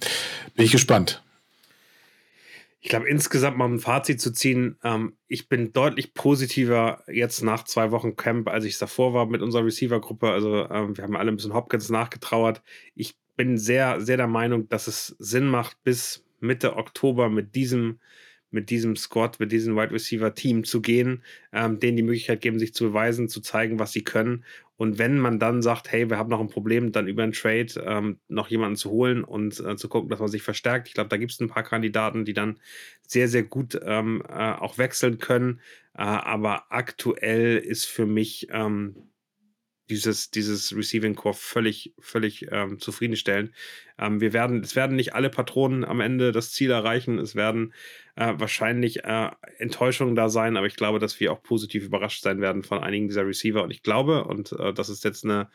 Speaker 2: bin ich gespannt.
Speaker 1: Ich glaube, insgesamt mal ein Fazit zu ziehen. Ähm, ich bin deutlich positiver jetzt nach zwei Wochen Camp, als ich es davor war mit unserer Receiver-Gruppe. Also, ähm, wir haben alle ein bisschen Hopkins nachgetrauert. Ich bin sehr, sehr der Meinung, dass es Sinn macht, bis Mitte Oktober mit diesem mit diesem Squad, mit diesem Wide Receiver Team zu gehen, ähm, denen die Möglichkeit geben, sich zu beweisen, zu zeigen, was sie können. Und wenn man dann sagt, hey, wir haben noch ein Problem, dann über einen Trade ähm, noch jemanden zu holen und äh, zu gucken, dass man sich verstärkt. Ich glaube, da gibt es ein paar Kandidaten, die dann sehr, sehr gut ähm, äh, auch wechseln können. Äh, aber aktuell ist für mich ähm, dieses, dieses Receiving Core völlig, völlig ähm, zufriedenstellend. Ähm, wir werden, es werden nicht alle Patronen am Ende das Ziel erreichen. Es werden äh, wahrscheinlich äh, Enttäuschungen da sein, aber ich glaube, dass wir auch positiv überrascht sein werden von einigen dieser Receiver. Und ich glaube, und äh, das ist jetzt eine,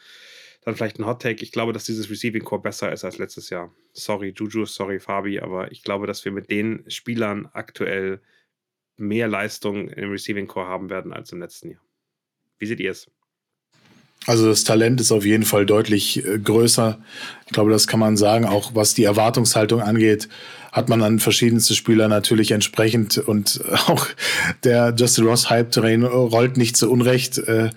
Speaker 1: dann vielleicht ein Hot Take, ich glaube, dass dieses Receiving Core besser ist als letztes Jahr. Sorry, Juju, sorry, Fabi, aber ich glaube, dass wir mit den Spielern aktuell mehr Leistung im Receiving Core haben werden als im letzten Jahr. Wie seht ihr es?
Speaker 2: Also das Talent ist auf jeden Fall deutlich äh, größer. Ich glaube, das kann man sagen, auch was die Erwartungshaltung angeht hat man an verschiedenste Spieler natürlich entsprechend und auch der Justin Ross Hype Train rollt nicht zu Unrecht äh,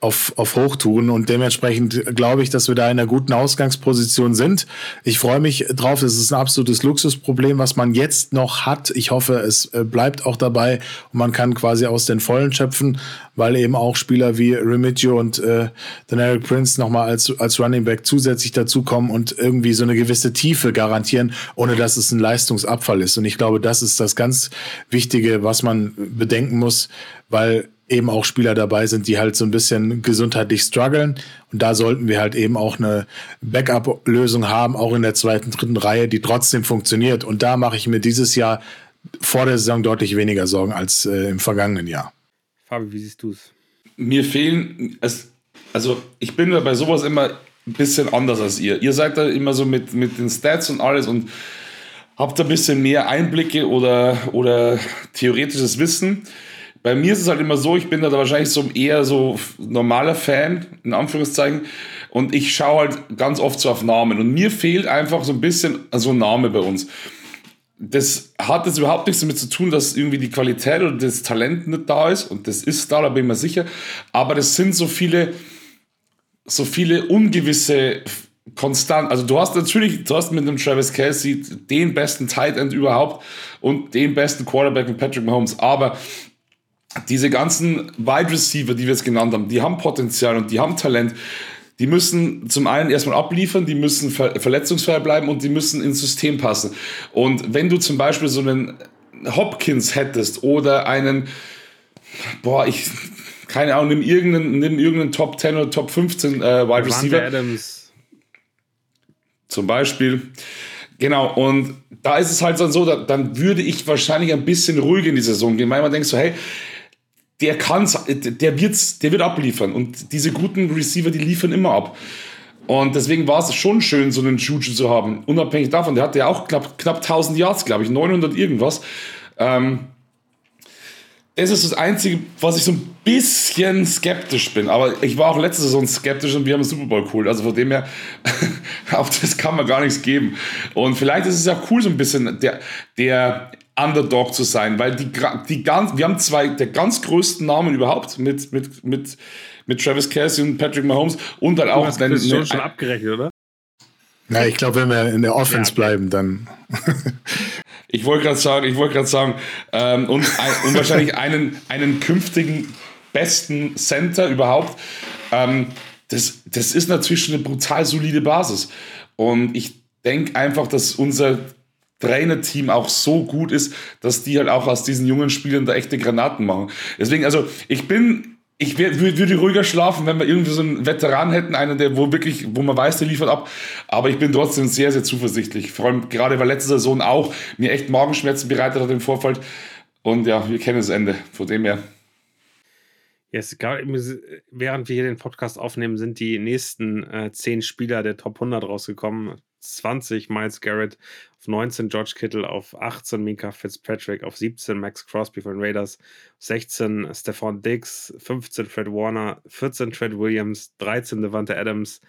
Speaker 2: auf, auf Hochtouren und dementsprechend glaube ich, dass wir da in einer guten Ausgangsposition sind. Ich freue mich drauf. Es ist ein absolutes Luxusproblem, was man jetzt noch hat. Ich hoffe, es äh, bleibt auch dabei und man kann quasi aus den Vollen schöpfen, weil eben auch Spieler wie Remigio und äh, Deneric Prince nochmal als, als Running Back zusätzlich dazukommen und irgendwie so eine gewisse Tiefe garantieren, ohne dass es ein Leistungsabfall ist. Und ich glaube, das ist das ganz Wichtige, was man bedenken muss, weil eben auch Spieler dabei sind, die halt so ein bisschen gesundheitlich strugglen. Und da sollten wir halt eben auch eine Backup-Lösung haben, auch in der zweiten, dritten Reihe, die trotzdem funktioniert. Und da mache ich mir dieses Jahr vor der Saison deutlich weniger Sorgen als äh, im vergangenen Jahr.
Speaker 1: Fabi, wie siehst du es?
Speaker 3: Mir fehlen, also ich bin bei sowas immer ein bisschen anders als ihr. Ihr seid da immer so mit, mit den Stats und alles und habt ein bisschen mehr Einblicke oder, oder theoretisches Wissen. Bei mir ist es halt immer so, ich bin da wahrscheinlich so eher so normaler Fan, in Anführungszeichen, und ich schaue halt ganz oft so auf Namen. Und mir fehlt einfach so ein bisschen so ein Name bei uns. Das hat jetzt überhaupt nichts damit zu tun, dass irgendwie die Qualität oder das Talent nicht da ist. Und das ist da, da bin ich mir sicher. Aber das sind so viele, so viele ungewisse konstant. Also du hast natürlich, du hast mit dem Travis Kelsey den besten Tight End überhaupt und den besten Quarterback mit Patrick Mahomes. Aber diese ganzen Wide Receiver, die wir jetzt genannt haben, die haben Potenzial und die haben Talent. Die müssen zum einen erstmal abliefern, die müssen ver verletzungsfrei bleiben und die müssen ins System passen. Und wenn du zum Beispiel so einen Hopkins hättest oder einen, boah, ich, keine Ahnung, nimm irgendeinen, nimm irgendeinen Top 10 oder Top 15 äh, Wide Receiver. Adams. Zum Beispiel. Genau, und da ist es halt dann so, da, dann würde ich wahrscheinlich ein bisschen ruhiger in die Saison gehen, weil man denkt so, hey, der kann, der wird's, der wird abliefern und diese guten Receiver, die liefern immer ab. Und deswegen war es schon schön, so einen Juju zu haben. Unabhängig davon, der hatte ja auch knapp, knapp 1000 Yards, glaube ich, 900 irgendwas. Ähm, das ist das Einzige, was ich so ein bisschen skeptisch bin. Aber ich war auch letzte Saison skeptisch und wir haben den Super Bowl geholt. Also von dem her, auf das kann man gar nichts geben. Und vielleicht ist es ja cool, so ein bisschen der, der Underdog zu sein, weil die, die ganz, wir haben zwei der ganz größten Namen überhaupt mit, mit, mit, mit Travis Kelsey und Patrick Mahomes und dann auch.
Speaker 1: Dann, schon, schon abgerechnet, oder?
Speaker 2: Na, ich glaube, wenn wir in der Offense ja. bleiben, dann.
Speaker 3: ich wollte gerade sagen, ich wollte gerade sagen, ähm, und, und wahrscheinlich einen, einen künftigen besten Center überhaupt. Ähm, das, das ist natürlich eine brutal solide Basis. Und ich denke einfach, dass unser Trainerteam auch so gut ist, dass die halt auch aus diesen jungen Spielern da echte Granaten machen. Deswegen, also ich bin, ich würde ruhiger schlafen, wenn wir irgendwie so einen Veteran hätten, einen, der wo wirklich, wo man weiß, der liefert ab. Aber ich bin trotzdem sehr, sehr zuversichtlich. Vor allem gerade weil letzte Saison auch mir echt Magenschmerzen bereitet hat im Vorfeld. Und ja, wir kennen das Ende. Von dem her.
Speaker 1: Yes, während wir hier den Podcast aufnehmen, sind die nächsten äh, zehn Spieler der Top 100 rausgekommen. 20 Miles Garrett, auf 19 George Kittle, auf 18 Minka Fitzpatrick, auf 17 Max Crosby von Raiders, 16 Stephon Diggs, 15 Fred Warner, 14 Fred Williams, 13 Devante Adams,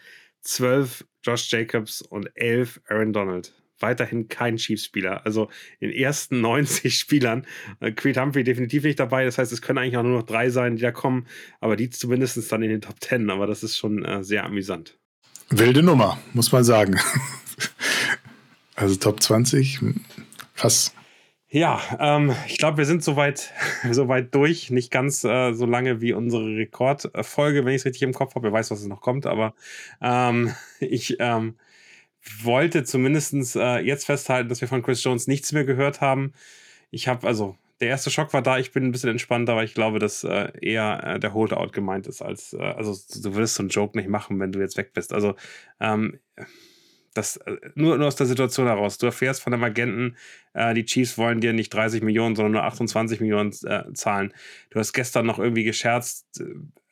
Speaker 1: 12 Josh Jacobs und 11 Aaron Donald. Weiterhin kein Chiefs-Spieler. Also in den ersten 90 Spielern. Äh, Creed Humphrey definitiv nicht dabei. Das heißt, es können eigentlich auch nur noch drei sein, die da kommen. Aber die zumindest dann in den Top 10. Aber das ist schon äh, sehr amüsant.
Speaker 2: Wilde Nummer, muss man sagen. Also Top 20, krass.
Speaker 1: Ja, ähm, ich glaube, wir sind soweit, soweit durch. Nicht ganz äh, so lange wie unsere Rekordfolge, wenn ich es richtig im Kopf habe. Wer weiß, was es noch kommt, aber ähm, ich ähm, wollte zumindest äh, jetzt festhalten, dass wir von Chris Jones nichts mehr gehört haben. Ich habe, also, der erste Schock war da, ich bin ein bisschen entspannt, aber ich glaube, dass äh, eher äh, der Holdout gemeint ist, als, äh, also, du würdest so einen Joke nicht machen, wenn du jetzt weg bist. Also, ähm, das, äh, nur, nur aus der Situation heraus. Du erfährst von einem Agenten, äh, die Chiefs wollen dir nicht 30 Millionen, sondern nur 28 Millionen äh, zahlen. Du hast gestern noch irgendwie gescherzt,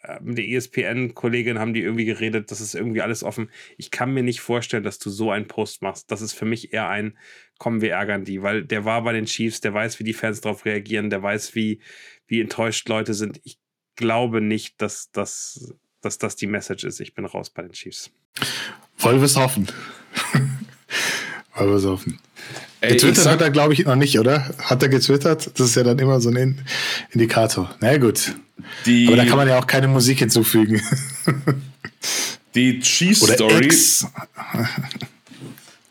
Speaker 1: äh, mit der ESPN-Kollegin haben die irgendwie geredet, das ist irgendwie alles offen. Ich kann mir nicht vorstellen, dass du so einen Post machst. Das ist für mich eher ein, kommen wir ärgern die, weil der war bei den Chiefs, der weiß, wie die Fans darauf reagieren, der weiß, wie, wie enttäuscht Leute sind. Ich glaube nicht, dass, dass, dass das die Message ist. Ich bin raus bei den Chiefs.
Speaker 2: Wollen wir es hoffen. Wollen wir es hoffen. Ey, getwittert hat er, glaube ich, noch nicht, oder? Hat er getwittert? Das ist ja dann immer so ein Indikator. Na gut. Die, Aber da kann man ja auch keine Musik hinzufügen.
Speaker 3: Die Cheese-Story.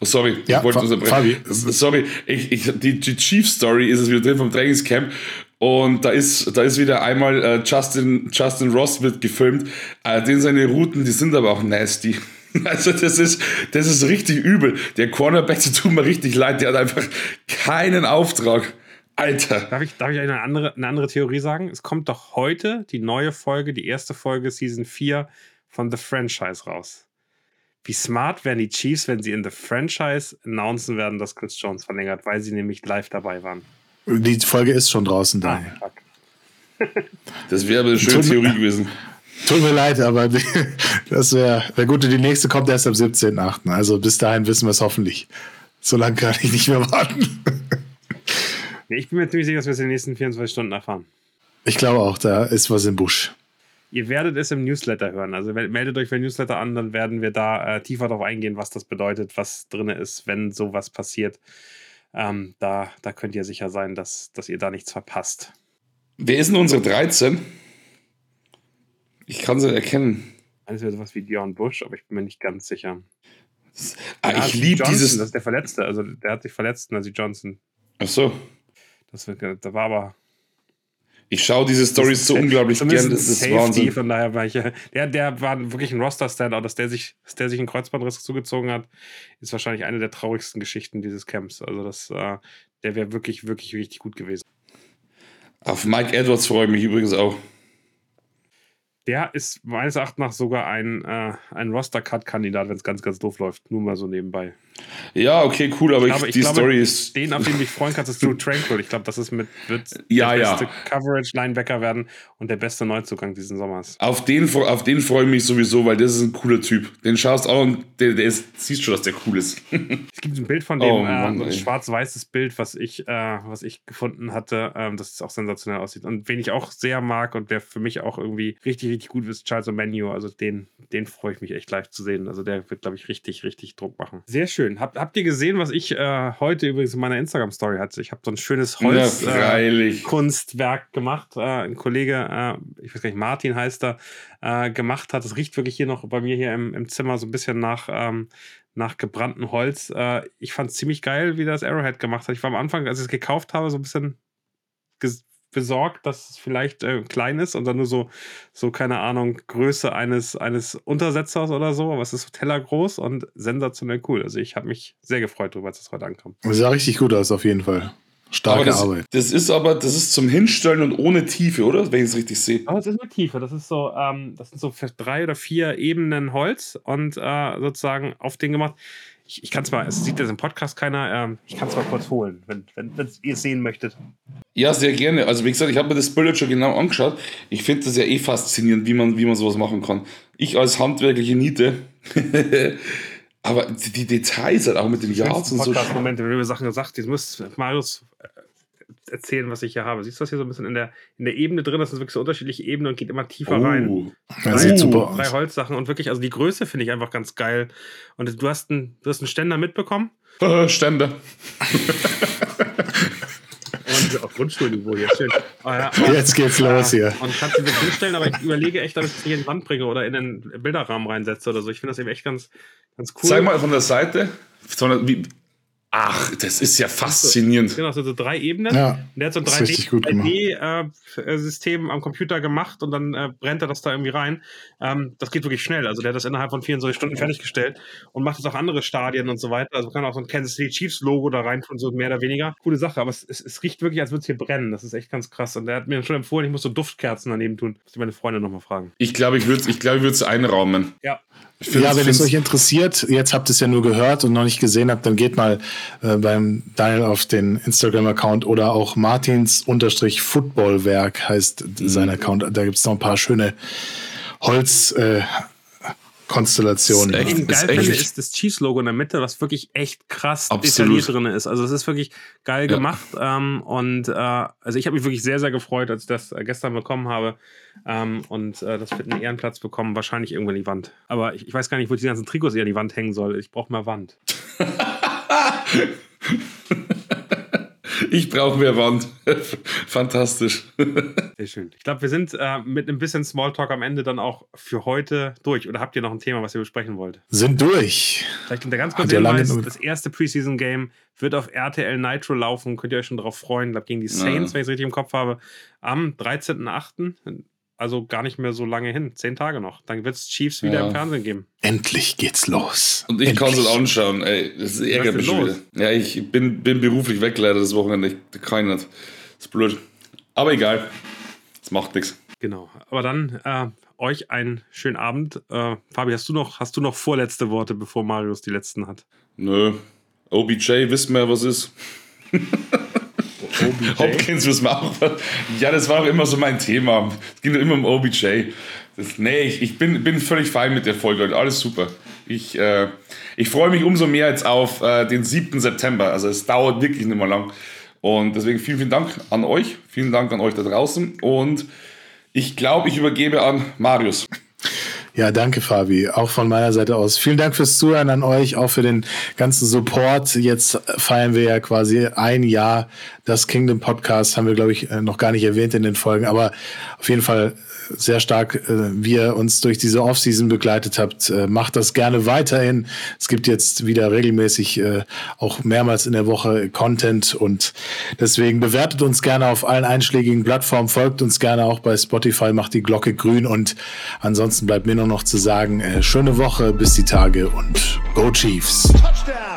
Speaker 3: Oh, sorry,
Speaker 2: ja, ich wollte
Speaker 3: unterbrechen. Sorry, ich, ich, die, die Chief Story ist es wieder drin vom Trainingscamp. Und da ist, da ist wieder einmal äh, Justin, Justin Ross wird gefilmt. Äh, den seine Routen, die sind aber auch nasty. Also das ist, das ist richtig übel. Der Cornerback, der tut mir richtig leid, der hat einfach keinen Auftrag. Alter.
Speaker 1: Darf ich, darf ich eine, andere, eine andere Theorie sagen? Es kommt doch heute die neue Folge, die erste Folge Season 4 von The Franchise raus. Wie smart wären die Chiefs, wenn sie in The Franchise announcen werden, dass Chris Jones verlängert, weil sie nämlich live dabei waren.
Speaker 2: Die Folge ist schon draußen da. Ah,
Speaker 3: das wäre eine schöne Theorie gewesen.
Speaker 2: Tut mir leid, aber das wäre wär gut. Die nächste kommt erst am 17.8. Also bis dahin wissen wir es hoffentlich. So lange kann ich nicht mehr warten.
Speaker 1: ich bin mir ziemlich sicher, dass wir es in den nächsten 24 Stunden erfahren.
Speaker 2: Ich glaube auch, da ist was im Busch.
Speaker 1: Ihr werdet es im Newsletter hören. Also meldet euch für den Newsletter an, dann werden wir da äh, tiefer darauf eingehen, was das bedeutet, was drin ist, wenn sowas passiert. Ähm, da, da könnt ihr sicher sein, dass, dass ihr da nichts verpasst.
Speaker 3: Wer ist denn unsere 13? Ich kann sie erkennen.
Speaker 1: Alles wäre sowas wie Dion Bush, aber ich bin mir nicht ganz sicher.
Speaker 3: Ah, ja, ich liebe dieses.
Speaker 1: Das ist der Verletzte, also der hat sich verletzt, Nancy Johnson.
Speaker 3: Ach so.
Speaker 1: Das, da war aber.
Speaker 3: Ich schaue diese Stories so unglaublich
Speaker 1: gern. Das ist Safety, Wahnsinn. Von daher war ich, der, der war wirklich ein Roster-Standout, dass der sich, dass der sich einen Kreuzbandriss zugezogen hat, ist wahrscheinlich eine der traurigsten Geschichten dieses Camps. Also das, äh, der wäre wirklich, wirklich richtig gut gewesen.
Speaker 3: Auf Mike Edwards freue ich mich übrigens auch.
Speaker 1: Der ist meines Erachtens nach sogar ein, äh, ein Roster-Cut-Kandidat, wenn es ganz, ganz doof läuft. Nur mal so nebenbei.
Speaker 3: Ja, okay, cool, aber ich,
Speaker 1: glaube,
Speaker 3: die
Speaker 1: glaube,
Speaker 3: Story ist.
Speaker 1: Den, auf den du dich freuen kannst, ist Drew Tranquil. Ich glaube, das ist mit, wird
Speaker 3: Ja,
Speaker 1: der
Speaker 3: ja.
Speaker 1: beste Coverage-Linebacker werden und der beste Neuzugang diesen Sommers.
Speaker 3: Auf den, auf den freue ich mich sowieso, weil das ist ein cooler Typ. Den schaust auch und der, der ist, siehst schon, dass der cool ist.
Speaker 1: Es gibt ein Bild von dem,
Speaker 3: Oh, Mann,
Speaker 1: äh, ein schwarz-weißes Bild, was ich, äh, was ich gefunden hatte, ähm, das auch sensationell aussieht. Und wen ich auch sehr mag und der für mich auch irgendwie richtig, richtig gut ist, Charles O'Menu. Also den, den freue ich mich echt live zu sehen. Also der wird, glaube ich, richtig, richtig Druck machen. Sehr schön. Habt, habt ihr gesehen, was ich äh, heute übrigens in meiner Instagram-Story hatte? Ich habe so ein schönes Holz.
Speaker 3: ja,
Speaker 1: äh, gemacht. Äh, ein Kollege, äh, ich weiß gar nicht, Martin heißt er, äh, gemacht hat. Es riecht wirklich hier noch bei mir hier im, im Zimmer so ein bisschen nach, ähm, nach gebranntem Holz. Äh, ich fand es ziemlich geil, wie das Arrowhead gemacht hat. Ich war am Anfang, als ich es gekauft habe, so ein bisschen besorgt, dass es vielleicht äh, klein ist und dann nur so, so keine Ahnung, Größe eines, eines Untersetzers oder so. Aber es ist so tellergroß und sensationell cool. Also ich habe mich sehr gefreut darüber, als es heute ankam.
Speaker 2: Das sah richtig gut aus, auf jeden Fall. Starke
Speaker 3: das,
Speaker 2: Arbeit.
Speaker 3: das ist aber, das ist zum Hinstellen und ohne Tiefe, oder? Wenn ich es richtig sehe.
Speaker 1: Aber es ist mit Tiefe. Das ist so, ähm, das sind so drei oder vier Ebenen Holz und äh, sozusagen auf den gemacht. Ich, ich kann es mal, es sieht jetzt im Podcast keiner, ähm, ich kann es mal kurz holen, wenn, wenn, wenn ihr es sehen möchtet.
Speaker 3: Ja, sehr gerne. Also wie gesagt, ich habe mir das Bild schon genau angeschaut. Ich finde das ja eh faszinierend, wie man, wie man sowas machen kann. Ich als handwerkliche Niete. aber die, die Details halt auch mit den Yards und so.
Speaker 1: Podcast-Momente, wenn über Sachen gesagt jetzt muss Marius äh, erzählen, was ich hier habe. Siehst du das hier so ein bisschen in der, in der Ebene drin? Das sind wirklich so unterschiedliche Ebenen und geht immer tiefer rein.
Speaker 3: Oh.
Speaker 2: Das sieht super
Speaker 1: Drei
Speaker 2: aus.
Speaker 1: Holzsachen und wirklich, also die Größe finde ich einfach ganz geil. Und du hast einen, du hast einen Ständer mitbekommen.
Speaker 3: Ständer.
Speaker 1: Und auf Grundschulniveau hier, schön. Ah, ja.
Speaker 2: Jetzt geht's los hier.
Speaker 1: Und kannst du das hinstellen, aber ich überlege echt, ob ich das hier in die Wand bringe oder in den Bilderrahmen reinsetze oder so. Ich finde das eben echt ganz, ganz cool.
Speaker 3: Zeig mal von der Seite. Wie, ach, das ist ja faszinierend.
Speaker 1: Genau, so so drei Ebenen.
Speaker 2: Ja,
Speaker 1: Und der hat so ein
Speaker 2: das ist richtig gut gemacht.
Speaker 1: 3D-System am Computer gemacht und dann äh, brennt er das da irgendwie rein. Ähm, das geht wirklich schnell. Also der hat das innerhalb von 24 Stunden fertiggestellt und macht jetzt auch andere Stadien und so weiter. Also man kann auch so ein Kansas City Chiefs Logo da rein tun, so mehr oder weniger. Coole Sache, aber es, es, es riecht wirklich, als würde es hier brennen. Das ist echt ganz krass. Und der hat mir schon empfohlen, ich muss so Duftkerzen daneben tun. Muss ich meine Freunde nochmal fragen.
Speaker 3: Ich glaube, ich würde ich glaub, ich es einraumen.
Speaker 1: Ja.
Speaker 3: Ich
Speaker 2: Ja, wenn es euch interessiert, jetzt habt ihr es ja nur gehört und noch nicht gesehen habt, dann geht mal äh, beim Daniel auf den Instagram-Account oder auch Martins unterstrich Footballwerk heißt sein Account. Da gibt es noch ein paar schöne Holz äh, Konstellationen.
Speaker 3: Ist echt-
Speaker 1: eben
Speaker 3: ist
Speaker 1: geil
Speaker 3: echt-
Speaker 1: finde, ist das Chiefs-Logo in der Mitte, was wirklich echt krass
Speaker 3: Absolut.
Speaker 1: detailliert drin ist. Also es ist wirklich geil
Speaker 3: Ja.
Speaker 1: gemacht. Ähm, und äh, also ich habe mich wirklich sehr, sehr gefreut, als ich das äh, gestern bekommen habe. Ähm, und äh, das wird einen Ehrenplatz bekommen, wahrscheinlich irgendwo in die Wand. Aber ich, ich weiß gar nicht, wo ich die ganzen Trikots hier an die Wand hängen soll. Ich brauche mehr Wand.
Speaker 3: Ich brauche mehr Wand. Fantastisch.
Speaker 1: Sehr schön. Ich glaube, wir sind äh, mit ein bisschen Smalltalk am Ende dann auch für heute durch. Oder habt ihr noch ein Thema, was ihr besprechen wollt?
Speaker 2: Sind durch.
Speaker 1: Vielleicht unter ganz kurz Hinweis, das erste Preseason-Game wird auf RTL Nitro laufen. Könnt ihr euch schon darauf freuen. Ich glaube, gegen die Saints,
Speaker 3: Ja.
Speaker 1: wenn ich es richtig im Kopf habe, am 13.08. Also gar nicht mehr so lange hin. Zehn Tage noch. Dann wird es Chiefs wieder
Speaker 3: Ja.
Speaker 1: im Fernsehen geben.
Speaker 2: Endlich geht's los.
Speaker 3: Und ich kann es halt anschauen. Ey, das ärgert mich
Speaker 1: ist
Speaker 3: schon wieder. Ja, ich bin, bin beruflich weg leider das Wochenende. Ich kann ich nicht. Das ist blöd. Aber egal. Das macht nichts.
Speaker 1: Genau. Aber dann äh, euch einen schönen Abend. Äh, Fabi, hast du, noch, hast du noch vorletzte Worte, bevor Marius die letzten hat?
Speaker 3: Nö. OBJ, wissen wir, was ist. Hopkins wissen wir auch. Ja, das war auch immer so mein Thema. Es ging immer um OBJ. Das, nee, ich, ich bin, bin völlig fein mit der Folge. Leute. Alles super. Ich, äh, ich freue mich umso mehr jetzt auf äh, den 7. September. Also es dauert wirklich nicht mehr lang. Und deswegen vielen, vielen Dank an euch. Vielen Dank an euch da draußen. Und ich glaube, ich übergebe an Marius.
Speaker 2: Ja, danke, Fabi. Auch von meiner Seite aus. Vielen Dank fürs Zuhören an euch, auch für den ganzen Support. Jetzt feiern wir ja quasi ein Jahr. Das Kingdom Podcast haben wir, glaube ich, äh, noch gar nicht erwähnt in den Folgen, aber auf jeden Fall sehr stark, äh, wie ihr uns durch diese Offseason begleitet habt. Äh, Macht das gerne weiterhin. Es gibt jetzt wieder regelmäßig äh, auch mehrmals in der Woche Content und deswegen bewertet uns gerne auf allen einschlägigen Plattformen, folgt uns gerne auch bei Spotify, macht die Glocke grün und ansonsten bleibt mir nur noch zu sagen, äh, schöne Woche, bis die Tage und Go Chiefs.
Speaker 4: Touchdown.